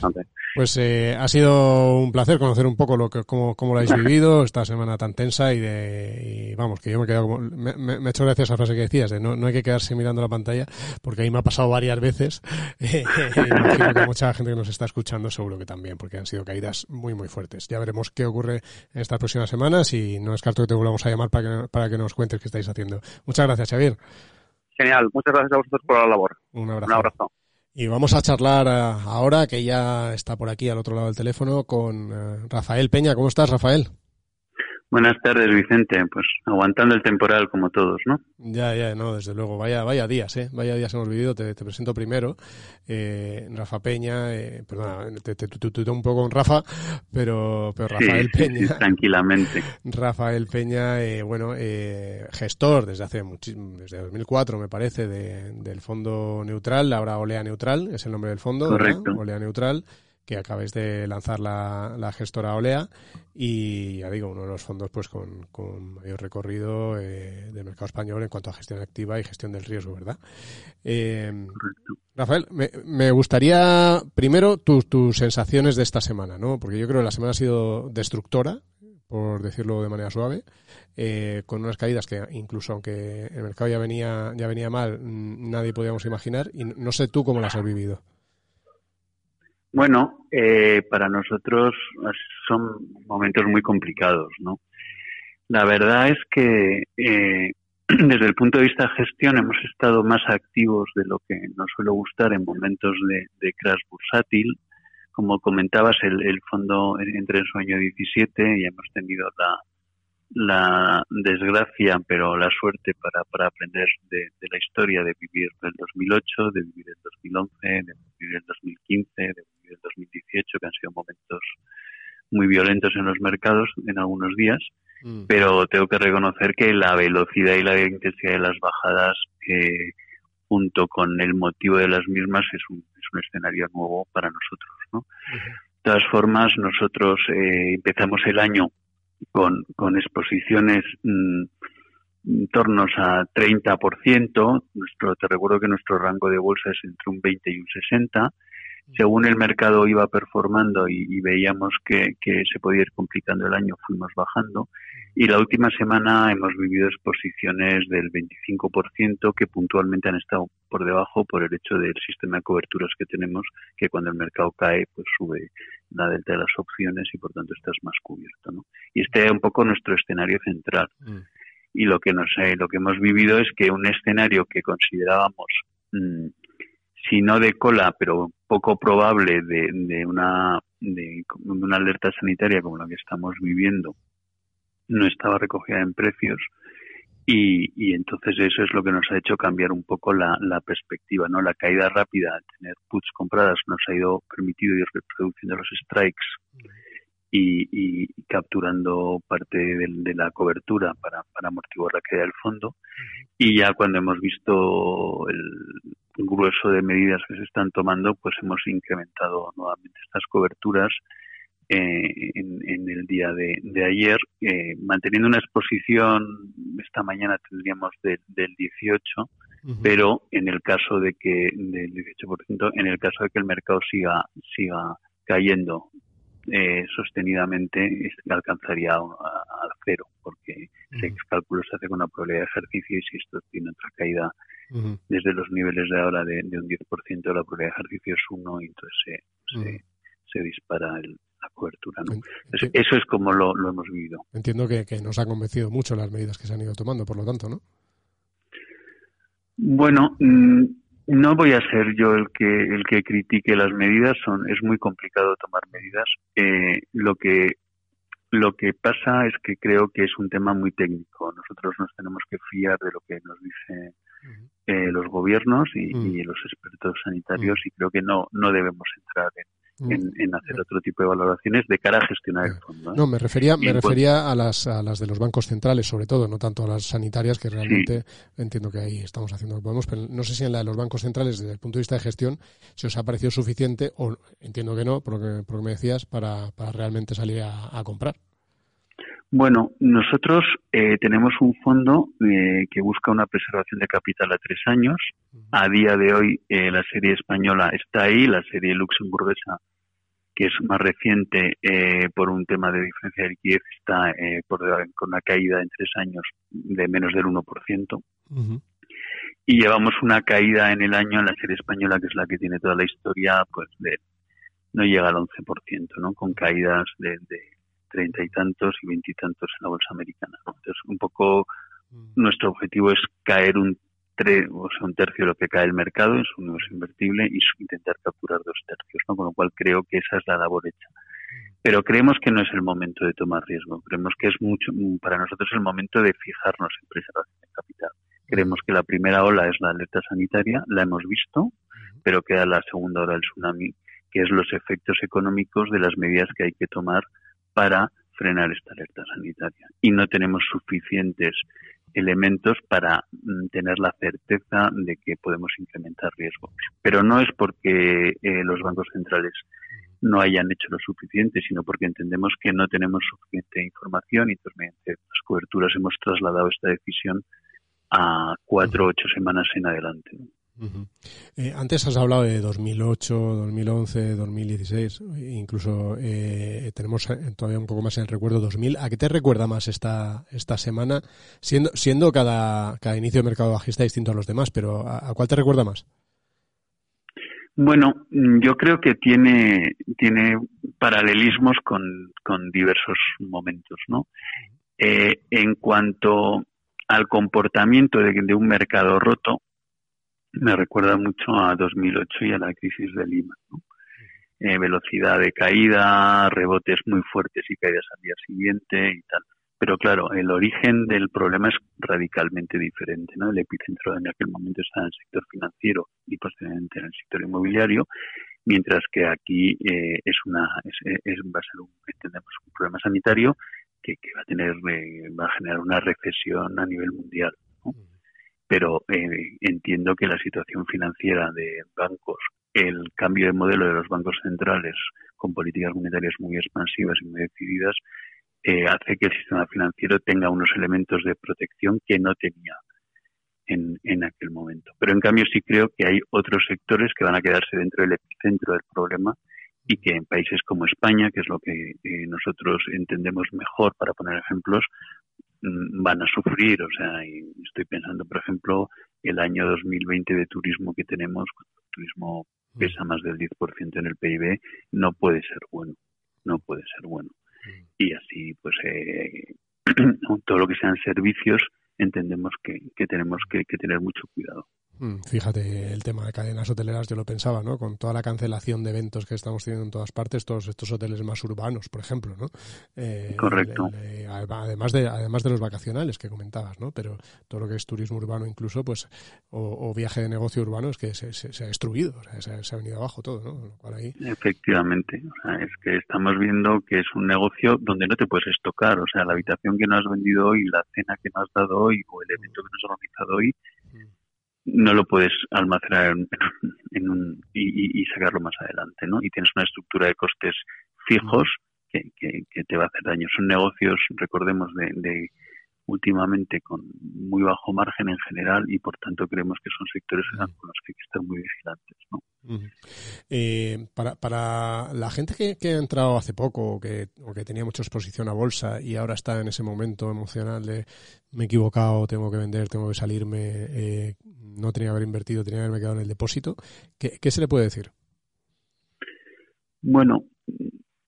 Pues eh, ha sido un placer conocer un poco lo que, cómo, cómo lo habéis [LAUGHS] vivido esta semana tan tensa y de vamos que yo me he quedado como me, me, he hecho gracias a esa frase que decías de no, no hay que quedarse mirando la pantalla porque ahí me ha pasado varias veces. [LAUGHS] Eh, imagino que mucha gente que nos está escuchando seguro que también porque han sido caídas muy muy fuertes. Ya veremos qué ocurre en estas próximas semanas y no descarto que te volvamos a llamar para que, para que nos cuentes qué estáis haciendo. Muchas gracias Xavier. Genial muchas gracias a vosotros por la labor. Un abrazo, un abrazo. Y vamos a charlar eh, ahora, que ya está por aquí al otro lado del teléfono, con eh, Rafael Peña. ¿Cómo estás, Rafael? Buenas tardes, Vicente. Pues aguantando el temporal como todos, ¿no? Ya, ya, no, desde luego. Vaya, vaya días, ¿eh? Vaya días hemos vivido. Te, presento primero. Eh, Rafa Peña, eh, perdona, te, te, un poco con Rafa, pero, pero Rafael Peña. tranquilamente. Rafael Peña, eh, bueno, eh, gestor desde hace muchísimo, desde 2004, me parece, de, del Fondo Neutral, ahora Olea Neutral, es el nombre del fondo. Correcto. Olea Neutral que acabáis de lanzar la, la, gestora Olea y ya digo, uno de los fondos pues con, con mayor recorrido eh, del mercado español en cuanto a gestión activa y gestión del riesgo, ¿verdad? Eh, Rafael, me, me, gustaría primero tus, tus sensaciones de esta semana, ¿no? Porque yo creo que la semana ha sido destructora, por decirlo de manera suave, eh, con unas caídas que incluso aunque el mercado ya venía, ya venía mal, nadie podíamos imaginar y no sé tú cómo las has vivido. Bueno, eh, para nosotros son momentos muy complicados, ¿no? La verdad es que eh, [CLEARS THROAT] desde el punto de vista de gestión hemos estado más activos de lo que nos suele gustar en momentos de, de crash bursátil. Como comentabas, el, el fondo entre en su año 17 y hemos tenido la, la desgracia, pero la suerte para, para aprender de, la historia de vivir el 2008, de vivir el 2011, de vivir el 2015, de vivir el 2018, que han sido momentos muy violentos en los mercados en algunos días. Mm. Pero tengo que reconocer que la velocidad y la intensidad de las bajadas, eh, junto con el motivo de las mismas, es un, es un escenario nuevo para nosotros. ¿no? De todas formas, nosotros eh, empezamos el año con, con exposiciones mm, en torno a 30%. Nuestro, te recuerdo que nuestro rango de bolsa es entre un 20 y un 60. Según el mercado iba performando y, veíamos que, que, se podía ir complicando el año, fuimos bajando. Y la última semana hemos vivido exposiciones del 25% que puntualmente han estado por debajo por el hecho del sistema de coberturas que tenemos, que cuando el mercado cae, pues sube la delta de las opciones y por tanto estás más cubierto. ¿no? Y este es un poco nuestro escenario central. Mm. Y lo que, nos, eh, lo que hemos vivido es que un escenario que considerábamos, mm, si no de cola, pero poco probable de, de, una, de una alerta sanitaria como la que estamos viviendo, no estaba recogida en precios y, y, entonces eso es lo que nos ha hecho cambiar un poco la, la perspectiva, ¿no? La caída rápida, tener puts compradas nos ha ido permitido ir reduciendo los strikes y, y capturando parte de, de, la cobertura para, para amortiguar la caída del fondo. Y ya cuando hemos visto el grueso de medidas que se están tomando, pues hemos incrementado nuevamente estas coberturas eh, en, el día de, ayer, eh, manteniendo una exposición, esta mañana tendríamos del 18, pero en el caso de que, del 18%, en el caso de que el mercado siga, siga cayendo eh, sostenidamente, alcanzaría al cero, porque ese cálculo se hace con una probabilidad de ejercicio y si esto tiene otra caída desde los niveles de ahora de, un 10%, la probabilidad de ejercicio es 1 y entonces se, se dispara el, cobertura. eso es como lo, hemos vivido. Entiendo que, nos ha convencido mucho las medidas que se han ido tomando, por lo tanto, ¿no? Bueno, mm, no voy a ser yo el que el que critique las medidas. Son es muy complicado tomar medidas. Eh, lo que lo que pasa es que creo que es un tema muy técnico. Nosotros nos tenemos que fiar de lo que nos dicen eh, los gobiernos y, mm. los expertos sanitarios mm. y creo que no no debemos entrar en, Mm. en, hacer otro tipo de valoraciones de cara a gestionar el fondo. ¿eh? No, me refería, me refería a, las, a las de los bancos centrales, sobre todo, no tanto a las sanitarias, que realmente entiendo que ahí estamos haciendo lo que podemos, pero no sé si en la de los bancos centrales, desde el punto de vista de gestión, si os ha parecido suficiente, o entiendo que no, por lo que, por me decías, para, para realmente salir a comprar. Bueno, nosotros eh, tenemos un fondo eh, que busca una preservación de capital a tres años. A día de hoy eh, la serie española está ahí, la serie luxemburguesa, que es más reciente por un tema de diferencia de liquidez, está por, con una caída en tres años de menos del 1%. Y llevamos una caída en el año en la serie española, que es la que tiene toda la historia, pues de no llega al 11%, ¿no? Con caídas de treinta y tantos y veintitantos en la bolsa americana. Entonces, un poco mm. nuestro objetivo es caer un, o sea, un tercio de lo que cae el mercado en su universo invertible y intentar capturar dos tercios, ¿no? con lo cual creo que esa es la labor hecha. Mm. Pero creemos que no es el momento de tomar riesgo, creemos que es mucho, para nosotros el momento de fijarnos en preservación de capital. Creemos que la primera ola es la alerta sanitaria, la hemos visto, pero queda la segunda ola del tsunami, que es los efectos económicos de las medidas que hay que tomar para frenar esta alerta sanitaria. Y no tenemos suficientes elementos para mm, tener la certeza de que podemos incrementar riesgos. Pero no es porque eh, los bancos centrales no hayan hecho lo suficiente, sino porque entendemos que no tenemos suficiente información y entonces mediante las coberturas hemos trasladado esta decisión a cuatro o ocho semanas en adelante. Eh, antes has hablado de 2008, 2011, 2016, incluso eh, tenemos todavía un poco más en el recuerdo 2000. ¿A qué te recuerda más esta, esta semana? Siendo, siendo cada, cada inicio de mercado bajista distinto a los demás, pero ¿a, cuál te recuerda más? Bueno, yo creo que tiene, tiene paralelismos con, con diversos momentos, ¿no? Eh, en cuanto al comportamiento de, de un mercado roto, me recuerda mucho a 2008 y a la crisis de Lima. Eh, velocidad de caída, rebotes muy fuertes y caídas al día siguiente y tal. Pero claro, el origen del problema es radicalmente diferente. ¿no? El epicentro en aquel momento está en el sector financiero y posteriormente en el sector inmobiliario, mientras que aquí eh, es una es, va a ser un, entendemos un problema sanitario que, va a tener eh, va a generar una recesión a nivel mundial. Pero eh, entiendo que la situación financiera de bancos, el cambio de modelo de los bancos centrales con políticas monetarias muy expansivas y muy decididas, eh, hace que el sistema financiero tenga unos elementos de protección que no tenía en, en aquel momento. Pero en cambio sí creo que hay otros sectores que van a quedarse dentro del epicentro del problema y que en países como España, que es lo que eh, nosotros entendemos mejor para poner ejemplos, van a sufrir. O sea, estoy pensando, por ejemplo, el año 2020 de turismo que tenemos, cuando el turismo mm. pesa más del 10% en el PIB, no puede ser bueno. No puede ser bueno. Mm. Y así, pues, eh, [CLEARS THROAT] todo lo que sean servicios, entendemos que, que tenemos que tener mucho cuidado. Mm, fíjate, el tema de cadenas hoteleras, yo lo pensaba, ¿no? Con toda la cancelación de eventos que estamos teniendo en todas partes, todos estos hoteles más urbanos, por ejemplo, ¿no? Eh, Correcto. además de además de los vacacionales que comentabas, ¿no? Pero todo lo que es turismo urbano, incluso, pues, o, viaje de negocio urbano, es que se, se, ha destruido, o sea, se, ha venido abajo todo, ¿no? Efectivamente, o sea, es que estamos viendo que es un negocio donde no te puedes estocar, o sea, la habitación que no has vendido hoy, la cena que no has dado hoy, o el evento que no has organizado hoy, no lo puedes almacenar en, un, y, sacarlo más adelante, ¿no? Y tienes una estructura de costes fijos que, que, te va a hacer daño. Son negocios, recordemos, de, últimamente con muy bajo margen en general y por tanto creemos que son sectores con los que hay que estar muy vigilantes. ¿no? Eh, para, para la gente que, que, ha entrado hace poco o que, o que tenía mucha exposición a bolsa y ahora está en ese momento emocional de me he equivocado, tengo que vender, tengo que salirme, eh, no tenía que haber invertido, tenía que haberme quedado en el depósito, ¿qué, qué se le puede decir? Bueno,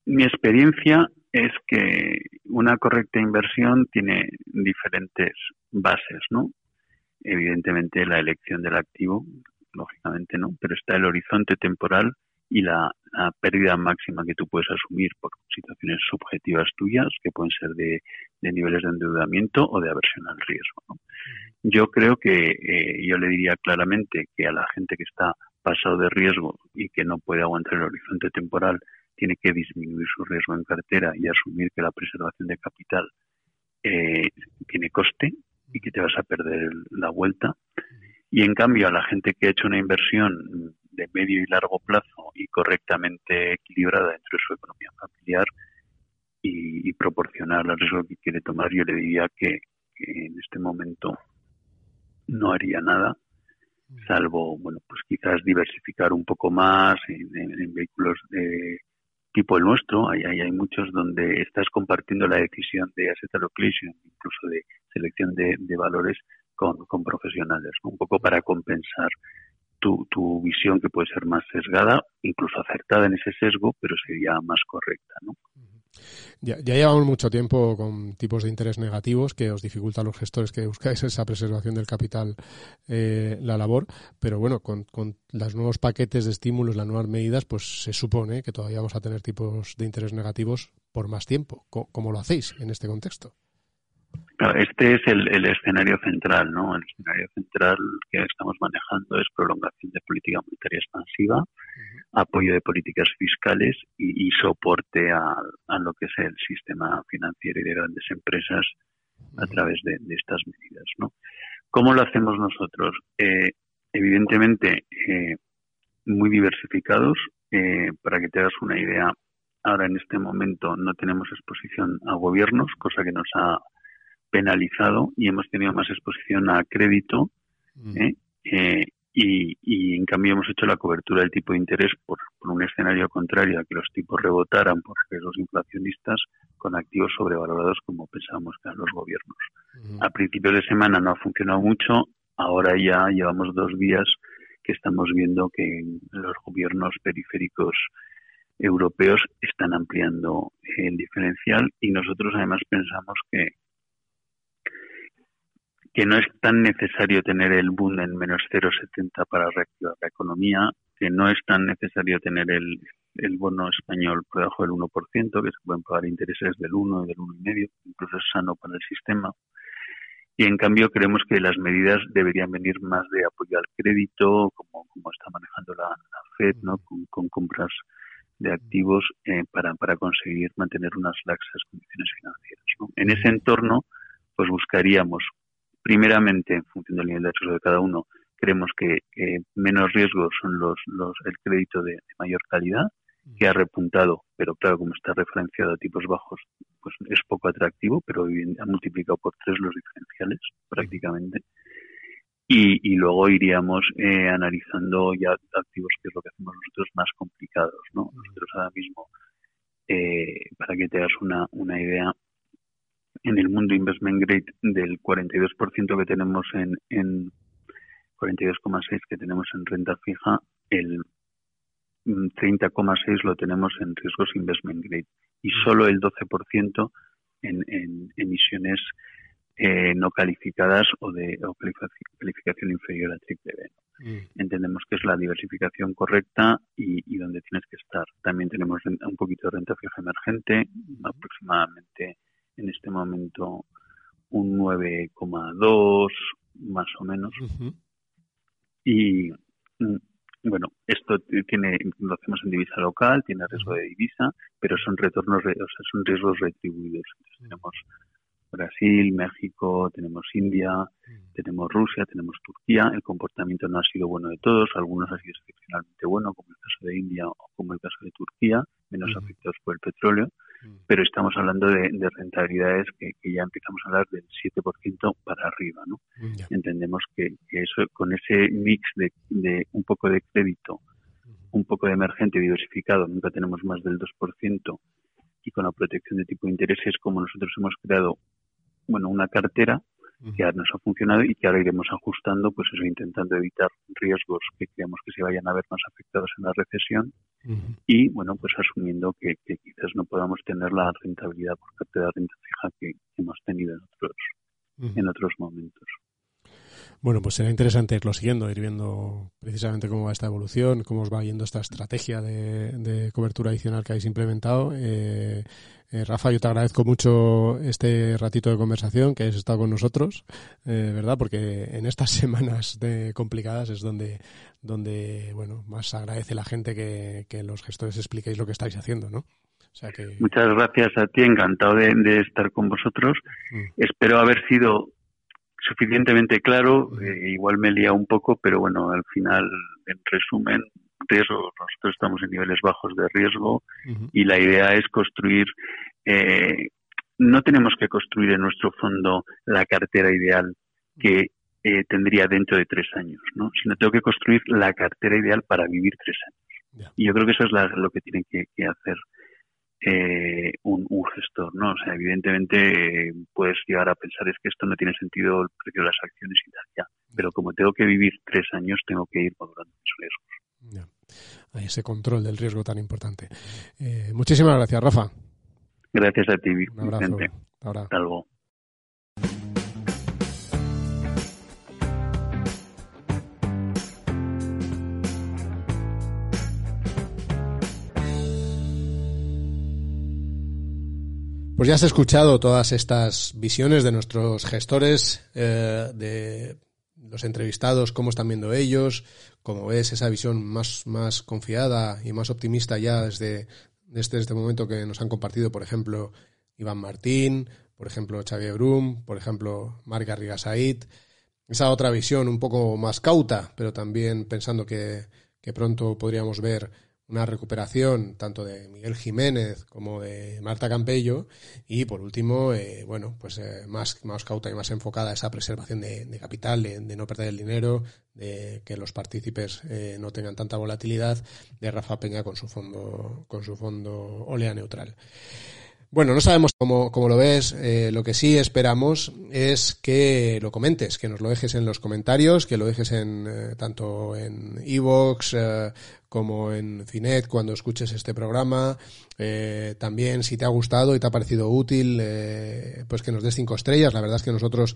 mi experiencia es que una correcta inversión tiene diferentes bases, ¿no? Evidentemente la elección del activo, lógicamente no, pero está el horizonte temporal y la, pérdida máxima que tú puedes asumir por situaciones subjetivas tuyas, que pueden ser de, niveles de endeudamiento o de aversión al riesgo. Yo creo que eh, yo le diría claramente que a la gente que está pasado de riesgo y que no puede aguantar el horizonte temporal tiene que disminuir su riesgo en cartera y asumir que la preservación de capital eh, tiene coste y que te vas a perder la vuelta. Y en cambio, a la gente que ha hecho una inversión de medio y largo plazo y correctamente equilibrada dentro de su economía familiar y, proporcionar al riesgo que quiere tomar, yo le diría que, en este momento no haría nada, salvo, bueno, pues quizás diversificar un poco más en, vehículos de tipo el nuestro. Hay, hay, hay, muchos donde estás compartiendo la decisión de asset allocation, incluso de selección de, de valores con, profesionales, un poco para compensar tu, tu, visión que puede ser más sesgada, incluso acertada en ese sesgo, pero sería más correcta. ¿no? Ya, ya, llevamos mucho tiempo con tipos de interés negativos que os dificultan a los gestores que buscáis [LAUGHS] esa preservación del capital, eh, la labor, pero bueno, con, con los nuevos paquetes de estímulos, las nuevas medidas, pues se supone que todavía vamos a tener tipos de interés negativos por más tiempo. ¿Cómo lo hacéis en este contexto? este es el, escenario central, ¿no? El escenario central que estamos manejando es prolongación de política monetaria expansiva, apoyo de políticas fiscales y, soporte a, lo que es el sistema financiero y de grandes empresas a través de, estas medidas, ¿no? ¿Cómo lo hacemos nosotros? Eh, evidentemente, eh, muy diversificados. Eh, para que te hagas una idea, ahora en este momento no tenemos exposición a gobiernos, cosa que nos ha penalizado y hemos tenido más exposición a crédito mm. ¿eh? Eh, y, en cambio hemos hecho la cobertura del tipo de interés por, un escenario contrario a que los tipos rebotaran por riesgos inflacionistas con activos sobrevalorados como pensábamos que eran los gobiernos. A principios de semana no ha funcionado mucho, ahora ya llevamos dos días que estamos viendo que los gobiernos periféricos europeos están ampliando el diferencial y nosotros además pensamos que que no es tan necesario tener el boom en menos 0,70 para reactivar la economía, que no es tan necesario tener el, bono español por debajo del 1%, que se pueden pagar intereses del 1 y del 1,5, incluso es sano para el sistema. Y en cambio creemos que las medidas deberían venir más de apoyo al crédito, como, como está manejando la, FED, ¿no? con, compras de activos eh, para, para conseguir mantener unas laxas condiciones financieras. En ese entorno, pues buscaríamos primeramente, en función del nivel de riesgo de cada uno, creemos que menos riesgos son los, los el crédito de, mayor calidad, que ha repuntado, pero claro, como está referenciado a tipos bajos, pues es poco atractivo, pero ha multiplicado por tres los diferenciales prácticamente. Y, y luego iríamos eh, analizando ya activos, que es lo que hacemos nosotros, más complicados. ¿no? Nosotros ahora mismo, eh, para que te hagas una, una idea, en el mundo investment grade del 42% que tenemos en, en 42,6 que tenemos en renta fija, el 30,6 lo tenemos en riesgos investment grade y solo el 12% en, en emisiones eh, no calificadas o de calificación inferior a triple B. Mm. Entendemos que es la diversificación correcta y, y, donde tienes que estar. También tenemos un poquito de renta fija emergente, aproximadamente en este momento un 9,2 más o menos. Y mm, bueno, esto tiene, lo hacemos en divisa local, tiene riesgo de divisa, pero son retornos, o sea, son riesgos retribuidos. tenemos Brasil, México, tenemos India, tenemos Rusia, tenemos Turquía. El comportamiento no ha sido bueno de todos, algunos ha sido excepcionalmente bueno, como el caso de India o como el caso de Turquía, menos afectados por el petróleo. Pero estamos hablando de, rentabilidades que, ya empezamos a hablar del 7% para arriba, ¿no? Entendemos que, eso, con ese mix de, un poco de crédito, un poco de emergente diversificado, nunca tenemos más del 2%, y con la protección de tipo de intereses, como nosotros hemos creado, bueno, una cartera que ahora nos ha funcionado y que ahora iremos ajustando, pues eso, intentando evitar riesgos que creemos que se vayan a ver más afectados en la recesión y, bueno, pues asumiendo que, quizás no podamos tener la rentabilidad por parte de la renta fija que, hemos tenido en otros, en otros momentos. Bueno, pues será interesante irlo siguiendo, ir viendo precisamente cómo va esta evolución, cómo os va yendo esta estrategia de, cobertura adicional que habéis implementado. Eh, eh, Rafa, yo te agradezco mucho este ratito de conversación que has estado con nosotros, eh, ¿verdad? Porque en estas [LAUGHS] semanas de complicadas es donde, donde bueno, más agradece la gente que, los gestores expliquéis lo que estáis haciendo, ¿no? Muchas gracias a ti, encantado de, estar con vosotros. Mm. Espero haber sido suficientemente claro, eh, igual me lía un poco, pero bueno, al final, en resumen, riesgo, nosotros estamos en niveles bajos de riesgo y la idea es construir, eh, no tenemos que construir en nuestro fondo la cartera ideal que eh, tendría dentro de tres años, ¿no? sino tengo que construir la cartera ideal para vivir tres años. Y yo creo que eso es lo que tienen que hacer eh, un, gestor, ¿no? O sea, evidentemente puedes llegar a pensar es que esto no tiene sentido el precio de las acciones y tal, ya. Pero como tengo que vivir tres años, tengo que ir modulando mis riesgos. Hay ese control del riesgo tan importante. Eh, muchísimas gracias, Rafa. Gracias a ti, Un abrazo. Hasta luego. Pues ya has escuchado todas estas visiones de nuestros gestores, eh, de los entrevistados, cómo están viendo ellos, cómo ves esa visión más, más confiada y más optimista ya desde, desde este momento que nos han compartido, por ejemplo, Iván Martín, por ejemplo, Xavier Brum, por ejemplo, Marc Garriga Said. Esa otra visión un poco más cauta, pero también pensando que, que pronto podríamos ver una recuperación tanto de Miguel Jiménez como de Marta Campello y por último eh, bueno pues eh, más más cauta y más enfocada a esa preservación de, capital de, no perder el dinero de que los partícipes eh, no tengan tanta volatilidad de Rafa Peña con su fondo con su fondo Olea neutral bueno, no sabemos cómo, cómo lo ves. Eh, lo que sí esperamos es que lo comentes, que nos lo dejes en los comentarios, que lo dejes en eh, tanto en Evox eh, como en Cinet cuando escuches este programa. también si te ha gustado y te ha parecido útil, pues que nos des cinco estrellas. La verdad es que nosotros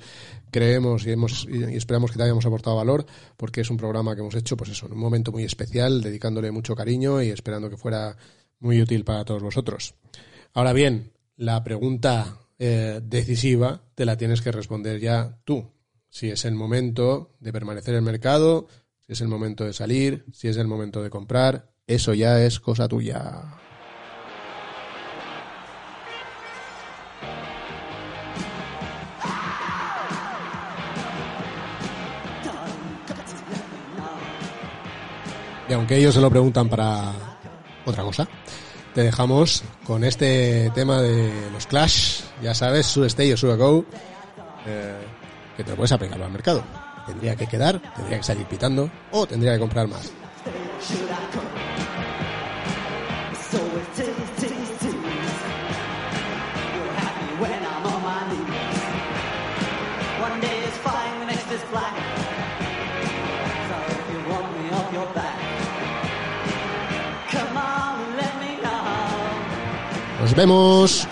creemos y, hemos, y esperamos que te hayamos aportado valor, porque es un programa que hemos hecho, pues eso, en un momento muy especial, dedicándole mucho cariño y esperando que fuera muy útil para todos vosotros. Ahora bien, la pregunta eh, decisiva te la tienes que responder ya tú. Si es el momento de permanecer en el mercado, si es el momento de salir, si es el momento de comprar, eso ya es cosa tuya. Y aunque ellos se lo preguntan para otra cosa, te dejamos con este tema de los Clash, ya sabes, su Stay o su Go, eh, que te lo puedes aplicar al mercado. Tendría que quedar, tendría que salir pitando o tendría que comprar más. Nos vemos.